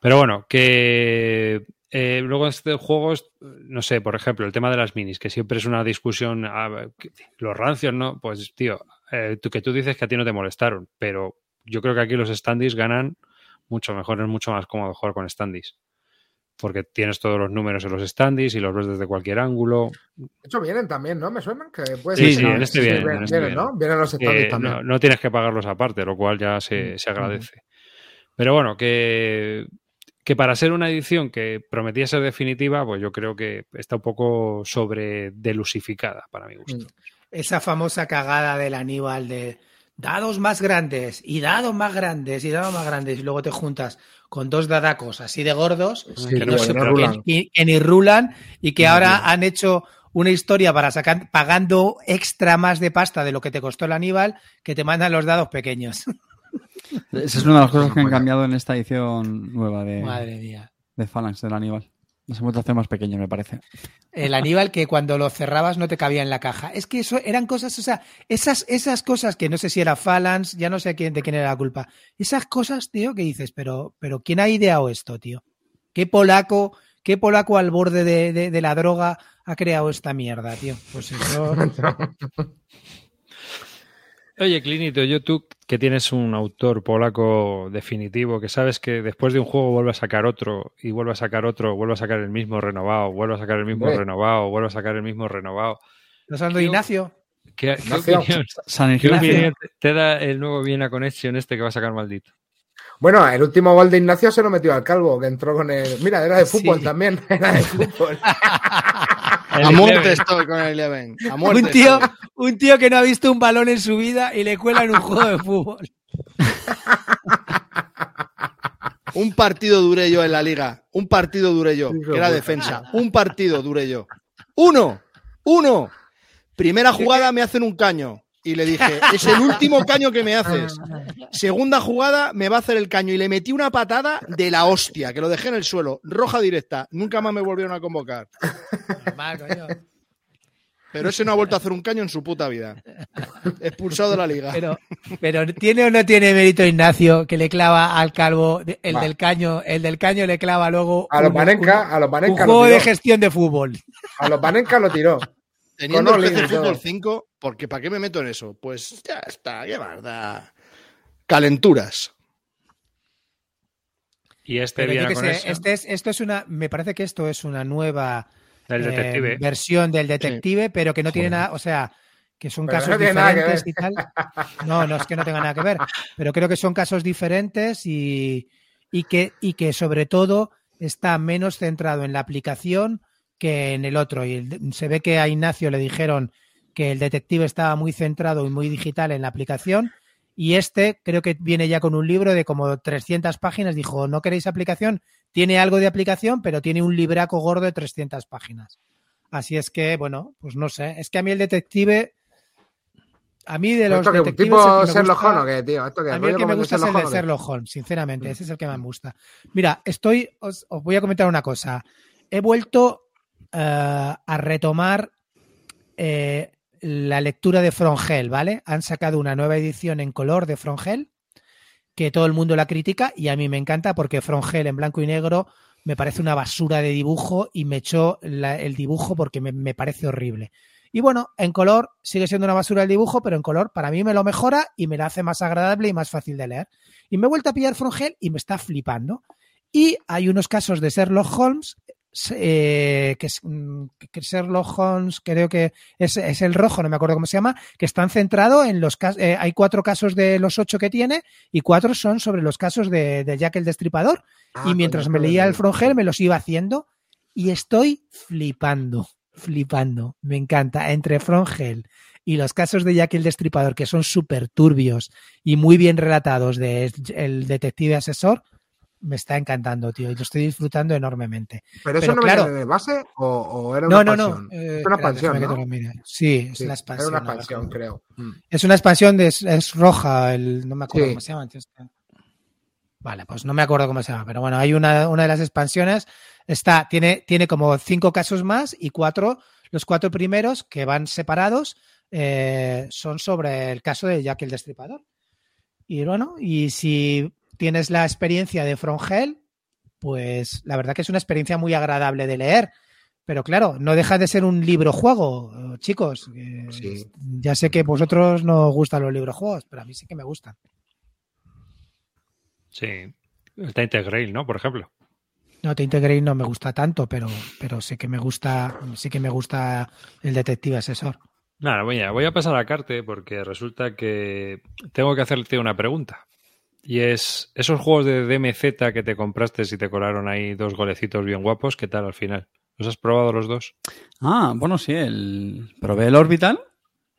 Pero bueno, que eh, luego este juegos, no sé, por ejemplo, el tema de las minis, que siempre es una discusión, ah, los rancios, ¿no? Pues, tío, eh, tú, que tú dices que a ti no te molestaron, pero yo creo que aquí los standees ganan mucho mejor, es mucho más cómodo jugar con standees. Porque tienes todos los números en los standees y los ves desde cualquier ángulo. De hecho, vienen también, ¿no? ¿Me suenan? Que puede Sí, en este vienen, en este vienen, ¿no? vienen. Vienen los standees Eh, también. no, no tienes que pagarlos aparte, lo cual ya se, se agradece. Pero bueno, que, que para ser una edición que prometía ser definitiva, pues yo creo que está un poco sobre delusificada para mi gusto. Esa famosa cagada del Aníbal de dados más grandes y dados más grandes y dados más grandes y luego te juntas con dos dadacos así de gordos Sí, que no no sé se por qué rulan. ni, que ni rulan y que No ahora han hecho una historia para sacar pagando extra más de pasta de lo que te costó el Aníbal que te mandan los dados pequeños. Esa es una de las cosas que han Bueno. cambiado en esta edición nueva de, Madre mía. de Phalanx del Aníbal. Las hemos de hacer más pequeños, me parece. El Aníbal que cuando lo cerrabas no te cabía en la caja. Es que eso eran cosas, o sea, esas, esas cosas que no sé si era Phalanx, ya no sé quién, de quién era la culpa. Esas cosas, tío, que dices, pero, pero ¿quién ha ideado esto, tío? ¿Qué polaco, qué polaco al borde de, de- de la droga ha creado esta mierda, tío? Pues eso. Oye, Clinito, yo tú que tienes un autor polaco definitivo, que sabes que después de un juego vuelve a sacar otro, y vuelve a sacar otro, vuelve a sacar el mismo renovado, vuelve a sacar el mismo Hombre. renovado, vuelve a sacar el mismo renovado. ¿Estás hablando de Ignacio? ¿Qué, qué Ignacio. opinión, San qué Ignacio. opinión te- te da el nuevo Viena Connection este que va a sacar maldito? Bueno, el último gol de Ignacio se lo metió al calvo, que entró con el. Mira, era de fútbol Sí. también. Era de fútbol. A muerte estoy con el Eleven. A muerte Un tío, estoy. un tío que no ha visto un balón en su vida y le cuela en un juego de fútbol. Un partido duré yo en la liga. Un partido duré yo, que era de defensa. Un partido duré yo. Uno. Uno. Primera jugada me hacen un caño. Y le dije, es el último caño que me haces. Segunda jugada me va a hacer el caño. Y le metí una patada de la hostia, que lo dejé en el suelo. Roja directa. Nunca más me volvieron a convocar. Normal, coño. Pero ese no ha vuelto a hacer un caño en su puta vida. Expulsado de la liga. Pero, pero ¿tiene o no tiene mérito Ignacio que le clava al calvo el Va. del caño? El del caño le clava luego A los a los un juego lo de gestión de fútbol. A los Panenka lo tiró. Teniendo Con el PC. Fútbol 5, porque ¿para qué me meto en eso? Pues ya está, qué barda. Calenturas. Y este Pero Viena qué sé, este es, esto es una, me parece que esto es una nueva eh, detective. versión del detective, pero que no tiene nada, o sea, que son Pero casos no diferentes y tal. No, no es que no tenga nada que ver, pero creo que son casos diferentes y, y que, y que sobre todo está menos centrado en la aplicación que en el otro. Y el- se ve que a Ignacio le dijeron que el detective estaba muy centrado y muy digital en la aplicación. Y este creo que viene ya con un libro de como 300 páginas. Dijo, ¿no queréis aplicación? Tiene algo de aplicación, pero tiene un libraco gordo de 300 páginas. Así es que, bueno, pues no sé. Es que a mí el detective... A mí de los ¿Esto que detectives tipo el que me gusta- qué, tío? ¿Esto que a mí el que me gusta es el de Sherlock Holmes, sinceramente. Ese es el que me gusta. Mira, estoy, os, os voy a comentar una cosa. He vuelto a retomar eh, la lectura de Frongel, ¿vale? Han sacado una nueva edición en color de Frongel, que todo el mundo la critica y a mí me encanta porque Frongel en blanco y negro me parece una basura de dibujo y me echó el dibujo porque me, me parece horrible. Y bueno, en color sigue siendo una basura el dibujo, pero en color para mí me lo mejora y me la hace más agradable y más fácil de leer. Y me he vuelto a pillar Frongel y me está flipando. Y hay unos casos de Sherlock Holmes, eh, que, es, mm, que Sherlock Holmes creo que es, es el rojo, no me acuerdo cómo se llama, que están centrados en los casos, hay cuatro casos de los ocho que tiene y cuatro son sobre los casos de, de Jack el Destripador. Ah, y mientras me leía el Frongel me los iba haciendo y estoy flipando, flipando. Me encanta. Entre Frongel y los casos de Jack el Destripador, que son súper turbios y muy bien relatados de el detective asesor, me está encantando, tío. Y lo estoy disfrutando enormemente. ¿Pero eso Pero no claro- venía de base o, o era No, una no, no. expansión? eh, es una expansión. Sí, es Sí. Era una expansión, creo. Es una expansión de es, es roja, el, no me acuerdo Sí. cómo se llama. Vale, pues no me acuerdo cómo se llama, pero bueno, hay una, una de las expansiones, está, tiene, tiene como cinco casos más y cuatro, los cuatro primeros que van separados eh, son sobre el caso de Jack el Destripador. Y bueno, y si tienes la experiencia de Frongel, pues la verdad que es una experiencia muy agradable de leer. Pero claro, no deja de ser un libro juego, chicos. Sí. Ya sé que vosotros no os gustan los libros juegos, pero a mí sí que me gustan. Sí. El Tainted Grail, ¿no? Por ejemplo. No, Tainted Grail no me gusta tanto, pero, pero sí que me gusta, sí que me gusta el detective asesor. Nada, voy a, voy a pasar a Carte porque resulta que tengo que hacerte una pregunta. Y es, esos juegos de DMZ que te compraste y te colaron ahí dos golecitos bien guapos, ¿qué tal al final? ¿Los has probado los dos? Ah, bueno, sí, el... probé el Orbital,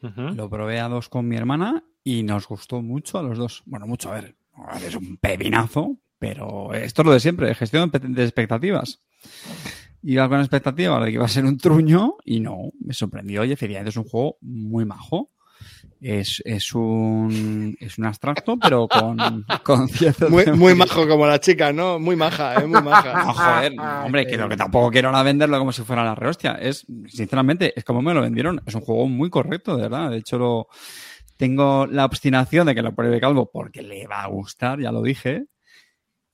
lo probé a dos con mi hermana y nos gustó mucho a los dos. Bueno, mucho, a ver, es un pepinazo, pero esto es lo de siempre, gestión de de expectativas. Iba con expectativa de que iba a ser un truño y no, me sorprendió y efectivamente es un juego muy majo. Es, es, un, es un abstracto, pero con, con. Muy, muy majo como la chica, ¿no? Muy maja, ¿eh? Muy maja. No, joder, hombre, que, lo que tampoco quiero ahora venderlo como si fuera la rehostia. Es, sinceramente, es como me lo vendieron. Es un juego muy correcto, de verdad. De hecho, lo, tengo la obstinación de que lo pruebe Calvo porque le va a gustar, ya lo dije.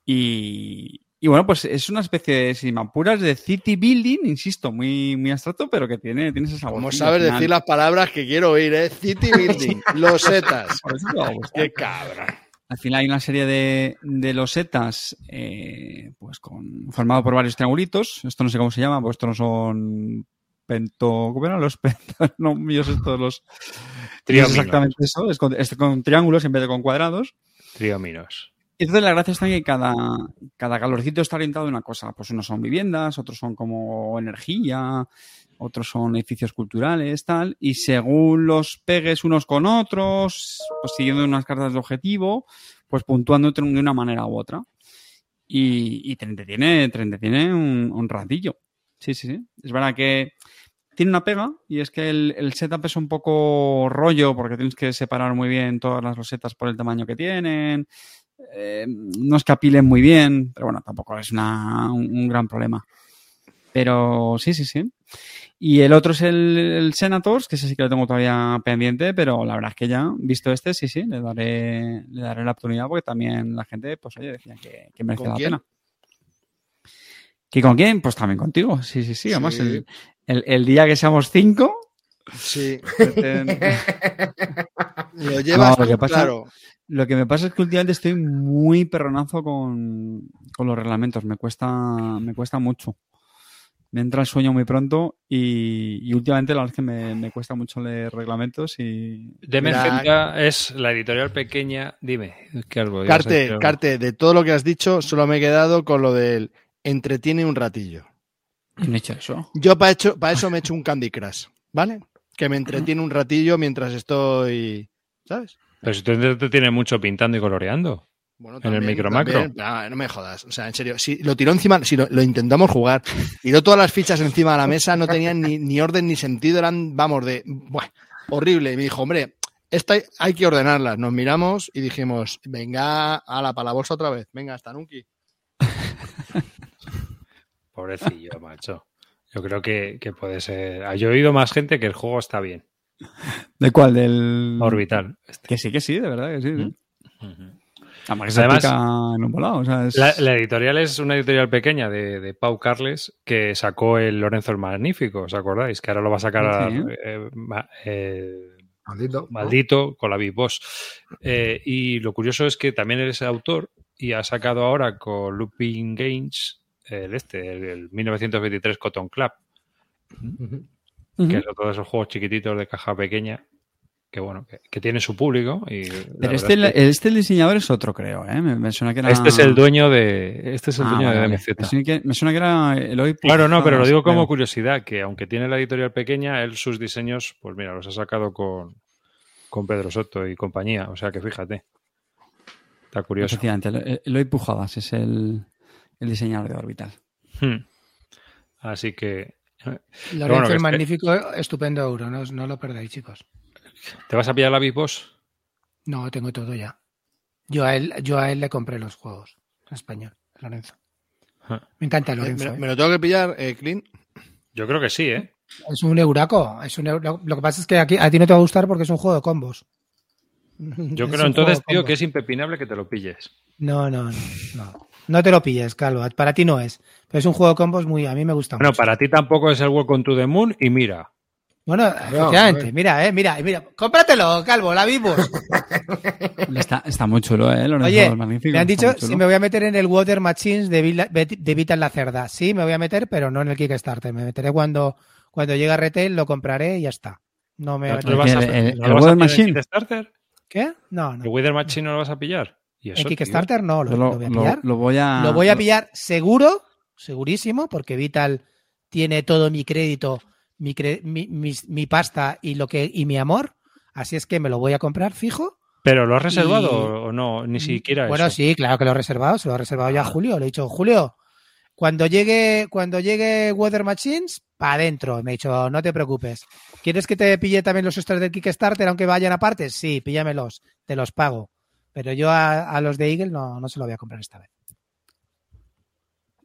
Y, y bueno, pues es una especie de simapuras de city building, insisto, muy, muy abstracto, pero que tiene, tiene ese sabor. Como sabes decir las palabras que quiero oír, ¿eh? City building, losetas. Gustar. Qué cabra. Al final hay una serie de, de losetas, eh, pues con, formado por varios triangulitos. Esto no sé cómo se llama, pues estos no son pento, ¿cómo eran los pentos? No, míos estos los. No es Trióminos. exactamente eso, es con, es con triángulos en vez de con cuadrados. Trióminos. Entonces la gracia está en que cada, cada calorcito está orientado a una cosa. Pues unos son viviendas, otros son como energía, otros son edificios culturales, tal. Y según los pegues unos con otros, pues siguiendo unas cartas de objetivo, pues puntuando de una manera u otra. Y, y te entretiene, te un, ratillo. Sí, sí, sí. Es verdad que tiene una pega y es que el, el setup es un poco rollo porque tienes que separar muy bien todas las losetas por el tamaño que tienen. Eh, no es que apilen muy bien, pero bueno, tampoco es una, un, un gran problema. Pero sí, sí, sí. Y el otro es el, el Senators, que ese sí que lo tengo todavía pendiente, pero la verdad es que ya, visto este, sí, sí, le daré, le daré la oportunidad porque también la gente, pues oye, decía que, que merecía ¿Con la quién? pena. ¿Y con quién? Pues también contigo. Sí, sí, sí. Además, Sí. el, el, el día que seamos cinco, Sí. Lo llevas No, lo que pasa- claro. Lo que me pasa es que últimamente estoy muy perronazo con, con los reglamentos. Me cuesta, me cuesta mucho. Me entra el sueño muy pronto y, y últimamente la verdad es que me, me cuesta mucho leer reglamentos y... Mira, es la editorial pequeña. Dime, ¿qué algo? Carte, algo. Carte, de todo lo que has dicho, solo me he quedado con lo del entretiene un ratillo. ¿Quién ha hecho eso? Yo para hecho, para eso me he hecho un Candy Crush, ¿vale? Que me entretiene un ratillo mientras estoy, ¿sabes? Pero si tú te, tienes mucho pintando y coloreando. Bueno, En el micro macro. no me jodas, o sea, en serio, si lo tiró encima, si lo, lo intentamos jugar, tiró todas las fichas encima de la mesa, no tenían ni, ni orden ni sentido, eran, vamos, de, buah, horrible. Y me dijo, hombre, esta hay que ordenarlas. Nos miramos y dijimos, venga, a la para la bolsa otra vez, venga, hasta Nuki. Pobrecillo, macho. Yo creo que, que puede ser. Yo he oído más gente que el juego está bien. ¿De cuál? Del... Orbital. Este. Que sí, que sí, de verdad que sí. sí. Ujú. Además que se Además- aplica en un volado. O sea, es... La, la editorial es una editorial pequeña de, de Pau Carles que sacó el Lorenzo el Magnífico, ¿os acordáis? Que ahora lo va a sacar Sí. eh, ma- eh, Maldito. Maldito con la Big Boss. Eh, y lo curioso es que también eres autor y ha sacado ahora con Looping Games el este, el, el 1923 Cotton Club, Que son todos esos juegos chiquititos de caja pequeña que bueno, que, que tiene su público. Y Pero este, es que- este el diseñador es otro, creo, ¿eh? Me, me suena que era... este es el dueño de este es el Ah, dueño vale, de vale. Me suena que, me suena que era Eloy Claro, no, pero lo digo como creo. curiosidad, que aunque tiene la editorial pequeña, él sus diseños, pues mira, los ha sacado con, con Pedro Soto y compañía. O sea que fíjate. Está curioso. Efectivamente, Elo- Eloy Pujadas es el, el diseñador de Orbital. Hmm. Así que. Lorenzo bueno, el este- magnífico, estupendo euro, no, no lo perdáis, chicos. ¿Te vas a pillar la Big Boss? No, tengo todo ya. Yo a él, yo a él le compré los juegos en español, Lorenzo. Ah. Me encanta Eh, Lorenzo. me, ¿eh? me lo tengo que pillar, eh, Clint. Yo creo que sí, ¿eh? Es un euraco. Es un euro- Lo que pasa es que aquí, a ti no te va a gustar porque es un juego de combos. Yo creo entonces, tío, combos. que es impepinable que te lo pilles. No, no, no, no. No te lo pilles, Calvo. Para ti no es. Pero es un juego de combos muy. A mí me gusta Bueno, mucho. para ti tampoco es el Welcome to the Moon y mira. Bueno, efectivamente. Mira, eh, mira, mira. Cómpratelo, Calvo, la vimos. Está, está muy chulo, ¿eh? Lorenzo Oye, el Magnífico, me han dicho si me voy a meter en el Water Machines de, Vila- de Vita en la Cerda. Sí, me voy a meter, pero no en el Kickstarter. Me meteré cuando, cuando llegue a retail, lo compraré y ya está. No me ¿No meteré- lo vas a, El- el- ¿no el lo vas a en Machine. Kickstarter? ¿Qué? No, ¿El no. Wither Machine no lo vas a pillar? ¿Y eso, En tío? Kickstarter no, lo, voy a pillar. lo voy a... Lo voy a pillar seguro, segurísimo, porque Vital tiene todo mi crédito, mi, cre- mi, mi pasta y lo que y mi amor. Así es que me lo voy a comprar fijo. ¿Pero lo has reservado Y- o no? Ni siquiera Bueno, eso. sí, claro que lo he reservado. Se lo he reservado ya a Julio. Le he dicho, Julio, cuando llegue, cuando llegue Weather Machines, para adentro. Me ha dicho, no te preocupes. ¿Quieres que te pille también los extras del Kickstarter, aunque vayan aparte? Sí, píllamelos, te los pago. Pero yo a, a los de Eagle no, no se lo voy a comprar esta vez.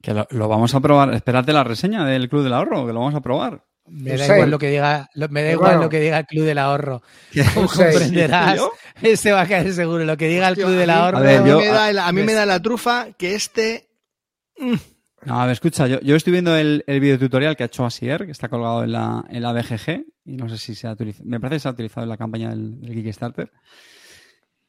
Que lo, lo vamos a probar. Espérate la reseña del Club del Ahorro, que lo vamos a probar. Me da igual lo que diga, lo- me da igual bueno. lo que diga el Club del Ahorro. Como comprenderás, ese va a caer seguro. Lo que diga el Hostia, Club del Ahorro. A ver, a mí, me, da la, a mí me ves. da la trufa que este. No, a ver, escucha, yo, yo estoy viendo el, el videotutorial que ha hecho Asier, que está colgado en la, en la BGG, y no sé si se ha utilizado, me parece que se ha utilizado en la campaña del, del Kickstarter.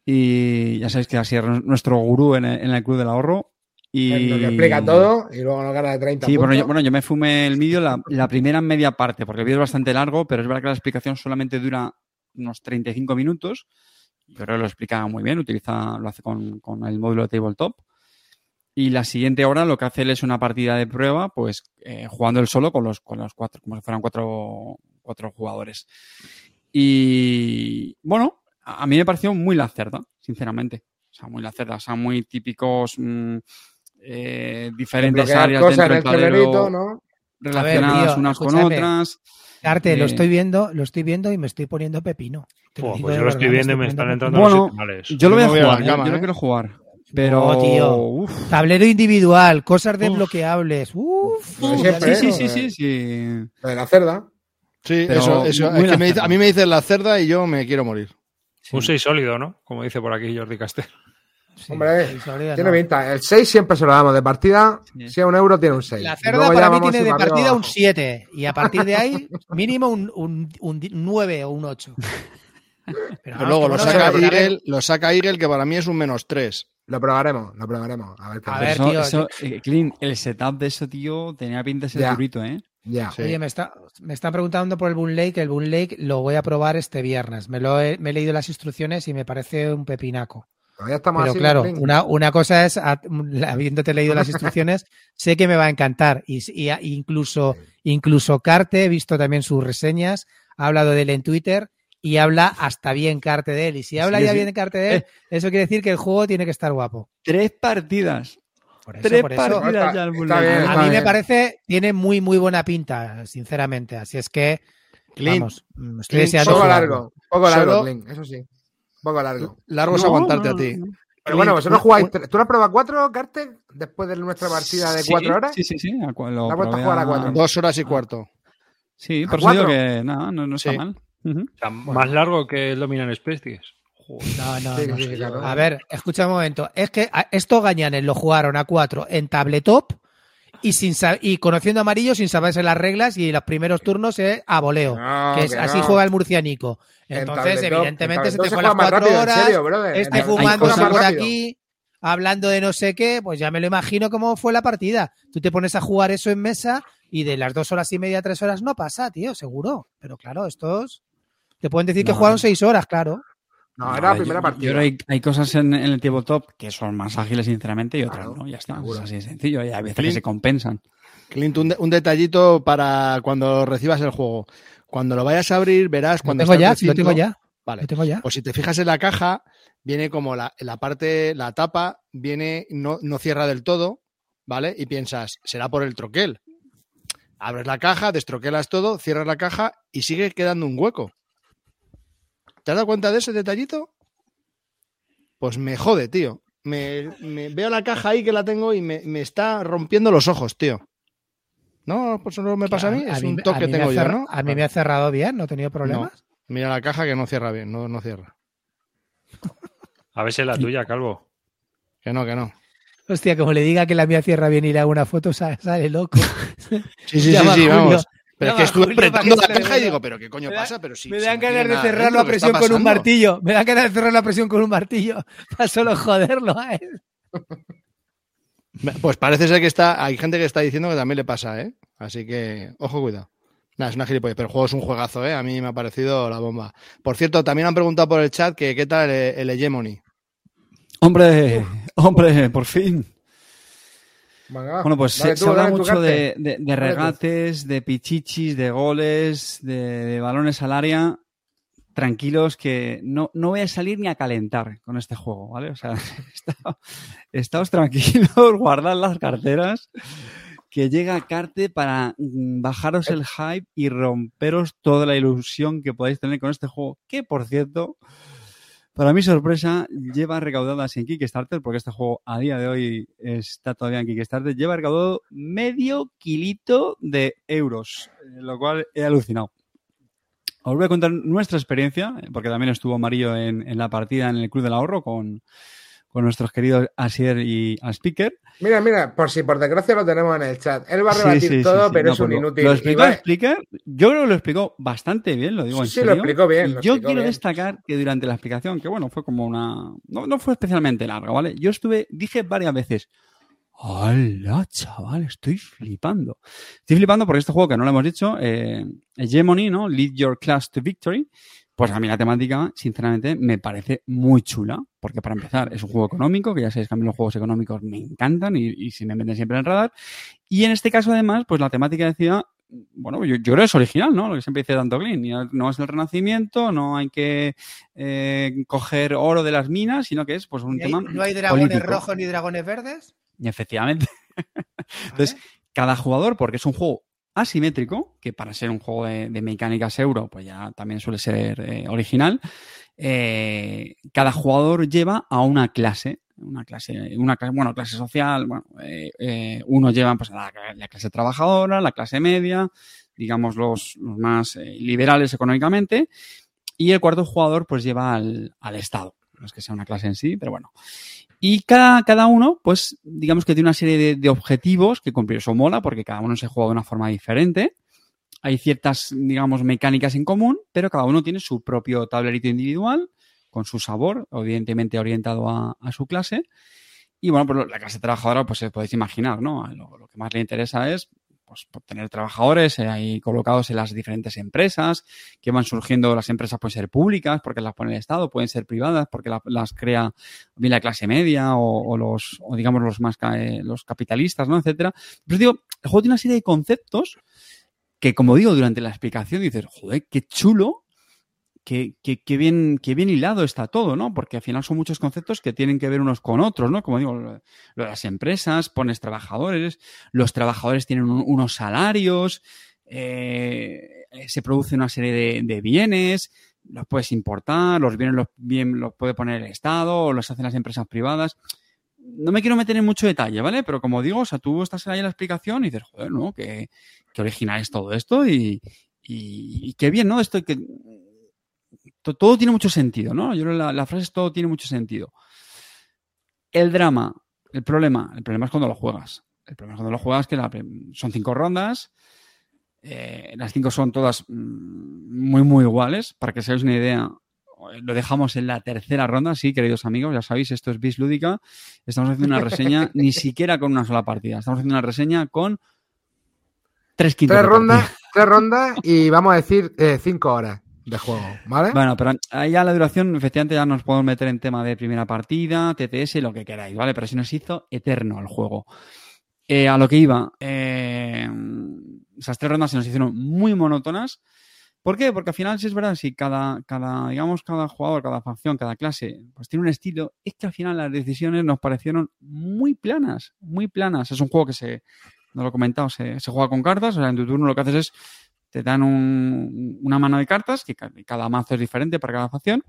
Y ya sabéis que Asier es nuestro gurú en el, en el Club del Ahorro. Y... Nos explica todo y luego nos gana de 30 Sí, bueno yo, bueno, yo me fumé el vídeo la, la primera media parte, porque el vídeo es bastante largo, pero es verdad que la explicación solamente dura unos 35 minutos. Yo creo que lo explica muy bien, utiliza, lo hace con, con el módulo de Tabletop. Y la siguiente hora lo que hace él es una partida de prueba, pues eh, jugando él solo con los, con los cuatro, como si fueran cuatro, cuatro jugadores. Y bueno, a mí me pareció muy la cerda, sinceramente. O sea, muy la cerda. O sea, muy típicos, mm, eh, diferentes áreas cosas dentro en del tablero ¿no? relacionadas tío, unas con otras. Arte, lo Eh, estoy viendo, lo estoy viendo y me estoy poniendo pepino. Te Buah, digo pues yo lo estoy verdad, viendo y me están entrando Bueno, los señales. Yo lo voy a me voy a la jugar, yo- cama, yo, lo ¿eh? quiero jugar. Pero. Oh, tío. uf. Tablero individual, cosas desbloqueables. Uf, Lo siempre, Sí, sí, sí, sí, sí. Lo de la cerda. Sí, Pero eso, eso. Es que me dice- lacerda. a mí me dicen la cerda y yo me quiero morir. Un 6 sólido, ¿no? Como dice por aquí Jordi Castel. Sí, Hombre, sí, Soria, Tiene no. pinta. El 6 siempre se lo damos de partida. Sí. Si a un euro tiene un 6. La cerda luego para mí tiene de partida un abajo. 7 y a partir de ahí mínimo un, un, un di- 9 o un 8. Pero, Pero luego lo saca, Eagle, lo saca Eagle, que para mí es un menos 3. Lo probaremos, lo probaremos. A ver, qué A ver, Eso, tío, eso, eh, Clint, el setup de eso, tío, tenía pinta de ser Ya. durito, ¿eh? Ya. Sí. Oye, me, está, me están preguntando por el Boon Lake. El Boon Lake lo voy a probar este viernes. Me, lo he, me he leído las instrucciones y me parece un pepinaco. Todavía estamos Pero así. claro, una, una cosa es, habiéndote leído las instrucciones, sé que me va a encantar. Y, incluso, incluso Carte, he visto también sus reseñas, ha hablado de él en Twitter y habla hasta bien Carte de él. Y si habla Sí, ya sí. bien Carte de él, eso quiere decir que el juego tiene que estar guapo. Tres partidas. Por eso, Tres por eso. partidas ya está Lake. bien, A mí me bien. parece, tiene muy, muy buena pinta, sinceramente. Así es que, Clint, vamos, mm, estoy Clint, deseando Poco jugarlo. largo. Poco largo, Solo- Clint. Eso sí. Poco largo. largo es No, aguantarte no, a ti. no. Pero bueno, vosotros jugáis. ¿Tú lo has probado cuatro, Carter? Después de nuestra partida de Sí, cuatro horas. Sí, sí, sí. a cu- lo ¿La a jugar a cuatro? Dos horas y cuarto. Sí, ¿A por eso digo que nada, no, no está Sí. mal. Ujú. O sea, más largo que el Dominant Species. No, no, Sí, no. sí, sí, claro. A ver, escucha un momento. Es que a- estos gañanes lo jugaron a cuatro en tabletop y sin y conociendo a amarillo sin saberse las reglas y los primeros turnos es a voleo. No, que es, que así no. juega el murcianico. En Entonces, tabletop- evidentemente, en se te fue las cuatro rápido, horas. serio, este fumándose por rápido. aquí, hablando de no sé qué, pues ya me lo imagino cómo fue la partida. Tú te pones a jugar eso en mesa y de las dos horas y media, tres horas no pasa, tío, seguro. Pero claro, estos te pueden decir que jugaron seis horas, claro. No, era la primera yo partida. hay, hay cosas en, en el tabletop que son más ágiles, sinceramente, y otras Claro, no. Ya está. seguro. Es así de sencillo. Y hay veces que se compensan. Clint, un, de- un detallito para cuando recibas el juego. Cuando lo vayas a abrir, verás Lo cuando tengo está ya, el lo recinto- tengo ya. Vale. Lo tengo ya. Pues si te fijas en la caja, viene como la, la parte, la tapa, viene, no, no cierra del todo, ¿vale? Y piensas, será por el troquel. Abres la caja, destroquelas todo, cierras la caja y sigue quedando un hueco. ¿Te has dado cuenta de ese detallito? Pues me jode, tío. Me, me- veo la caja ahí que la tengo y me, me está rompiendo los ojos, tío. No, pues no me pasa a mí, es un toque que tengo yo, ¿no? A mí me ha cerrado bien, no he tenido problemas. Mira la caja que no cierra bien, no, no cierra. A ver si es la tuya, Calvo. Que no, que no. Hostia, como le diga que la mía cierra bien y le hago una foto, sa- sale loco. Sí, sí, sí, sí, vamos. Pero es que estuve apretando la caja y digo, pero ¿qué coño da- pasa? Pero si, me dan ganas de nada cerrarlo dentro, a ¿qué está presión con un martillo. Me dan ganas de cerrar la presión con un martillo para solo joderlo a él. Pues parece ser que está, hay gente que está diciendo que también le pasa, ¿eh? Así que, ojo, cuidado. Nada, es una gilipollez, pero el juego es un juegazo, ¿eh? A mí me ha parecido la bomba. Por cierto, también han preguntado por el chat que qué tal el, el Hegemony. Hombre, hombre, por fin. Venga, Bueno, pues se, tú, se habla mucho de, de- de regates, de pichichis, de goles, de, de balones al área. Tranquilos que no, no voy a salir ni a calentar con este juego, ¿vale? O sea, está- estáos tranquilos, guardad las carteras, que llega Carte para mm, bajaros el hype y romperos toda la ilusión que podáis tener con este juego, que por cierto, para mi sorpresa, lleva recaudadas en Kickstarter, porque este juego a día de hoy está todavía en Kickstarter, lleva recaudado medio kilito de euros, eh, lo cual he alucinado. Os voy a contar nuestra experiencia, porque también estuvo Amarillo en, en la partida en el Club del Ahorro con, con nuestros queridos Asier y Speaker. Mira, mira, por si por desgracia lo tenemos en el chat. Él va a Sí, rebatir sí, sí, todo, sí. pero No, es un pues lo- inútil. Lo explicó va- Speaker. Yo creo que lo explicó bastante bien, lo digo en Sí, serio. lo explicó bien, lo yo explicó quiero bien. destacar que durante la explicación, que bueno, fue como una. No, no fue especialmente larga, ¿vale? Yo estuve, dije varias veces. ¡Hala, chaval! Estoy flipando. Estoy flipando porque este juego que no lo hemos dicho, eh, Hegemony, ¿no? Lead Your Class to Victory. Pues a mí la temática, sinceramente, me parece muy chula. Porque para empezar, es un juego económico, que ya sabéis que a mí los juegos económicos me encantan y, y se me meten siempre en el radar. Y en este caso, además, pues la temática decía, bueno, yo, yo creo que es original, ¿no? Lo que siempre dice tanto. Ya No es el renacimiento, no hay que eh, coger oro de las minas, sino que es pues un ¿No hay, tema. no hay dragones político. rojos ni dragones verdes? Efectivamente. Entonces, cada jugador, porque es un juego asimétrico, que para ser un juego de, mecánicas euro, pues ya también suele ser eh, original, eh, cada jugador lleva a una clase, una clase, una clase, bueno, clase social, bueno, eh, eh, uno lleva pues la, la clase trabajadora, la clase media, digamos los, más liberales económicamente, y el cuarto jugador pues lleva al, al Estado. No es que sea una clase en sí, pero bueno. Y cada, cada uno, pues, digamos que tiene una serie de, de objetivos que cumplir. Eso mola porque cada uno se juega de una forma diferente. Hay ciertas, digamos, mecánicas en común, pero cada uno tiene su propio tablerito individual, con su sabor, evidentemente orientado a, a su clase. Y bueno, pues la clase trabajadora, pues se podéis imaginar, ¿no? Lo, lo que más le interesa es pues, por tener trabajadores eh, ahí colocados en las diferentes empresas, que van surgiendo, las empresas pueden ser públicas porque las pone el Estado, pueden ser privadas porque la- las crea bien la clase media o, los, o digamos los más, eh, los capitalistas, ¿no? Etcétera. Pero digo, el juego tiene una serie de conceptos que, como digo, durante la explicación dices, joder, qué chulo, qué, qué bien, qué bien hilado está todo, ¿no? Porque al final son muchos conceptos que tienen que ver unos con otros, ¿no? Como digo, lo, de las empresas, pones trabajadores, los trabajadores tienen un- unos salarios, eh, se produce una serie de, bienes, los puedes importar, los bienes los, bien los puede poner el Estado o los hacen las empresas privadas. No me quiero meter en mucho detalle, ¿vale? Pero como digo, o sea, tú estás ahí en la explicación y dices, joder, ¿no? Qué, qué original es todo esto y, y, qué bien, ¿no? Esto que to- todo tiene mucho sentido, ¿no? Yo la, la frase es todo tiene mucho sentido. El drama, el problema, el problema es cuando lo juegas. El problema es cuando lo juegas que la son cinco rondas. eh, las cinco son todas mm, muy, muy iguales. Para que os hagáis una idea, lo dejamos en la tercera ronda. Sí, queridos amigos, ya sabéis, esto es Bis Lúdica. Estamos haciendo una reseña ni siquiera con una sola partida. Estamos haciendo una reseña con tres quintos. Tres rondas, tres rondas y vamos a decir eh, cinco horas de juego, ¿vale? Bueno, pero ahí ya la duración, efectivamente, ya nos podemos meter en tema de primera partida, TTS, lo que queráis, ¿vale? Pero si nos hizo eterno el juego. Eh, a lo que iba, eh, esas tres rondas se nos hicieron muy monótonas. ¿Por qué? Porque al final, si es verdad, si cada, cada, digamos, cada jugador, cada facción, cada clase, pues tiene un estilo, es que al final las decisiones nos parecieron muy planas, muy planas. Es un juego que se, no lo he comentado, se, se juega con cartas, o sea, en tu turno lo que haces es te dan un- una mano de cartas, que ca- cada mazo es diferente para cada facción.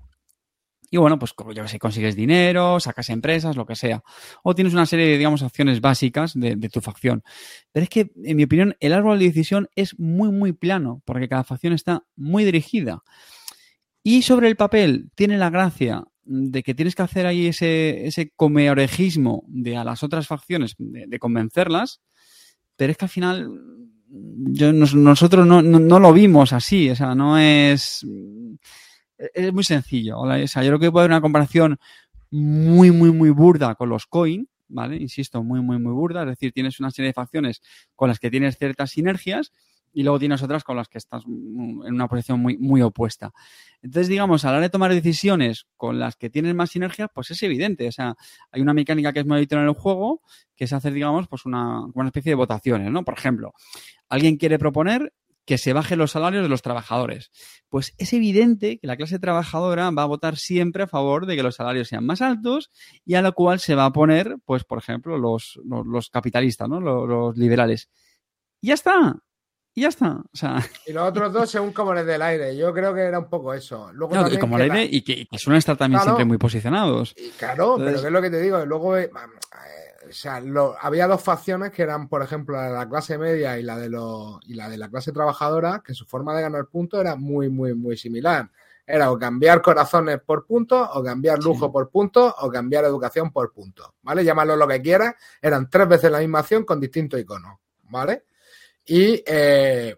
Y bueno, pues como yo sé, consigues dinero, sacas empresas, lo que sea. O tienes una serie de, digamos, acciones básicas de, tu facción. Pero es que, en mi opinión, el árbol de decisión es muy, muy plano, porque cada facción está muy dirigida. Y sobre el papel tiene la gracia de que tienes que hacer ahí ese, ese comeorejismo de a las otras facciones, de convencerlas, pero es que al final yo, nos- nosotros no, no, lo vimos así, o sea, no es... Es muy sencillo. O sea, yo creo que puede haber una comparación muy, muy, muy burda con los coin, ¿vale? Insisto, muy, muy, muy burda. Es decir, tienes una serie de facciones con las que tienes ciertas sinergias y luego tienes otras con las que estás en una posición muy, muy opuesta. Entonces, digamos, a la hora de tomar decisiones con las que tienes más sinergias, pues es evidente. O sea, hay una mecánica que es muy habitual en el juego, que es hacer, digamos, pues una, una especie de votaciones, ¿no? Por ejemplo, alguien quiere proponer que se bajen los salarios de los trabajadores. Pues es evidente que la clase trabajadora va a votar siempre a favor de que los salarios sean más altos y a lo cual se va a poner, pues, por ejemplo, los, los, los capitalistas, ¿no? Los, los liberales. Y ya está. Y ya está. O sea, Y los otros dos según como les dé el aire. Yo creo que era un poco eso. Luego no, también como que la- idea y que, que suelen estar también Claro. siempre muy posicionados. Y claro, Entonces- pero ¿qué es lo que te digo? Luego, eh, o sea, lo- había dos facciones que eran, por ejemplo, la de la clase media y la de los y la de la clase trabajadora, que su forma de ganar puntos era muy, muy, muy similar. Era o cambiar corazones por puntos, o cambiar lujo Sí. por puntos, o cambiar educación por puntos. ¿Vale? Llámalo lo que quieras. Eran tres veces la misma acción con distintos iconos. ¿Vale? Y eh,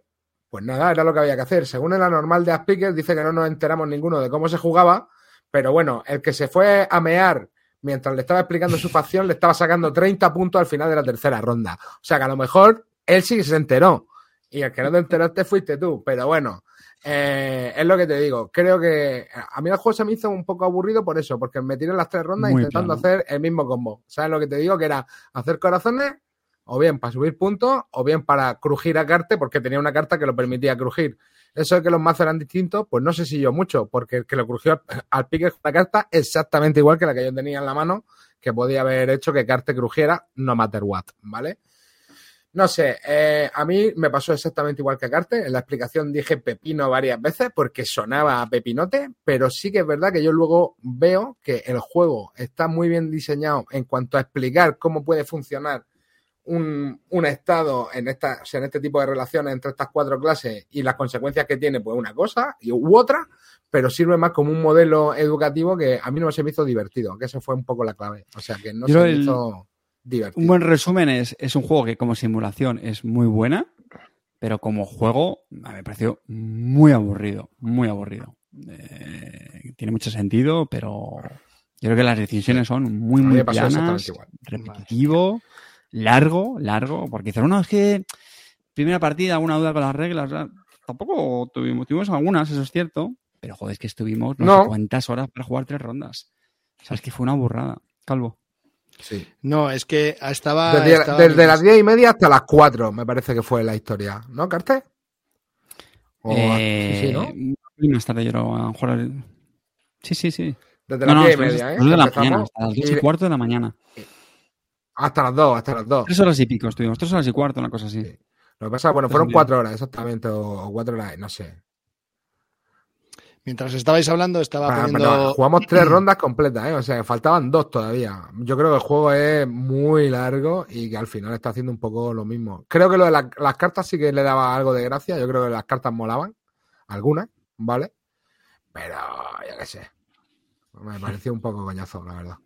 pues nada, era lo que había que hacer. Según el anormal de Aspiker, dice que no nos enteramos ninguno de cómo se jugaba, pero bueno, el que se fue a mear mientras le estaba explicando su facción le estaba sacando 30 puntos al final de la tercera ronda. O sea que a lo mejor él sí se enteró. Y el que no te enteraste fuiste tú. Pero bueno, eh, es lo que te digo. Creo que a mí el juego se me hizo un poco aburrido por eso, porque me tiré las tres rondas Muy intentando plano. hacer el mismo combo. ¿Sabes lo que te digo? Que era hacer corazones o bien para subir puntos, o bien para crujir a Carte, porque tenía una carta que lo permitía crujir. Eso de que los mazos eran distintos, pues no sé si yo mucho, porque el que lo crujió al- pique con la carta exactamente igual que la que yo tenía en la mano, que podía haber hecho que Carte crujiera, no matter what, ¿vale? No sé, eh, a mí me pasó exactamente igual que a Carte. En la explicación dije pepino varias veces porque sonaba a pepinote, pero sí que es verdad que yo luego veo que el juego está muy bien diseñado en cuanto a explicar cómo puede funcionar un, un estado en, esta, o sea, en este tipo de relaciones entre estas cuatro clases y las consecuencias que tiene, pues una cosa y, u otra, pero sirve más como un modelo educativo que a mí no se me hizo divertido, que eso fue un poco la clave. O sea, que no Yo se me el- hizo divertido. Un buen resumen es, es un juego que como simulación es muy buena, pero como juego a mí me pareció muy aburrido, muy aburrido. Eh, tiene mucho sentido, pero yo creo que las decisiones son muy, muy me planas, exactamente igual. Largo, largo, porque dices, no, es que primera partida, alguna duda con las reglas, ¿verdad? tampoco tuvimos, tuvimos algunas, eso es cierto, pero joder, es que estuvimos no, No. sé cuántas horas para jugar tres rondas. O sea, es que fue una burrada. Calvo. Sí. No, es que estaba. Desde, estaba- desde las diez y media hasta las cuatro, me parece que fue la historia, ¿no, Carte? O- Eh, sí, ¿no? muy Más tarde yo a lo mejor. el- Sí, sí, sí. Desde No, las no, diez y media, ¿eh? de la Empezamos mañana, hasta las dos y y- cuarto de la mañana. Hasta las dos, hasta las dos. Tres horas y pico estuvimos, tres horas y cuarto, una cosa así. Sí. Lo que pasa, bueno, fueron cuatro horas exactamente, o, cuatro horas, no sé. Mientras estabais hablando, estaba Ah, poniendo. pero jugamos tres rondas completas, ¿eh? O sea, faltaban dos todavía. Yo creo que el juego es muy largo y que al final está haciendo un poco lo mismo. Creo que lo de la- las cartas sí que le daba algo de gracia. Yo creo que las cartas molaban. Algunas, ¿vale? Pero, yo qué sé. Me pareció un poco coñazo, la verdad.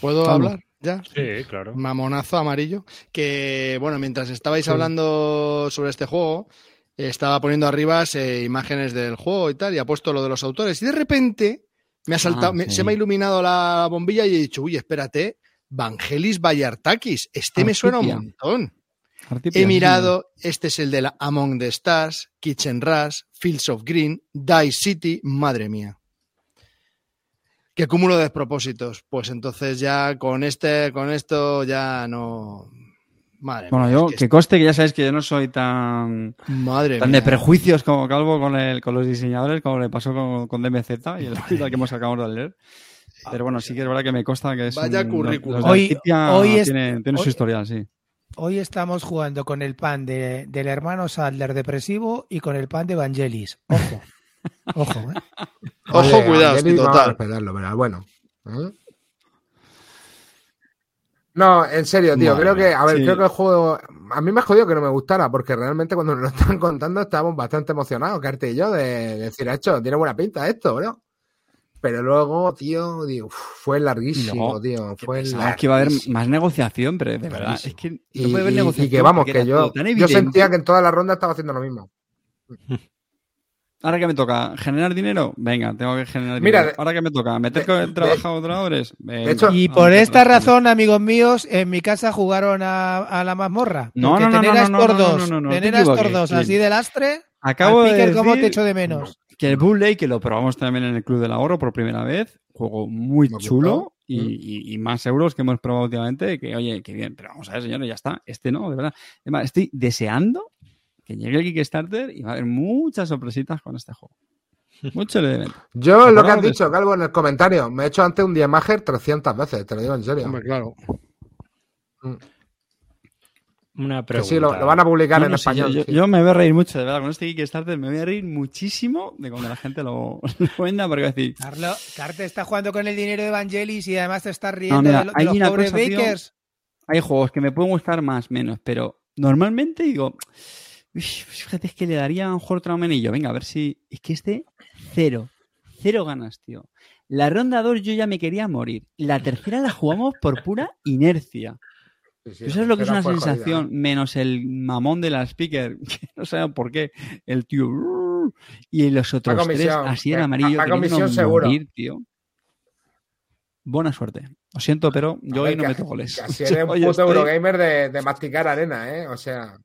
¿Puedo hablar ya? Sí, claro. Mamonazo amarillo. Que, bueno, mientras estabais Sí. hablando sobre este juego, estaba poniendo arriba eh, imágenes del juego y tal, y ha puesto lo de los autores. Y de repente me ha saltado, Ah, me- sí. se me ha iluminado la bombilla y he dicho, uy, espérate, Vangelis Bayartakis, este me suena un montón. Artipia, He sí. mirado, este es el de la Among the Stars, Kitchen Rush, Fields of Green, Die City, madre mía. Qué cúmulo de despropósitos. Pues entonces ya con este, con esto ya no. Madre Bueno, mía. yo, es que que conste que ya sabéis que yo no soy tan, madre tan mía. de prejuicios como Calvo con, el, con los diseñadores, como le pasó con, con DMZ y el la que hemos acabado de leer. Pero bueno, sí que es verdad que me consta que es. Vaya un- currículum. los Hoy- hoy tienen su hoy- historial, sí. Hoy estamos jugando con el pan de, del hermano Sadler depresivo y con el pan de Vangelis. Ojo. Ojo, ¿eh? Ojo, Oye, cuidado, sí, total. respetarlo, pero bueno. ¿eh? No, en serio, tío. Madre creo que, a ver, sí. creo que el juego. A mí me jodió que no me gustara, porque realmente cuando nos lo están contando estábamos bastante emocionados, Carte y yo, de decir, hecho, tiene buena pinta esto, bro. Pero luego, tío, digo, uf, fue larguísimo, tío. Fue Pensaba que iba a haber larguísimo. más negociación, pero de verdad, es Larguísimo. que no Y, puede haber y- y negociación. que vamos, que yo, yo sentía que en toda la ronda estaba haciendo lo mismo. Ahora que me toca generar dinero, venga, tengo que generar Mira, dinero. Ahora que me toca meter de- con trabajadores, venga, hecho- Y por esta razón, amigos míos, en mi casa jugaron a, a la mazmorra. No, no, no, tener no, no, no, estos no, dos, no, así de lastre, Acabo al de Picker, ¿cómo te decir echo de menos? que el Bull Lake, que lo probamos también en el Club del Ahorro por primera vez, juego muy Me chulo gustó. y, Mm. y- y más euros que hemos probado últimamente, que oye, qué bien, pero vamos a ver, señores, ya está, este no, de verdad. Además, estoy deseando que llegue el Kickstarter y va a haber muchas sorpresitas con este juego. Mucho elemento. Yo lo que has de dicho, Calvo, en el comentario, me he hecho antes un Diemager 300 veces, te lo digo en serio. Hombre, claro. Una Que pregunta. sí, lo, lo van a publicar No, en no, sí, español. yo, sí. yo me voy a reír mucho, de verdad. Con este Kickstarter me voy a reír muchísimo de cuando la gente lo, lo venda, porque decir, Carlos, Carte está jugando con el dinero de Evangelis y además te estás riendo mira, de, lo- de hay los una pobres cosa, tío. bakers. hay juegos que me pueden gustar más, menos, pero normalmente digo, "Uy, fíjate, es que le daría a lo mejor otro menillo. Venga, a ver si. Es que este, cero. Cero ganas, tío. La ronda 2 yo ya me quería morir. La tercera la jugamos por pura inercia. Sí, sí, ¿Tú sabes lo que es una jodida, sensación? ¿eh? Menos el mamón de la speaker, que no sé por qué, el tío. Y los otros tres así en amarillo. queriéndonos comisión seguro. morir, tío. Buena suerte. Lo siento, pero yo A hoy ver, no meto goles. Así eres un puto Eurogamer de, de masticar arena, ¿eh? O sea,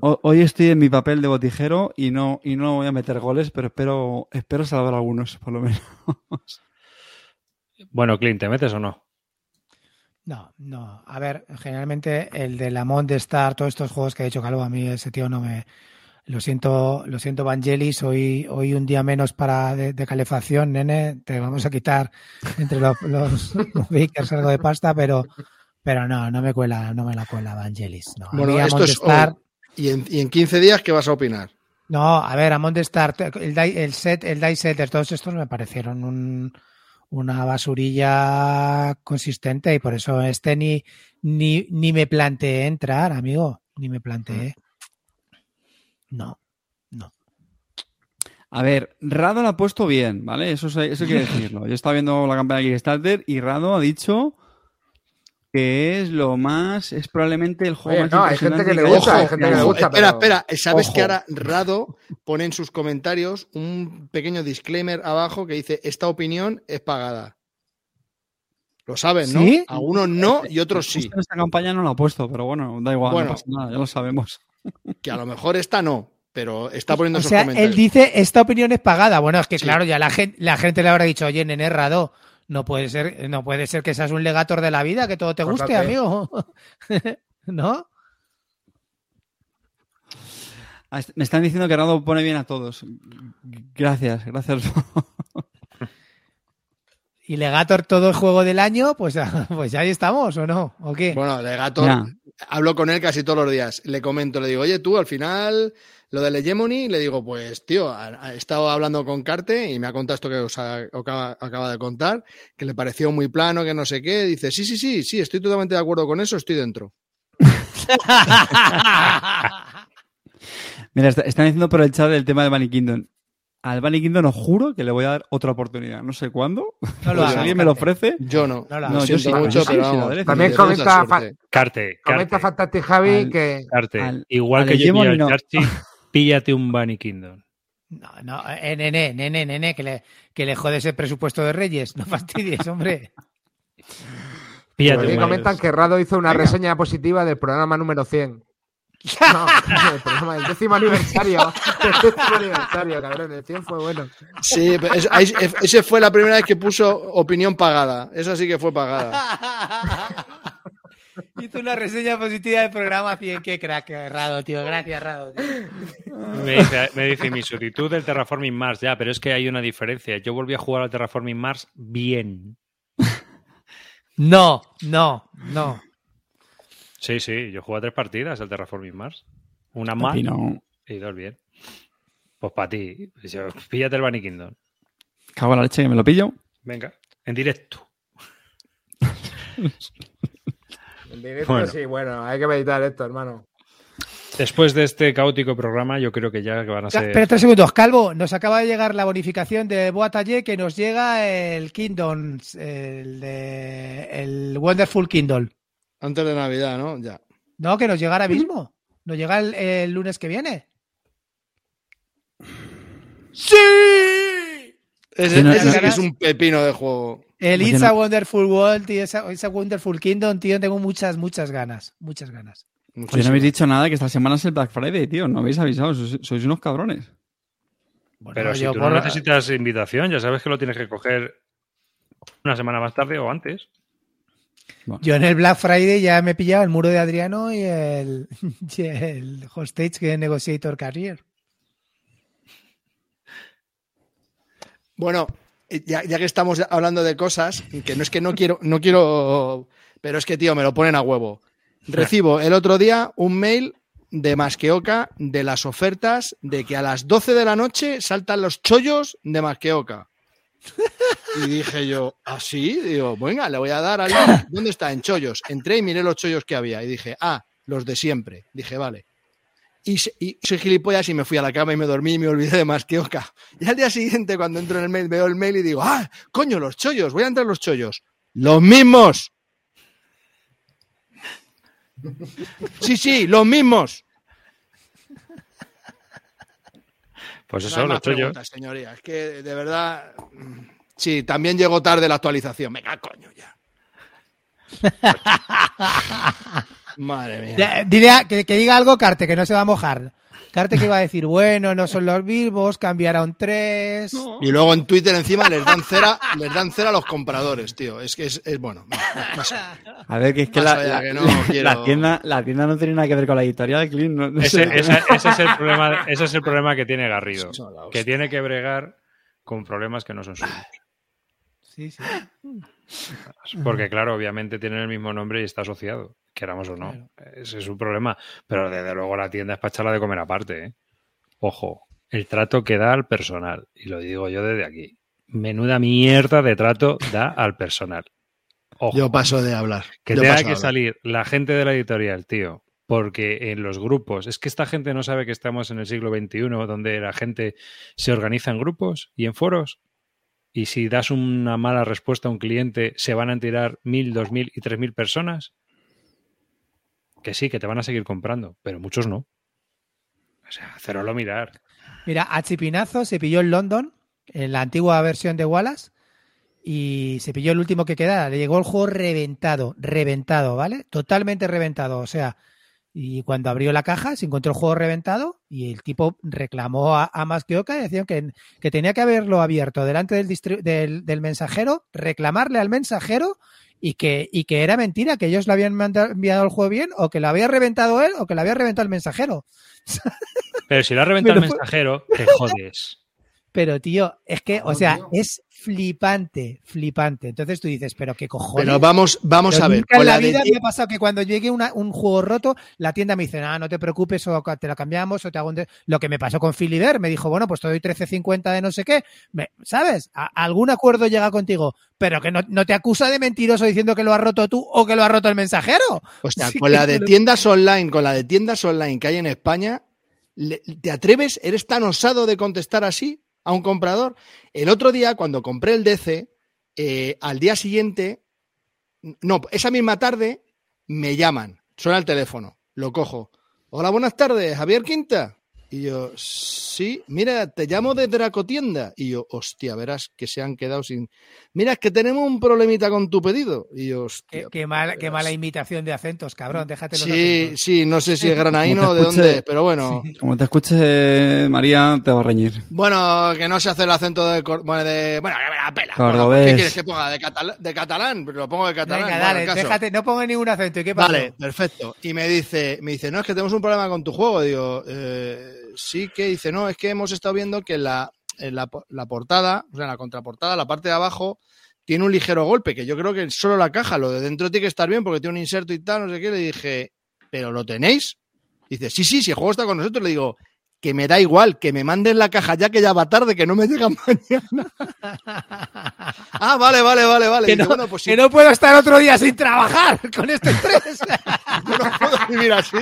Hoy estoy en mi papel de botijero y no, y no voy a meter goles, pero espero, espero salvar algunos, por lo menos. Bueno, Clint, ¿te metes o no? No, no. A ver, generalmente el de la Star, todos estos juegos que ha dicho Calvo, a mí ese tío no me. Lo siento, lo siento, Vangelis. Hoy, hoy un día menos para de, de calefacción, nene. Te vamos a quitar entre los, los, los bakers algo de pasta, pero, pero no, no me cuela, no me la cuela Vangelis. No, A Bueno, mí esto es Star-. ¿Y en, y en 15 días qué vas a opinar? No, a ver, a Mondestar, el, die- el set, el Die Setter, todos estos me parecieron un- una basurilla consistente y por eso este ni, ni, ni me planteé entrar, amigo, ni me planteé. No, no. A ver, Rado lo ha puesto bien, ¿vale? Eso, eso hay que decirlo. Yo estaba viendo la campaña de Kickstarter y Rado ha dicho que es lo más, es probablemente el juego Oye, más no, hay gente que le gusta, hay gente que le gusta, espera, pero- espera. ¿Sabes Ojo. que ahora Rado pone en sus comentarios un pequeño disclaimer abajo que dice esta opinión es pagada? Lo saben, ¿no? ¿Sí? Algunos no y otros sí. Esta campaña no lo ha puesto, pero bueno, da igual, Bueno. no pasa nada, ya lo sabemos. Que a lo mejor esta no, pero está poniendo O esos sea, comentarios. él dice, esta opinión es pagada. Bueno, es que Sí. claro, ya la gente, la gente le habrá dicho, oye, nene Rado, no puede ser, no puede ser que seas un legator de la vida, que todo te guste, amigo. ¿No? Ah, Me están diciendo que Rado pone bien a todos. Gracias, gracias. Y Legator todo el juego del año, pues, pues ahí estamos, ¿o no? ¿O qué? Bueno, Legator, Ya. hablo con él casi todos los días. Le comento, le digo, oye, tú al final, lo del Hegemony, le digo, pues, tío, he estado hablando con Carte y me ha contado esto que os ha- acaba, acaba de contar, que le pareció muy plano, que no sé qué. Dice, sí, sí, sí, sí, estoy totalmente de acuerdo con eso, estoy dentro. Mira, está- están diciendo por el chat el tema de Bunny Kingdom. Al Bunny Kingdom os juro que le voy a dar otra oportunidad. No sé cuándo. No lo Pero si alguien me lo ofrece. Yo no. No, yo sí, mucho, pero sí, vamos. También comenta. Carte, comenta Fantastic Javi Al- que Carte. al- Igual al que yo no. Charchi, píllate un Bunny Kingdom. No, no, eh, nene, nene, nene, que le, que le jode ese presupuesto de Reyes. No fastidies, hombre. Píllate aquí un comentan que Rado hizo una reseña positiva del programa número 100. No, el programa del décimo aniversario. El décimo aniversario, cabrón. El 100 fue bueno. Sí, pero es- ahí- ese fue la primera vez que puso opinión pagada. Esa sí que fue pagada. Hizo una reseña positiva del programa 100. Qué crack, Rado, tío. Gracias, Rado. tío. Me dice, me dice mi sustituto del Terraforming Mars, ya, pero es que hay una diferencia. Yo volví a jugar al Terraforming Mars bien. No, no, no. Sí, sí, yo jugué a tres partidas al Terraforming Mars. Una mal Papi, no. y dos bien. Pues para ti, píllate el Bunny Kingdom. Cago en la leche que me lo pillo. Venga, en directo. En directo, Bueno. sí, bueno, hay que meditar esto, hermano. Después de este caótico programa, yo creo que ya que van a ser. Espera tres segundos, Calvo. Nos acaba de llegar la bonificación de Boatalle que nos llega el Kingdom, el, de, el Wonderful Kindle. Antes de Navidad, ¿no? Ya. No, que nos llega ahora mismo. Nos llega el, el lunes que viene. ¡Sí! Ese, Sí, no, ese no. sí que es un pepino de juego. El It's no- a Wonderful World, tío, esa, esa Wonderful Kingdom, tío, tengo muchas, muchas ganas. Muchas ganas. Oye, no habéis dicho nada que esta semana es el Black Friday, tío. No habéis avisado. Sois, sois unos cabrones. Bueno, Pero si yo tú por- no necesitas invitación, ya sabes que lo tienes que coger una semana más tarde o antes. Bueno, Yo en el Black Friday ya me he pillado el muro de Adriano y el, y el Hostage que Negotiator Carrier. Bueno, ya, ya que estamos hablando de cosas, que no es que no quiero, no quiero, pero es que, tío, me lo ponen a huevo. Recibo el otro día un mail de Masqueoca de las ofertas de que a las 12 de la noche saltan los chollos de Masqueoca. Y dije yo, ¿así? Digo, venga, le voy a dar al. ¿Dónde está? En chollos. Entré y miré los chollos que había. Y dije, ah, los de siempre. Dije, vale. Y, y soy gilipollas y me fui a la cama y me dormí y me olvidé de Masqueoca. Y al día siguiente, cuando entro en el mail, veo el mail y digo, ah, coño, los chollos, voy a entrar los chollos. Los mismos. Sí, sí, los mismos. Pues No eso, hay los más preguntas, señoría. Es que de verdad. Sí, también llegó tarde la actualización. Venga, coño, ya. Madre mía. Ya, dile a- que, que diga algo Carte, que no se va a mojar. Carte que iba a decir, bueno, no son los vivos, cambiaron tres. Y luego en Twitter encima les dan cera, les dan cera a los compradores, tío. Es que es, es bueno. a ver, que es que, la, la- que no la quiero- tienda, la tienda no tiene nada que ver con la editorial, Clint. no- no Ese, sé. ese- ese es el problema, ese es el problema que tiene Garrido. Que tiene que bregar con problemas que no son suyos. Sí, sí. Porque, claro, obviamente tienen el mismo nombre y está asociado, queramos o no. Ese es un problema. Pero desde luego la tienda es para echarla de comer aparte. ¿eh? Ojo, el trato que da al personal. Y lo digo yo desde aquí. Menuda mierda de trato da al personal. Ojo. Yo paso de hablar. Que Yo tenga que hablar. salir la gente de la editorial, tío. Porque en los grupos, es que esta gente no sabe que estamos en el siglo XXI, donde la gente se organiza en grupos y en foros. Y si das una mala respuesta a un cliente, se van a tirar mil, dos mil y tres mil personas. Que sí, que te van a seguir comprando, pero muchos no. O sea, hacerlo mirar. Mira, a Chipinazo se pilló en London, en la antigua versión de Wallace, y se pilló el último que quedaba. Le llegó el juego reventado, reventado, ¿vale? Totalmente reventado. O sea, y cuando abrió la caja se encontró el juego reventado y el tipo reclamó a, a y decían que, que tenía que haberlo abierto delante del, del, del mensajero, reclamarle al mensajero y que, y que era mentira, que ellos le habían enviado el juego bien o que lo había reventado él o que lo había reventado el mensajero. Pero si lo ha reventado el mensajero, te jodes. Pero, tío, es que, o sea, es flipante, flipante. Entonces tú dices, pero qué cojones. Pero vamos, vamos Pero a ver. Con en la, vida me ha pasado que cuando llegue una- un juego roto, la tienda me dice, ah, no te preocupes, o te lo cambiamos, o te hago un... de-". Lo que me pasó con Filiber, me dijo, bueno, pues te doy 13.50 de no sé qué. Me- ¿Sabes? A- algún acuerdo llega contigo, pero que no, no te acusa de mentiroso diciendo que lo has roto tú o que lo ha roto el mensajero. O sea, Sí con la de lo- tiendas online, con la de tiendas online que hay en España, ¿te atreves? ¿Eres tan osado de contestar así a un comprador? El otro día, cuando compré el DC, eh, al día siguiente, no, esa misma tarde, me llaman, suena el teléfono, lo cojo. Hola, buenas tardes, Javier Quinta. Y yo, sí, mira, te llamo de Dracotienda. Y yo, hostia, verás que se han quedado sin. Mira, es que tenemos un problemita con tu pedido. Y yo, Qué, hostia. qué mala, qué mala imitación de acentos, cabrón. Déjate los Sí, acentos. sí, no sé si es granaíno o de escuche- dónde, pero bueno. Como te escuche María, te va a reñir. Bueno, que no se hace el acento de. Bueno, de, bueno que me la pela. Bueno. ¿Qué quieres que ponga? ¿De, catalán? de catalán? Pero lo pongo de catalán. Venga, dale, déjate, no ponga ningún acento. ¿Y qué pasa? Vale, perfecto. Y me dice, me dice, no, es que tenemos un problema con tu juego. Digo, eh, sí que dice, no, es que hemos estado viendo que la, en la, po- la portada, o sea, la contraportada, la parte de abajo, tiene un ligero golpe, que yo creo que solo la caja, lo de dentro tiene que estar bien porque tiene un inserto y tal, no sé qué. Le dije, ¿pero lo tenéis? Dice, sí, sí, si el juego está con nosotros. Le digo, que me da igual, que me manden la caja ya que ya va tarde, que no me llega mañana. ah, vale, vale, vale, vale. que, no, bueno, pues sí, que no puedo estar otro día sin trabajar con este estrés. yo no puedo vivir así.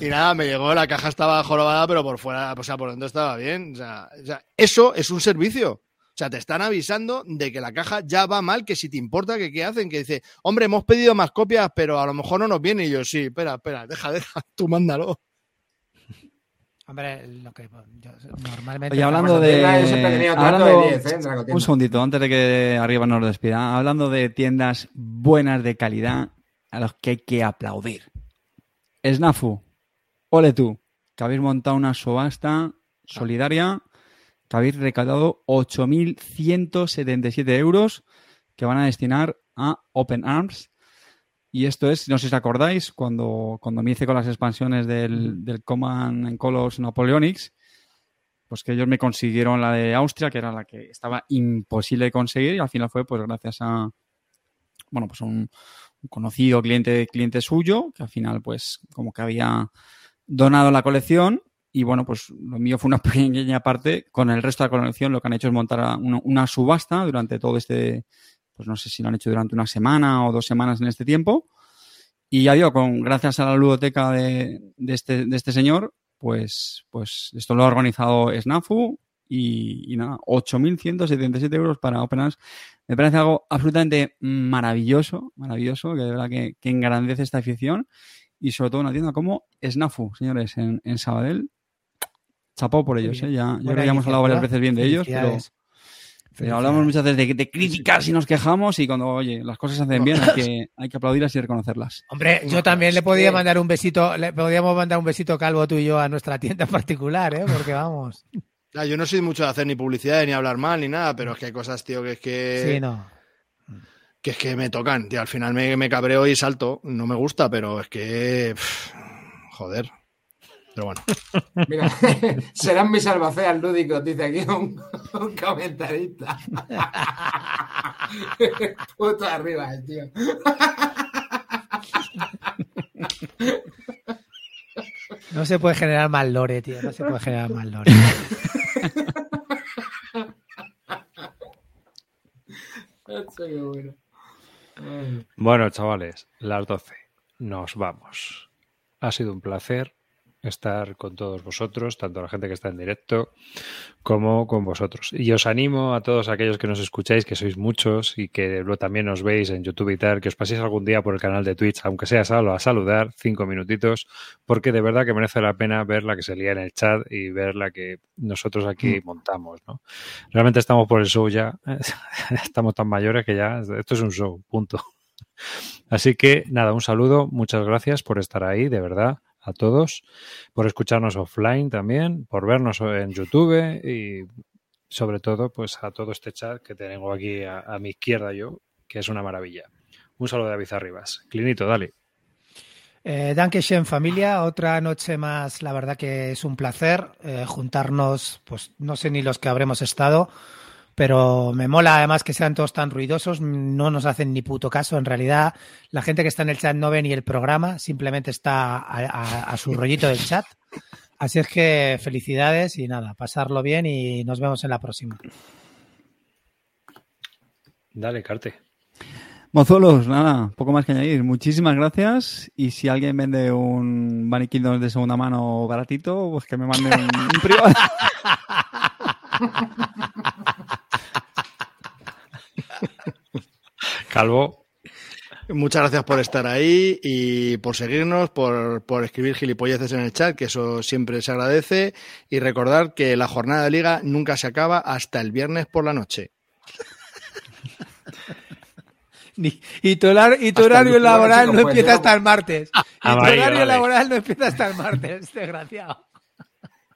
Y nada, me llegó, la caja estaba jorobada, pero por fuera, o sea, por dentro estaba bien. O sea, o sea, eso es un servicio. O sea, te están avisando de que la caja ya va mal, que si te importa, que qué hacen, que dice, hombre, hemos pedido más copias, pero a lo mejor no nos viene. Y yo, sí, espera, espera, deja, deja, tú mándalo. Hombre, lo que yo normalmente. Oye, hablando de. hablando- de 10, ¿eh? un segundito, antes de que arriba nos despida. Hablando de tiendas buenas de calidad a los que hay que aplaudir. Snafu, ole tú, que habéis montado una subasta solidaria, que habéis recaudado 8.177 euros, que van a destinar a Open Arms. Y esto es, no sé si os acordáis, cuando, cuando me hice con las expansiones del, del Command and Colors Napoleonics, pues que ellos me consiguieron la de Austria, que era la que estaba imposible de conseguir, y al final fue pues gracias a bueno, pues un, un conocido cliente, cliente suyo, que al final, pues, como que había donado la colección. Y bueno, pues lo mío fue una pequeña parte. Con el resto de la colección, lo que han hecho es montar una, subasta durante todo este, pues no sé si lo han hecho durante una semana o dos semanas en este tiempo. Y ya digo, con, gracias a la ludoteca de, de este, de este señor, pues, pues esto lo ha organizado Snafu y, y nada, 8.177 euros para Open Arms. Me parece algo absolutamente maravilloso, maravilloso, que de verdad que, que engrandece esta afición y sobre todo una tienda como Snafu, señores, en, en Sabadell. Chapó por ellos, ¿eh? Ya, yo creo que ya hemos hablado varias veces bien de ellos, pero, pero hablamos muchas veces de, de críticas y nos quejamos y cuando, oye, las cosas se hacen bien hay que, hay que aplaudirlas y reconocerlas. Hombre, yo también le podía mandar un besito, le podíamos mandar un besito calvo tú y yo a nuestra tienda en particular, ¿eh? Porque vamos. Ah, yo no soy mucho de hacer ni publicidad ni hablar mal ni nada, pero es que hay cosas, tío, que es que. Sí, no. que es que me tocan, tío. Al final me, me cabreo y salto. No me gusta, pero es que. pff, joder. Pero bueno. Mira, serán mis albacéas lúdicos, dice aquí un, un comentarista. Puto arriba, el tío. No se puede generar mal lore, tío. No se puede generar mal lore. Bueno, chavales, las 12. Nos vamos. Ha sido un placer estar con todos vosotros, tanto la gente que está en directo como con vosotros. Y os animo a todos aquellos que nos escucháis, que sois muchos y que luego también nos veis en YouTube y tal, que os paséis algún día por el canal de Twitch, aunque sea solo a saludar, cinco minutitos, porque de verdad que merece la pena ver la que se lía en el chat y ver la que nosotros aquí montamos, ¿no? Realmente estamos por el show ya, estamos tan mayores que ya, esto es un show, punto. Así que nada, un saludo, muchas gracias por estar ahí, de verdad, a todos, por escucharnos offline también, por vernos en YouTube y sobre todo pues a todo este chat que tengo aquí a, mi izquierda yo, que es una maravilla. Un saludo de David Arribas. Clinito, dale. Eh, Dankeschön familia, otra noche más, la verdad que es un placer eh, juntarnos, pues no sé ni los que habremos estado, pero me mola además que sean todos tan ruidosos, no nos hacen ni puto caso, en realidad la gente que está en el chat no ve ni el programa, simplemente está a, a- a su rollito del chat. Así es que felicidades y nada, pasarlo bien y nos vemos en la próxima. Dale, Carte. Mozuelos, nada, poco más que añadir. Muchísimas gracias. Y si alguien vende un Bunny Kingdom de segunda mano baratito, pues que me mande un, un privado. Calvo, Muchas gracias por estar ahí y por seguirnos, por, por escribir gilipolleces en el chat, que eso siempre se agradece. Y recordar que la jornada de liga nunca se acaba hasta el viernes por la noche. Y tu, horar- y tu horario laboral no empieza hasta el martes. Y tu horario laboral no empieza hasta el martes, desgraciado.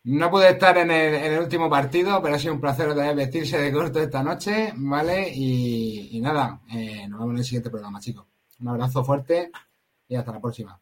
No pude estar en el, en el último partido, pero ha sido un placer otra vez vestirse de corto esta noche, ¿vale? Y, y nada, eh, nos vemos en el siguiente programa, chicos. Un abrazo fuerte y hasta la próxima.